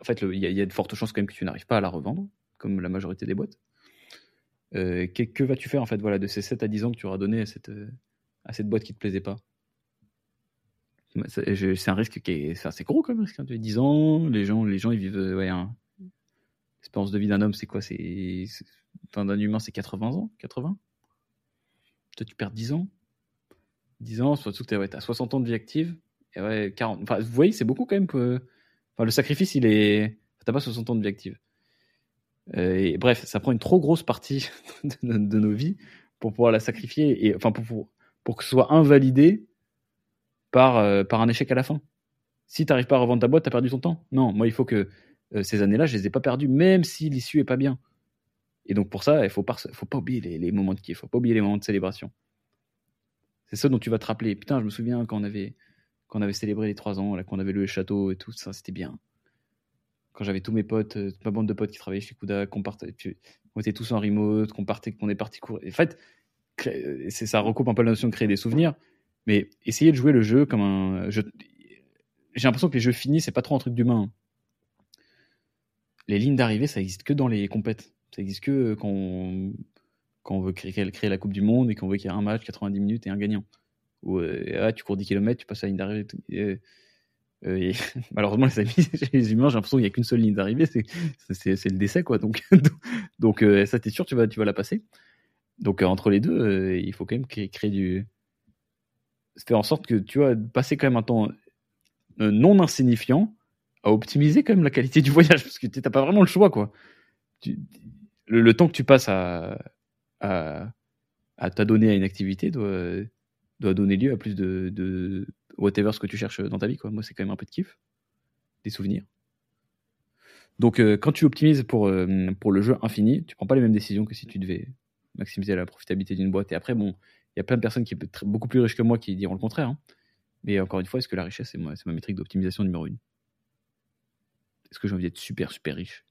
en fait, il y, a de fortes chances quand même que tu n'arrives pas à la revendre, comme la majorité des boîtes. Euh, que, vas-tu faire en fait voilà, de ces 7 à 10 ans que tu auras donné à cette, à cette boîte qui ne te plaisait pas? C'est un risque qui est assez gros comme risque. Hein, 10 ans, les gens, les gens ils vivent. Ouais, L'espérance de vie d'un homme, c'est quoi? D'un humain, c'est 80 ans 80 Tu perds 10 ans 10 ans, surtout que tu ouais, as 60 ans de vie active. Et ouais, 40. Enfin, vous voyez, c'est beaucoup quand même. Enfin, le sacrifice, il est. T'as pas 60 ans de vie active. Euh, et, bref, ça prend une trop grosse partie <laughs> de, nos vies pour pouvoir la sacrifier et enfin pour, que ce soit invalidé par, euh, par un échec à la fin. Si tu n'arrives pas à revendre ta boîte, tu as perdu ton temps. Non, moi, il faut que euh, ces années-là, je les ai pas perdues, même si l'issue est pas bien. Et donc, pour ça, il faut pas, faut pas oublier les, moments de kiff, faut pas oublier les moments de célébration. C'est ça dont tu vas te rappeler. Putain, je me souviens quand on avait, quand on avait célébré les trois ans, là, quand on avait le château et tout, ça, c'était bien. Quand j'avais tous mes potes, euh, ma bande de potes qui travaillaient chez Kuda, qu'on partait, on était tous en remote, qu'on partait, qu'on est parti courir. En fait, ça recoupe un peu la notion de créer des souvenirs. Mais essayer de jouer le jeu comme un. J'ai l'impression que les jeux finis, c'est pas trop un truc d'humain. Les lignes d'arrivée, ça existe que dans les compètes. Ça existe que quand on, quand on veut créer, la Coupe du Monde et qu'on veut qu'il y ait un match, 90 minutes et un gagnant. Ou euh, ah, tu cours 10 km, tu passes à la ligne d'arrivée. Euh, <laughs> malheureusement, les amis, <laughs> les humains, j'ai l'impression qu'il n'y a qu'une seule ligne d'arrivée, c'est, le décès, quoi. <laughs> Donc, donc euh, ça, t'es sûr, tu vas, tu vas la passer. Donc, entre les deux, il faut quand même créer du, faire en sorte que tu vois, passer quand même un temps euh, non insignifiant à optimiser quand même la qualité du voyage parce que tu n'as pas vraiment le choix quoi. Le, temps que tu passes à, t'adonner à une activité doit, donner lieu à plus de, whatever ce que tu cherches dans ta vie. Moi c'est quand même un peu de kiff, des souvenirs. Donc euh, quand tu optimises pour, euh, pour le jeu infini, tu prends pas les mêmes décisions que si tu devais maximiser la profitabilité d'une boîte. Et après bon, il y a plein de personnes qui sont beaucoup plus riches que moi qui diront le contraire. Hein. Mais encore une fois, est-ce que la richesse, c'est ma, ma métrique d'optimisation numéro une? Est-ce que j'ai envie d'être super, super riche?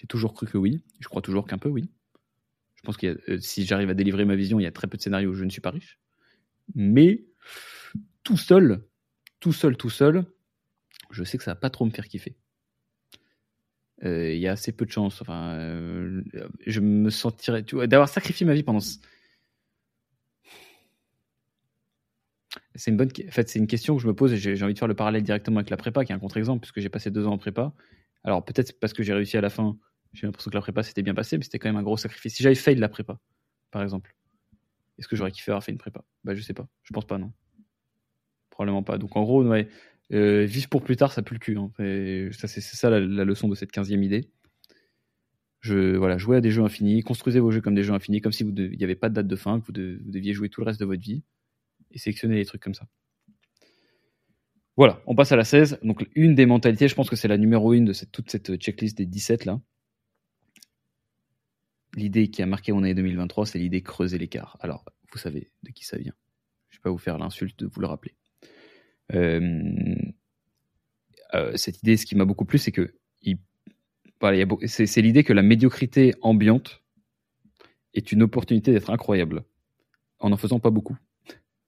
J'ai toujours cru que oui. Je crois toujours qu'un peu oui. Je pense que euh, si j'arrive à délivrer ma vision, il y a très peu de scénarios où je ne suis pas riche. Mais tout seul, tout seul, tout seul, je sais que ça va pas trop me faire kiffer. Euh, il y a assez peu de chance. Enfin, euh, je me sentirais, d'avoir sacrifié ma vie pendant C'est une bonne, en fait, c'est une question que je me pose et j'ai envie de faire le parallèle directement avec la prépa, qui est un contre-exemple, puisque j'ai passé deux ans en prépa. Alors peut-être parce que j'ai réussi à la fin, j'ai l'impression que la prépa s'était bien passée, mais c'était quand même un gros sacrifice. Si j'avais fail la prépa, par exemple, est-ce que j'aurais kiffé avoir fait une prépa? Bah je sais pas, je pense pas non. Probablement pas. Donc en gros, ouais, euh, vivre pour plus tard, ça pue le cul. Hein. C'est ça la, leçon de cette 15e idée. Je, voilà, jouez à des jeux infinis, construisez vos jeux comme des jeux infinis, comme si n'y avait pas de date de fin, que vous deviez jouer tout le reste de votre vie et sélectionner les trucs comme ça. Voilà, on passe à la 16. Donc, une des mentalités, je pense que c'est la numéro une de cette, toute cette checklist des 17 là. L'idée qui a marqué mon année 2023, c'est l'idée creuser l'écart. Alors, vous savez de qui ça vient. Je ne vais pas vous faire l'insulte de vous le rappeler. Euh, euh, cette idée, ce qui m'a beaucoup plu, c'est que c'est l'idée que la médiocrité ambiante est une opportunité d'être incroyable en n'en faisant pas beaucoup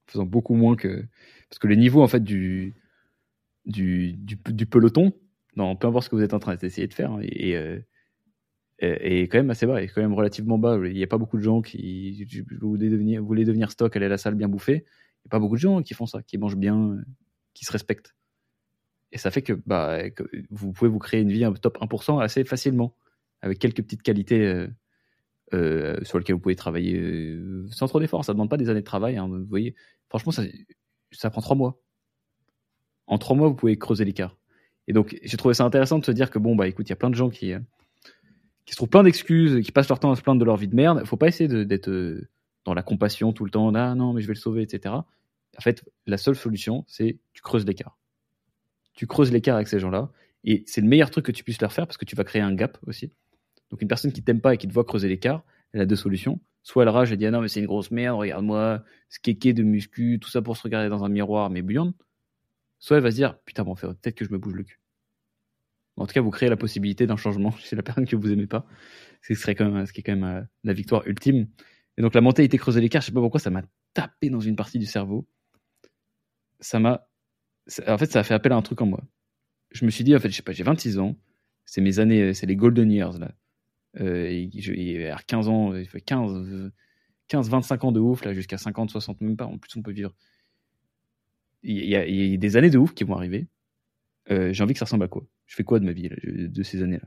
faisant beaucoup moins que parce que le niveau en fait du du, peloton, dans peu importe ce que vous êtes en train d'essayer de faire, et, hein, est, quand même assez bas, est quand même relativement bas. Il n'y a pas beaucoup de gens qui voulaient devenir, devenir stock, aller à la salle bien bouffer. Il n'y a pas beaucoup de gens qui font ça, qui mangent bien, qui se respectent. Et ça fait que, bah, vous pouvez vous créer une vie top 1% assez facilement, avec quelques petites qualités euh, euh, sur lequel vous pouvez travailler euh, sans trop d'efforts. Ça ne demande pas des années de travail. Hein, vous voyez, franchement, ça, prend trois mois. En trois mois, vous pouvez creuser l'écart. Et donc, j'ai trouvé ça intéressant de se dire que bon, bah écoute, il y a plein de gens qui, qui se trouvent plein d'excuses, qui passent leur temps à se plaindre de leur vie de merde. Il faut pas essayer d'être dans la compassion tout le temps. Ah non, mais je vais le sauver, etc. En fait, la seule solution, c'est tu creuses l'écart. Tu creuses l'écart avec ces gens-là Et c'est le meilleur truc que tu puisses leur faire parce que tu vas créer un gap aussi. Donc une personne qui t'aime pas et qui te voit creuser l'écart, elle a deux solutions. Soit elle rage et dit ah non mais c'est une grosse merde, regarde-moi, ce kéké de muscu, tout ça pour se regarder dans un miroir mais bouillante. Soit elle va se dire putain bon peut-être que je me bouge le cul. En tout cas, vous créez la possibilité d'un changement <laughs> chez la personne que vous aimez pas. Ce serait quand même, ce qui est quand même euh, la victoire ultime. Et donc la mentalité creuser l'écart, je sais pas pourquoi ça m'a tapé dans une partie du cerveau. Ça m'a, en fait, ça a fait appel à un truc en moi. Je me suis dit en fait, je sais pas, j'ai 26 ans, c'est mes années, c'est les golden years là. Euh, et je, 15 ans, il fait 15, 15, 25 ans de ouf là, jusqu'à 50, 60 même pas. En plus, on peut vivre. Il y, a, il y a des années de ouf qui vont arriver. Euh, j'ai envie que ça ressemble à quoi? Je fais quoi de ma vie, de ces années-là?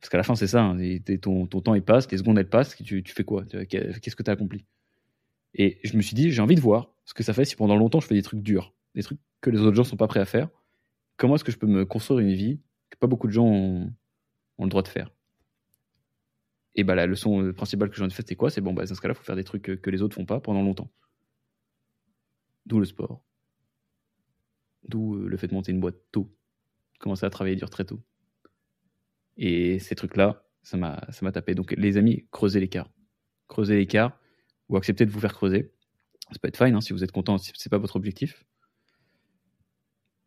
Parce qu'à la fin, c'est ça. Hein, ton, temps, il passe, les secondes, elles passent. Tu, fais quoi? Qu'est-ce que tu as accompli? Et je me suis dit, j'ai envie de voir ce que ça fait si pendant longtemps, je fais des trucs durs, des trucs que les autres gens sont pas prêts à faire. Comment est-ce que je peux me construire une vie que pas beaucoup de gens ont, le droit de faire? Et bah la leçon principale que j'en ai faite, c'est quoi? C'est bon, bah, dans ce cas-là, il faut faire des trucs que, que les autres font pas pendant longtemps. D'où le sport, D'où euh, le fait de monter une boîte tôt, commencer à travailler dur très tôt. Et ces trucs-là, ça m'a, tapé. Donc, les amis, creusez l'écart. Creusez l'écart ou acceptez de vous faire creuser. Ça peut être fine hein, si vous êtes content, si c'est pas votre objectif.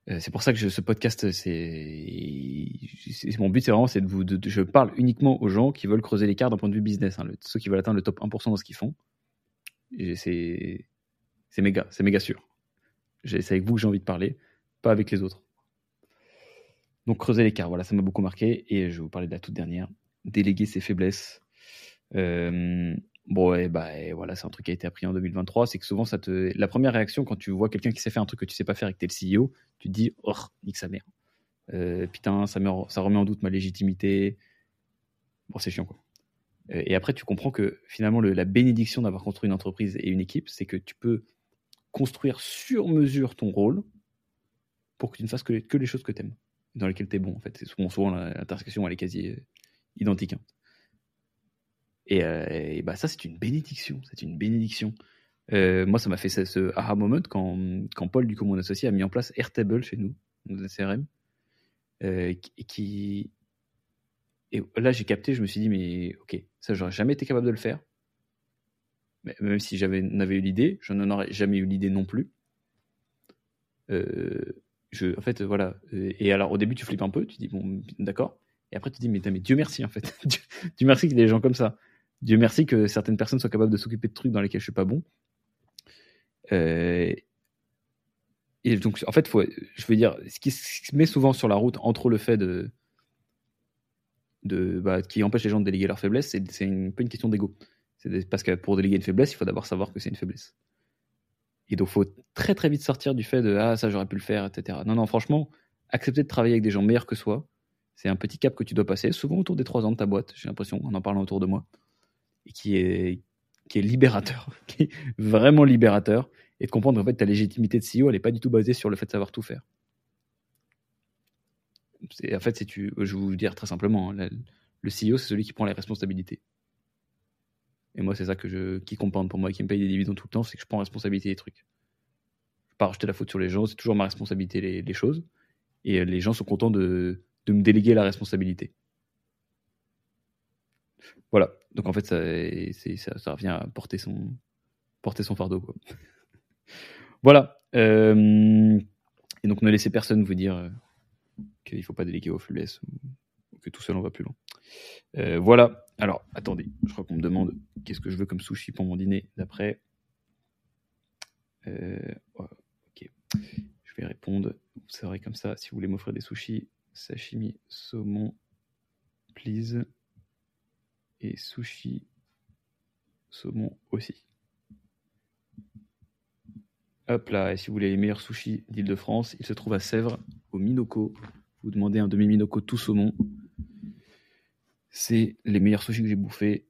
Euh, c'est pour ça que ce podcast, c'est, mon but, c'est vraiment, c'est de vous, je parle uniquement aux gens qui veulent creuser l'écart d'un point de vue business, hein, ceux qui veulent atteindre le top 1% dans ce qu'ils font. c'est méga, c'est méga sûr. C'est avec vous que j'ai envie de parler, pas avec les autres. Donc creuser l'écart, voilà, ça m'a beaucoup marqué. Et je vais vous parler de la toute dernière. Déléguer ses faiblesses. Euh, bon, et bah, voilà, c'est un truc qui a été appris en 2023. C'est que souvent, la première réaction quand tu vois quelqu'un qui sait faire un truc que tu sais pas faire et que tu es le CEO, tu te dis, oh, nique sa mère. Euh, putain, ça, remet en doute ma légitimité. Bon, c'est chiant, quoi. Euh, et après, tu comprends que finalement, la bénédiction d'avoir construit une entreprise et une équipe, c'est que tu peux construire sur mesure ton rôle pour que tu ne fasses que les, que les choses que tu aimes, dans lesquelles tu es bon. En fait, souvent, souvent l'intersection elle est quasi euh, identique. Hein. Euh, et, bah ça, c'est une bénédiction. C'est une bénédiction. Euh, moi, ça m'a fait ce, aha moment quand, quand Paul, du coup, mon associé, a mis en place Airtable chez nous, dans CRM. qui. Et là, j'ai capté, je me suis dit, mais ok, ça, j'aurais jamais été capable de le faire même si j'avais eu l'idée, je n'en aurais jamais eu l'idée non plus. Euh, en fait, voilà. Et alors, au début, tu flippes un peu, tu dis, bon, d'accord. Et après, tu dis, mais, Dieu merci, en fait. <laughs> Dieu, merci qu'il y ait des gens comme ça. Dieu merci que certaines personnes soient capables de s'occuper de trucs dans lesquels je suis pas bon. Euh, et donc, en fait, je veux dire, ce qui se met souvent sur la route entre le fait de. bah, qui empêche les gens de déléguer leurs faiblesses, c'est un peu une question d'ego. Parce que pour déléguer une faiblesse, il faut d'abord savoir que c'est une faiblesse. Et donc, il faut très très vite sortir du fait de Ah, ça j'aurais pu le faire, etc. Non, non, franchement, accepter de travailler avec des gens meilleurs que soi, c'est un petit cap que tu dois passer, souvent autour des trois ans de ta boîte, j'ai l'impression, en en parlant autour de moi, et qui est, qui est libérateur, <laughs> qui est vraiment libérateur, et de comprendre qu'en fait, ta légitimité de CEO, elle n'est pas du tout basée sur le fait de savoir tout faire. En fait, tu, je vais vous dire très simplement, hein, le CEO, c'est celui qui prend les responsabilités. Et moi, c'est ça que je, qui comprend pour moi, qui me paye des dividendes tout le temps, c'est que je prends responsabilité des trucs. Je ne pas rejeter la faute sur les gens, c'est toujours ma responsabilité les, choses. Et les gens sont contents de, me déléguer la responsabilité. Voilà. Donc en fait, ça, revient à porter son, fardeau. <laughs> Voilà. Euh, et donc ne laissez personne vous dire euh, qu'il ne faut pas déléguer au faiblesses ou que tout seul on va plus loin. Euh, voilà. Alors, attendez, je crois qu'on me demande qu'est-ce que je veux comme sushi pour mon dîner d'après. Euh, ok. Je vais répondre. Vous saurez comme ça, si vous voulez m'offrir des sushis, sashimi, saumon, please. Et sushi, saumon aussi. Hop là, et si vous voulez les meilleurs sushis d'Île-de-France, ils se trouvent à Sèvres, au Minoko. Vous demandez un demi-Minoko tout saumon c'est les meilleurs sushis que j'ai bouffés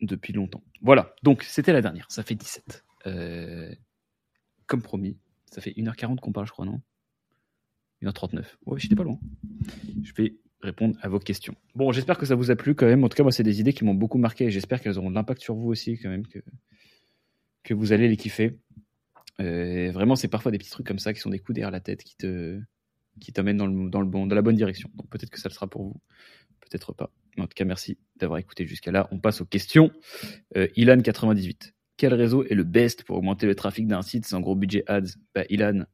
depuis longtemps. Voilà, donc c'était la dernière, ça fait 17. Euh, comme promis, ça fait 1h40 qu'on parle, je crois, non? 1h39. Ouais, j'étais pas loin. Je vais répondre à vos questions. Bon, j'espère que ça vous a plu quand même. En tout cas, moi, c'est des idées qui m'ont beaucoup marqué et j'espère qu'elles auront de l'impact sur vous aussi, quand même, que, que vous allez les kiffer. Euh, vraiment, c'est parfois des petits trucs comme ça qui sont des coups derrière la tête qui te, qui t'amène dans, le, dans, le bon, dans la bonne direction. Donc peut-être que ça le sera pour vous, peut-être pas. En tout cas, merci d'avoir écouté jusqu'à là. On passe aux questions. Euh, Ilan98. Quel réseau est le best pour augmenter le trafic d'un site sans gros budget ads? Bah, Ilan,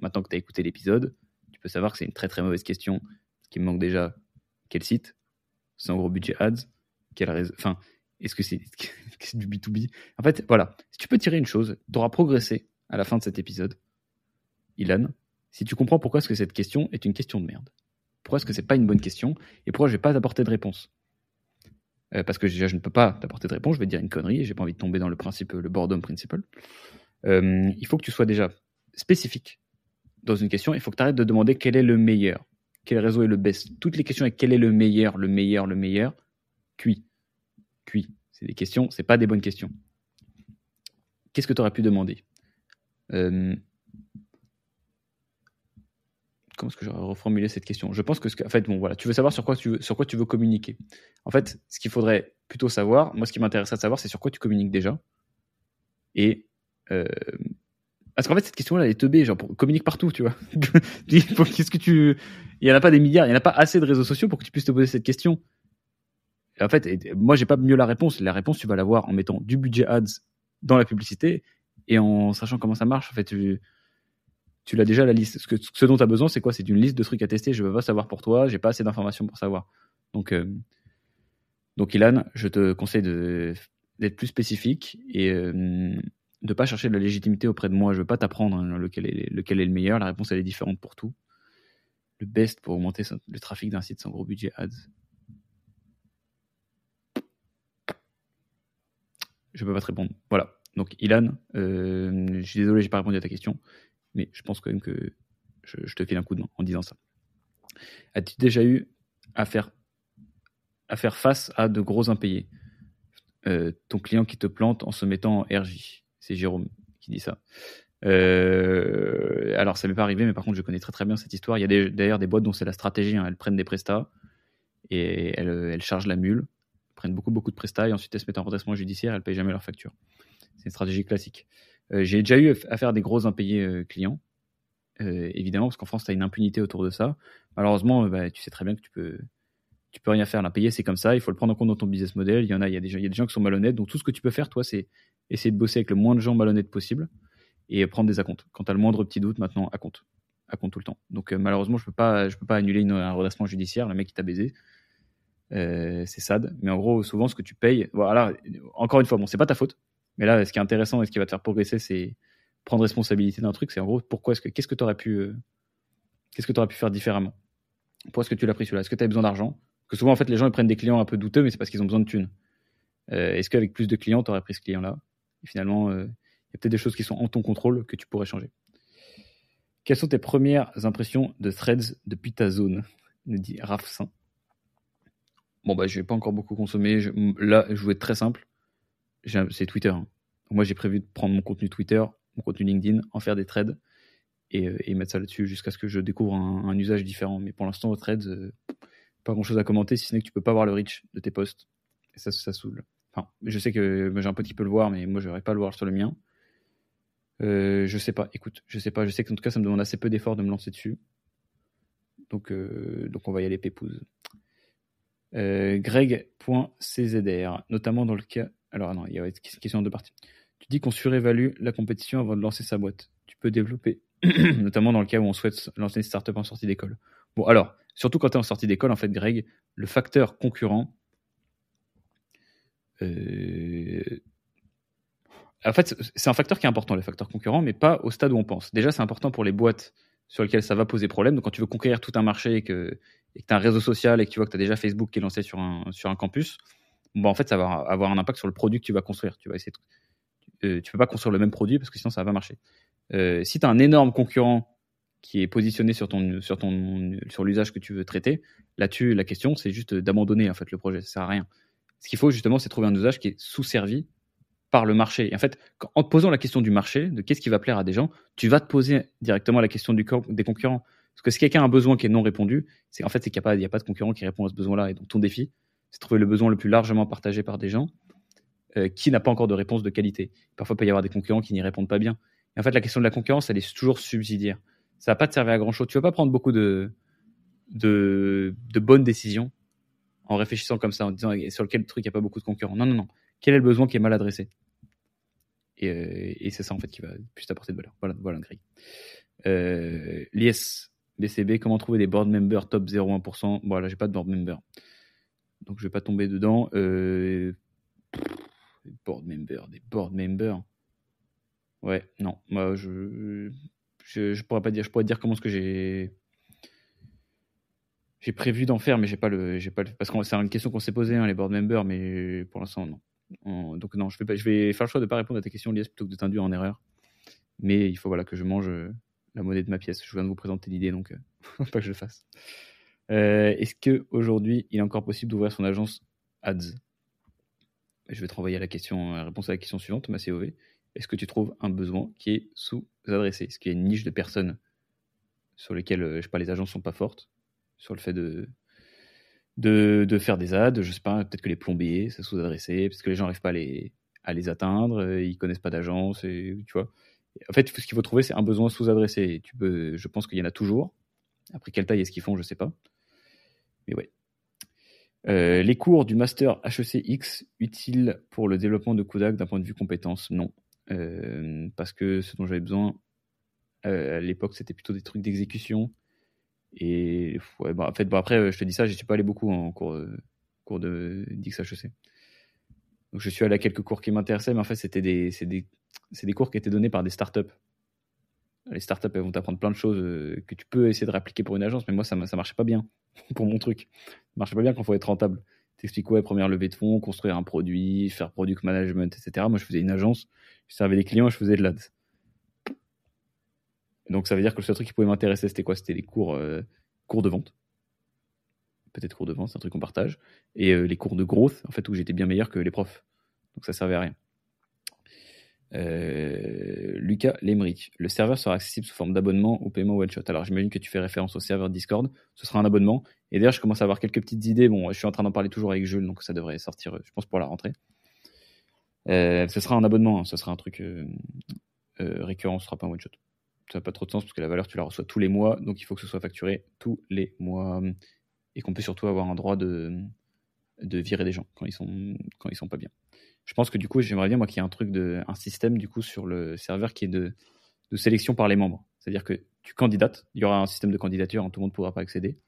maintenant que tu as écouté l'épisode, tu peux savoir que c'est une très très mauvaise question. Ce qui me manque déjà, quel site sans gros budget ads? Quel réseau Enfin, est-ce que c'est du B2B En fait, voilà. Si tu peux tirer une chose, tu auras progressé à la fin de cet épisode. Ilan, si tu comprends pourquoi est-ce que cette question est une question de merde. Pourquoi est-ce que c'est pas une bonne question et pourquoi je vais pas t'apporter de réponse? Euh, Parce que déjà, je ne peux pas t'apporter de réponse, je vais te dire une connerie et j'ai pas envie de tomber dans le principe, le boredom principle. Euh, il faut que tu sois déjà spécifique dans une question. Il faut que tu arrêtes de demander quel est le meilleur, quel réseau est le best. Toutes les questions avec quel est le meilleur, le meilleur, le meilleur, cuit. Cuit. C'est des questions, c'est pas des bonnes questions. Qu'est-ce que tu aurais pu demander? Euh, comment est-ce que j'aurais reformulé cette question? Je pense que, en fait, bon, voilà, tu veux savoir sur quoi tu veux, sur quoi tu veux communiquer. En fait, ce qu'il faudrait plutôt savoir, moi, ce qui m'intéresserait de savoir, c'est sur quoi tu communiques déjà. Et euh, parce qu'en fait, cette question-là, elle est teubée, genre, communique partout, tu vois. <laughs> Qu'est-ce que tu, il y en a pas des milliards, il y en a pas assez de réseaux sociaux pour que tu puisses te poser cette question. en fait, moi, j'ai pas mieux la réponse. La réponse, tu vas l'avoir en mettant du budget ads dans la publicité et en sachant comment ça marche. En fait, tu, tu l'as déjà la liste. Ce, dont tu as besoin, c'est quoi? C'est d'une liste de trucs à tester. Je veux pas savoir pour toi. J'ai pas assez d'informations pour savoir. Donc, euh, Ilan, je te conseille d'être plus spécifique et euh, de pas chercher de la légitimité auprès de moi. Je veux pas t'apprendre hein, lequel, est, le meilleur. La réponse elle est différente pour tout. Le best pour augmenter le trafic d'un site sans gros budget ads. Je peux pas te répondre. Voilà. Donc Ilan, euh, je suis désolé, j'ai pas répondu à ta question mais je pense quand même que je, te file un coup de main en disant ça. As-tu déjà eu à faire, à faire face à de gros impayés euh, Ton client qui te plante en se mettant en RJ. C'est Jérôme qui dit ça. Euh, alors, ça m'est pas arrivé, mais par contre, je connais très très bien cette histoire. Il y a d'ailleurs des, boîtes dont c'est la stratégie. Hein. Elles prennent des prestats et elles, chargent la mule, prennent beaucoup beaucoup de prestats et ensuite elles se mettent en redressement judiciaire. Elles payent jamais leurs factures. C'est une stratégie classique. Euh, j'ai déjà eu à faire des gros impayés euh, clients, euh, évidemment, parce qu'en France, tu as une impunité autour de ça. Malheureusement, bah, tu sais très bien que tu peux, tu peux rien faire. L'impayé, c'est comme ça. Il faut le prendre en compte dans ton business model. Il y en a, il y a des gens, qui sont malhonnêtes. Donc tout ce que tu peux faire, toi, c'est essayer de bosser avec le moins de gens malhonnêtes possible et prendre des acomptes. Quand tu as le moindre petit doute, maintenant, acompte. Acompte tout le temps. Donc malheureusement, je peux pas, je peux pas annuler un redressement judiciaire. Le mec qui t'a baisé, c'est sad. Mais en gros, souvent, ce que tu payes, voilà. Encore une fois, bon, c'est pas ta faute. Mais là, ce qui est intéressant et ce qui va te faire progresser, c'est prendre responsabilité d'un truc. C'est en gros, pourquoi est-ce que, qu'est-ce que tu aurais pu, euh, qu'est-ce que pu faire différemment? Pourquoi est-ce que tu l'as pris celui-là? Est-ce que tu as besoin d'argent? Parce que souvent, en fait, les gens ils prennent des clients un peu douteux, mais c'est parce qu'ils ont besoin de thunes. Euh, est-ce qu'avec plus de clients, tu aurais pris ce client-là? Et finalement, euh, il y a peut-être des choses qui sont en ton contrôle que tu pourrais changer. Quelles sont tes premières impressions de threads depuis ta zone? Nous dit Raph Saint. Bon, bah, je vais pas encore beaucoup consommer. là, je vais être très simple c'est Twitter. Hein. Moi, j'ai prévu de prendre mon contenu Twitter, mon contenu LinkedIn, en faire des trades et, euh, mettre ça là-dessus jusqu'à ce que je découvre un, usage différent. Mais pour l'instant, aux trades, euh, pas grand-chose à commenter, si ce n'est que tu peux pas voir le reach de tes posts. Et ça, ça saoule. Enfin, je sais que j'ai un pote qui peut le voir, mais moi, je n'aurais pas le voir sur le mien. Euh, je sais pas, écoute, je sais pas. Je sais qu'en tout cas, ça me demande assez peu d'efforts de me lancer dessus. Donc, euh, donc on va y aller pépouze. Greg.czr, notamment dans le cas alors non, il y a une question en deux parties. Tu dis qu'on surévalue la compétition avant de lancer sa boîte. Tu peux développer, <clears throat> notamment dans le cas où on souhaite lancer une startup en sortie d'école. Bon, alors, surtout quand tu es en sortie d'école, en fait, Greg, le facteur concurrent, euh, en fait, c'est un facteur qui est important, le facteur concurrent, mais pas au stade où on pense. Déjà, c'est important pour les boîtes sur lesquelles ça va poser problème. Donc, quand tu veux conquérir tout un marché et que tu as un réseau social et que tu vois que tu as déjà Facebook qui est lancé sur un, sur un campus, bon, en fait, ça va avoir un impact sur le produit que tu vas construire. Tu vas essayer euh, tu peux pas construire le même produit parce que sinon ça va pas marcher. Euh, si tu as un énorme concurrent qui est positionné sur ton sur ton sur l'usage que tu veux traiter, là-dessus la question c'est juste d'abandonner en fait le projet, ça sert à rien. Ce qu'il faut justement c'est trouver un usage qui est sous-servi par le marché. En fait, en te posant la question du marché, de qu'est-ce qui va plaire à des gens, tu vas te poser directement la question du des concurrents. Parce que si quelqu'un a un besoin qui est non répondu, c'est en fait c'est qu'il n'y a, a, pas de concurrent qui répond à ce besoin-là. Et donc ton défi, c'est trouver le besoin le plus largement partagé par des gens euh, qui n'a pas encore de réponse de qualité. Parfois, il peut y avoir des concurrents qui n'y répondent pas bien. En fait, la question de la concurrence, elle est toujours subsidiaire. ça va pas te servir à grand chose. Tu vas pas prendre beaucoup de, de, bonnes décisions en réfléchissant comme ça, en disant sur lequel truc il n'y a pas beaucoup de concurrents. Non, non, non. Quel est le besoin qui est mal adressé? Et, euh, c'est ça en fait qui va plus t'apporter de valeur. Voilà, voilà grille. Euh, L'IS BCB, comment trouver des board members top 0,1% Bon, là, j'ai pas de board member. Donc, je vais pas tomber dedans. Euh, des board members, des board members. Ouais, non. Moi, je, je, pourrais pas dire. Je pourrais dire comment ce que j'ai j'ai prévu d'en faire, mais j'ai pas le, j'ai pas le, parce que c'est une question qu'on s'est posée, hein, les board members, mais pour l'instant non. donc non, je vais je vais faire le choix de pas répondre à ta question, Lies, plutôt que de t'induire en erreur. Mais il faut voilà que je mange euh, la monnaie de ma pièce. Je viens de vous présenter l'idée, donc euh, <laughs> pas que je le fasse. Euh, est-ce que aujourd'hui, il est encore possible d'ouvrir son agence ads? Je vais te renvoyer à la question, la réponse à la question suivante, ma COV. Est-ce que tu trouves un besoin qui est sous-adressé? Est-ce qu'il y a une niche de personnes sur lesquelles, je sais pas, les agences sont pas fortes sur le fait de, faire des ads? Je sais pas, peut-être que les plombiers, c'est sous-adressé, parce que les gens n'arrivent pas à les, atteindre, euh, ils connaissent pas d'agence, tu vois. En fait, ce qu'il faut trouver, c'est un besoin sous-adressé. Tu je pense qu'il y en a toujours. Après, quelle taille est-ce qu'ils font, je sais pas. Mais. Euh, les cours du master HECX utiles pour le développement de Kodak d'un point de vue compétences Non. Euh, parce que ce dont j'avais besoin à l'époque, c'était plutôt des trucs d'exécution, et bah, en fait, après, euh, je te dis ça, je suis pas allé beaucoup en cours, euh, de d'XHEC. Donc, je suis allé à quelques cours qui m'intéressaient, mais en fait, c'était des, cours qui étaient donnés par des startups. Les startups, elles vont t'apprendre plein de choses euh, que tu peux essayer de réappliquer pour une agence, mais moi, ça, ça marchait pas bien <laughs> pour mon truc. Ça marchait pas bien quand il faut être rentable. T'expliques, ouais, première levée de fonds, construire un produit, faire product management, etc. Moi, je faisais une agence, je servais des clients, je faisais de l'ads. Donc ça veut dire que le seul truc qui pouvait m'intéresser, c'était quoi? C'était les cours, euh, cours de vente. Peut-être cours de vente, c'est un truc qu'on partage. Et euh, les cours de growth, en fait, où j'étais bien meilleur que les profs. Donc ça servait à rien. Euh, Lucas Lemrick, le serveur sera accessible sous forme d'abonnement ou paiement one shot. Alors j'imagine que tu fais référence au serveur Discord. Ce sera un abonnement. Et d'ailleurs, je commence à avoir quelques petites idées. Bon, je suis en train d'en parler toujours avec Jules, donc ça devrait sortir, je pense, pour la rentrée. ce sera un abonnement, hein. ce sera un truc récurrent, ce sera pas un one shot ça n'a pas trop de sens parce que la valeur, tu la reçois tous les mois, donc il faut que ce soit facturé tous les mois et qu'on peut surtout avoir un droit de, de virer des gens quand ils sont quand ils sont pas bien. Je pense que du coup, j'aimerais bien moi qu'il y ait un truc de un système du coup sur le serveur qui est de, de sélection par les membres. C'est-à-dire que tu candidates, il y aura un système de candidature, hein, tout le monde ne pourra pas accéder.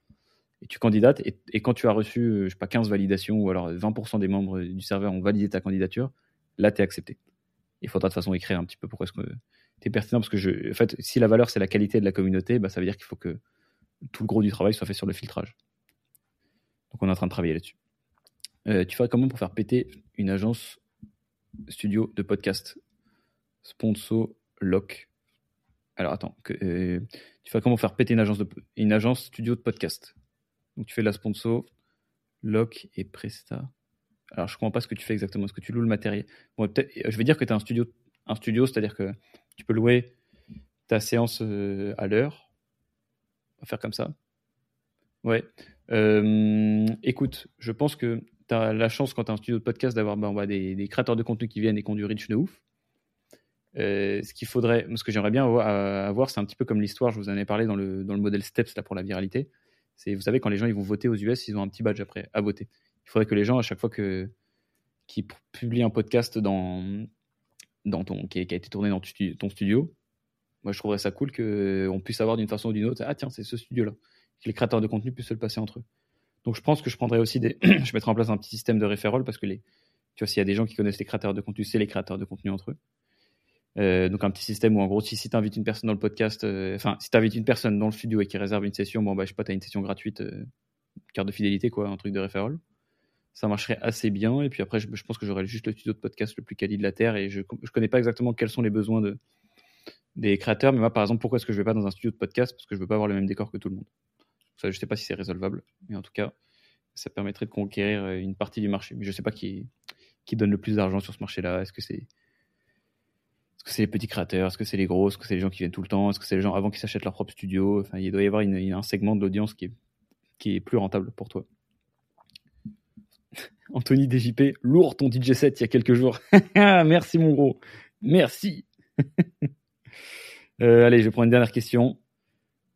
Et tu candidates et, quand tu as reçu je sais pas 15 validations ou alors 20% des membres du serveur ont validé ta candidature, là tu es accepté. Il faudra de toute façon écrire un petit peu pourquoi est-ce que c'est pertinent parce que je, en fait, si la valeur c'est la qualité de la communauté, bah, ça veut dire qu'il faut que tout le gros du travail soit fait sur le filtrage. Donc on est en train de travailler là-dessus. Euh, tu ferais comment pour faire péter une agence studio de podcast Sponsor Lock. Alors attends, que, euh, tu ferais comment faire péter une agence, de, studio de podcast? Donc tu fais la sponsor, Lock et Presta. Alors je comprends pas ce que tu fais exactement. Est-ce que tu loues le matériel? Bon, Je vais dire que tu as un studio, un studio c'est-à-dire que tu peux louer ta séance euh, à l'heure. On va faire comme ça. Ouais. Euh, écoute, je pense que tu as la chance quand tu as un studio de podcast d'avoir bah, des, créateurs de contenu qui viennent et qui ont du reach de ouf. Euh, ce qu'il faudrait, ce que j'aimerais bien avoir, c'est un petit peu comme l'histoire, je vous en ai parlé dans le, modèle STEPS là, pour la viralité. C'est, vous savez, quand les gens ils vont voter aux US, ils ont un petit badge après à voter. Il faudrait que les gens, à chaque fois que, qui publient un podcast dans ton, qui, a, été tourné dans ton studio, moi je trouverais ça cool qu'on puisse avoir d'une façon ou d'une autre, ah tiens, c'est ce studio-là. Que les créateurs de contenu puissent se le passer entre eux. Donc je pense que je prendrais aussi des. <clears throat> je mettrai en place un petit système de référol parce que. Tu vois, s'il y a des gens qui connaissent les créateurs de contenu, c'est les créateurs de contenu entre eux. Euh, donc un petit système où en gros, si, tu invites une personne dans le podcast, euh, enfin, si tu invites une personne dans le studio et qui réserve une session, bon, bah, je sais pas, tu as une session gratuite, euh, carte de fidélité, quoi, un truc de référol ça marcherait assez bien. Et puis après, je, pense que j'aurais juste le studio de podcast le plus quali de la Terre. Et je ne connais pas exactement quels sont les besoins de, des créateurs. Mais moi, par exemple, pourquoi est-ce que je vais pas dans un studio de podcast? Parce que je veux pas avoir le même décor que tout le monde. Je sais pas si c'est résolvable. Mais en tout cas, ça permettrait de conquérir euh, une partie du marché. Mais je sais pas qui, donne le plus d'argent sur ce marché-là. Est-ce que c'est les petits créateurs? Est-ce que c'est les gros? Est-ce que c'est les gens qui viennent tout le temps? Est-ce que c'est les gens avant qu'ils s'achètent leur propre studio? Enfin, il doit y avoir un segment de l'audience qui est, plus rentable pour toi. <laughs> Anthony DJP, lourd ton DJ set il y a quelques jours. <laughs> Merci mon gros. Merci. <laughs> Euh, allez, je vais prendre une dernière question.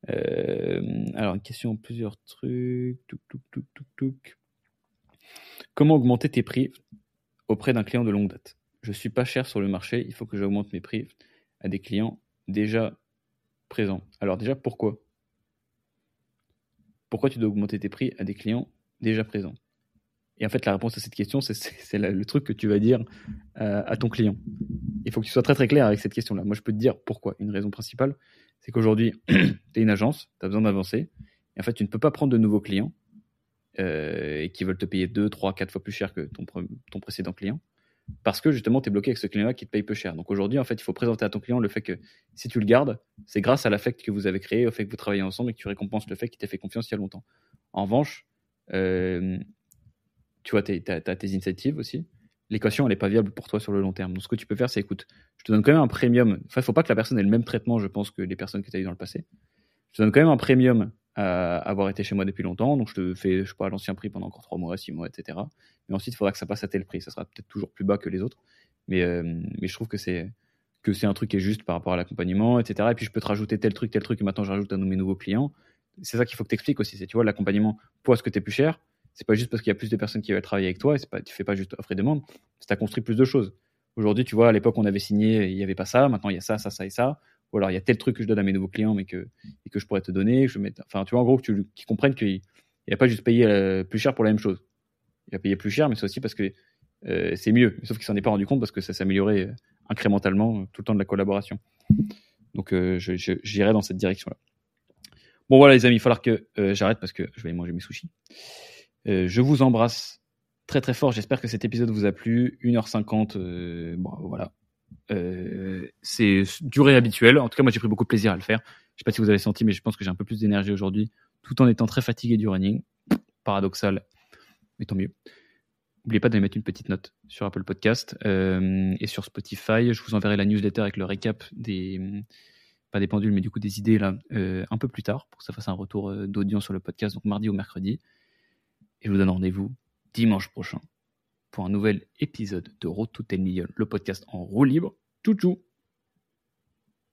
Alors, une question, plusieurs trucs. Comment augmenter tes prix auprès d'un client de longue date? Je suis pas cher sur le marché, il faut que j'augmente mes prix à des clients déjà présents. Alors déjà, pourquoi? Pourquoi tu dois augmenter tes prix à des clients déjà présents? Et en fait, la réponse à cette question, c'est le truc que tu vas dire euh, à ton client. Il faut que tu sois très très clair avec cette question-là. Moi, je peux te dire pourquoi. Une raison principale, c'est qu'aujourd'hui, <clears throat> tu es une agence, tu as besoin d'avancer. Et en fait, tu ne peux pas prendre de nouveaux clients euh, et qui veulent te payer 2, 3, 4 fois plus cher que ton, précédent client parce que justement, tu es bloqué avec ce client-là qui te paye peu cher. Donc aujourd'hui, en fait, il faut présenter à ton client le fait que si tu le gardes, c'est grâce à l'affect que vous avez créé, au fait que vous travaillez ensemble et que tu récompenses le fait qu'il t'a fait confiance il y a longtemps. En revanche, euh, tu vois, tu as, tes incentives aussi. L'équation, elle n'est pas viable pour toi sur le long terme. Donc ce que tu peux faire, c'est écoute, je te donne quand même un premium. Enfin, il ne faut pas que la personne ait le même traitement, je pense, que les personnes que tu as eues dans le passé. Je te donne quand même un premium à avoir été chez moi depuis longtemps. Donc, je te fais, je sais pas, l'ancien prix pendant encore 3 mois, 6 mois, etc. Mais ensuite, il faudra que ça passe à tel prix. Ça sera peut-être toujours plus bas que les autres. Mais, euh, mais je trouve que c'est, que c'est un truc qui est juste par rapport à l'accompagnement, etc. Et puis, je peux te rajouter tel truc, tel truc, et maintenant, je rajoute à mes nouveaux clients. C'est ça qu'il faut que tu expliques aussi. C'est, tu vois, l'accompagnement, pour ce que tu es plus cher, c'est pas juste parce qu'il y a plus de personnes qui veulent travailler avec toi, et pas, tu fais pas juste offre et demande, c'est tu as construit plus de choses. Aujourd'hui, tu vois, à l'époque, on avait signé, il n'y avait pas ça, maintenant, il y a ça, ça, ça et ça ou alors il y a tel truc que je donne à mes nouveaux clients, mais que, et que je pourrais te donner. Enfin, tu vois, en gros, qu'ils comprennent qu'il n'y a pas juste payé euh, plus cher pour la même chose. Il a payé plus cher, mais c'est aussi parce que euh, c'est mieux. Sauf qu'il s'en est pas rendu compte parce que ça s'améliorait euh, incrémentalement tout le temps de la collaboration. Donc, j'irai dans cette direction-là. Bon, voilà, les amis, il va falloir que j'arrête parce que je vais manger mes sushis. Je vous embrasse très très fort. J'espère que cet épisode vous a plu. 1h50, bon, voilà. Euh, c'est durée habituelle. En tout cas, moi, j'ai pris beaucoup de plaisir à le faire. Je sais pas si vous avez senti, mais je pense que j'ai un peu plus d'énergie aujourd'hui, tout en étant très fatigué du running. Paradoxal, mais tant mieux. N'oubliez pas de mettre une petite note sur Apple Podcast euh, et sur Spotify. Je vous enverrai la newsletter avec le récap des pas des pendules, mais du coup des idées là euh, un peu plus tard pour que ça fasse un retour d'audience sur le podcast, donc mardi ou mercredi. Et je vous donne rendez-vous dimanche prochain pour un nouvel épisode de Road to 10 Million, le podcast en roue libre. Tchou tchou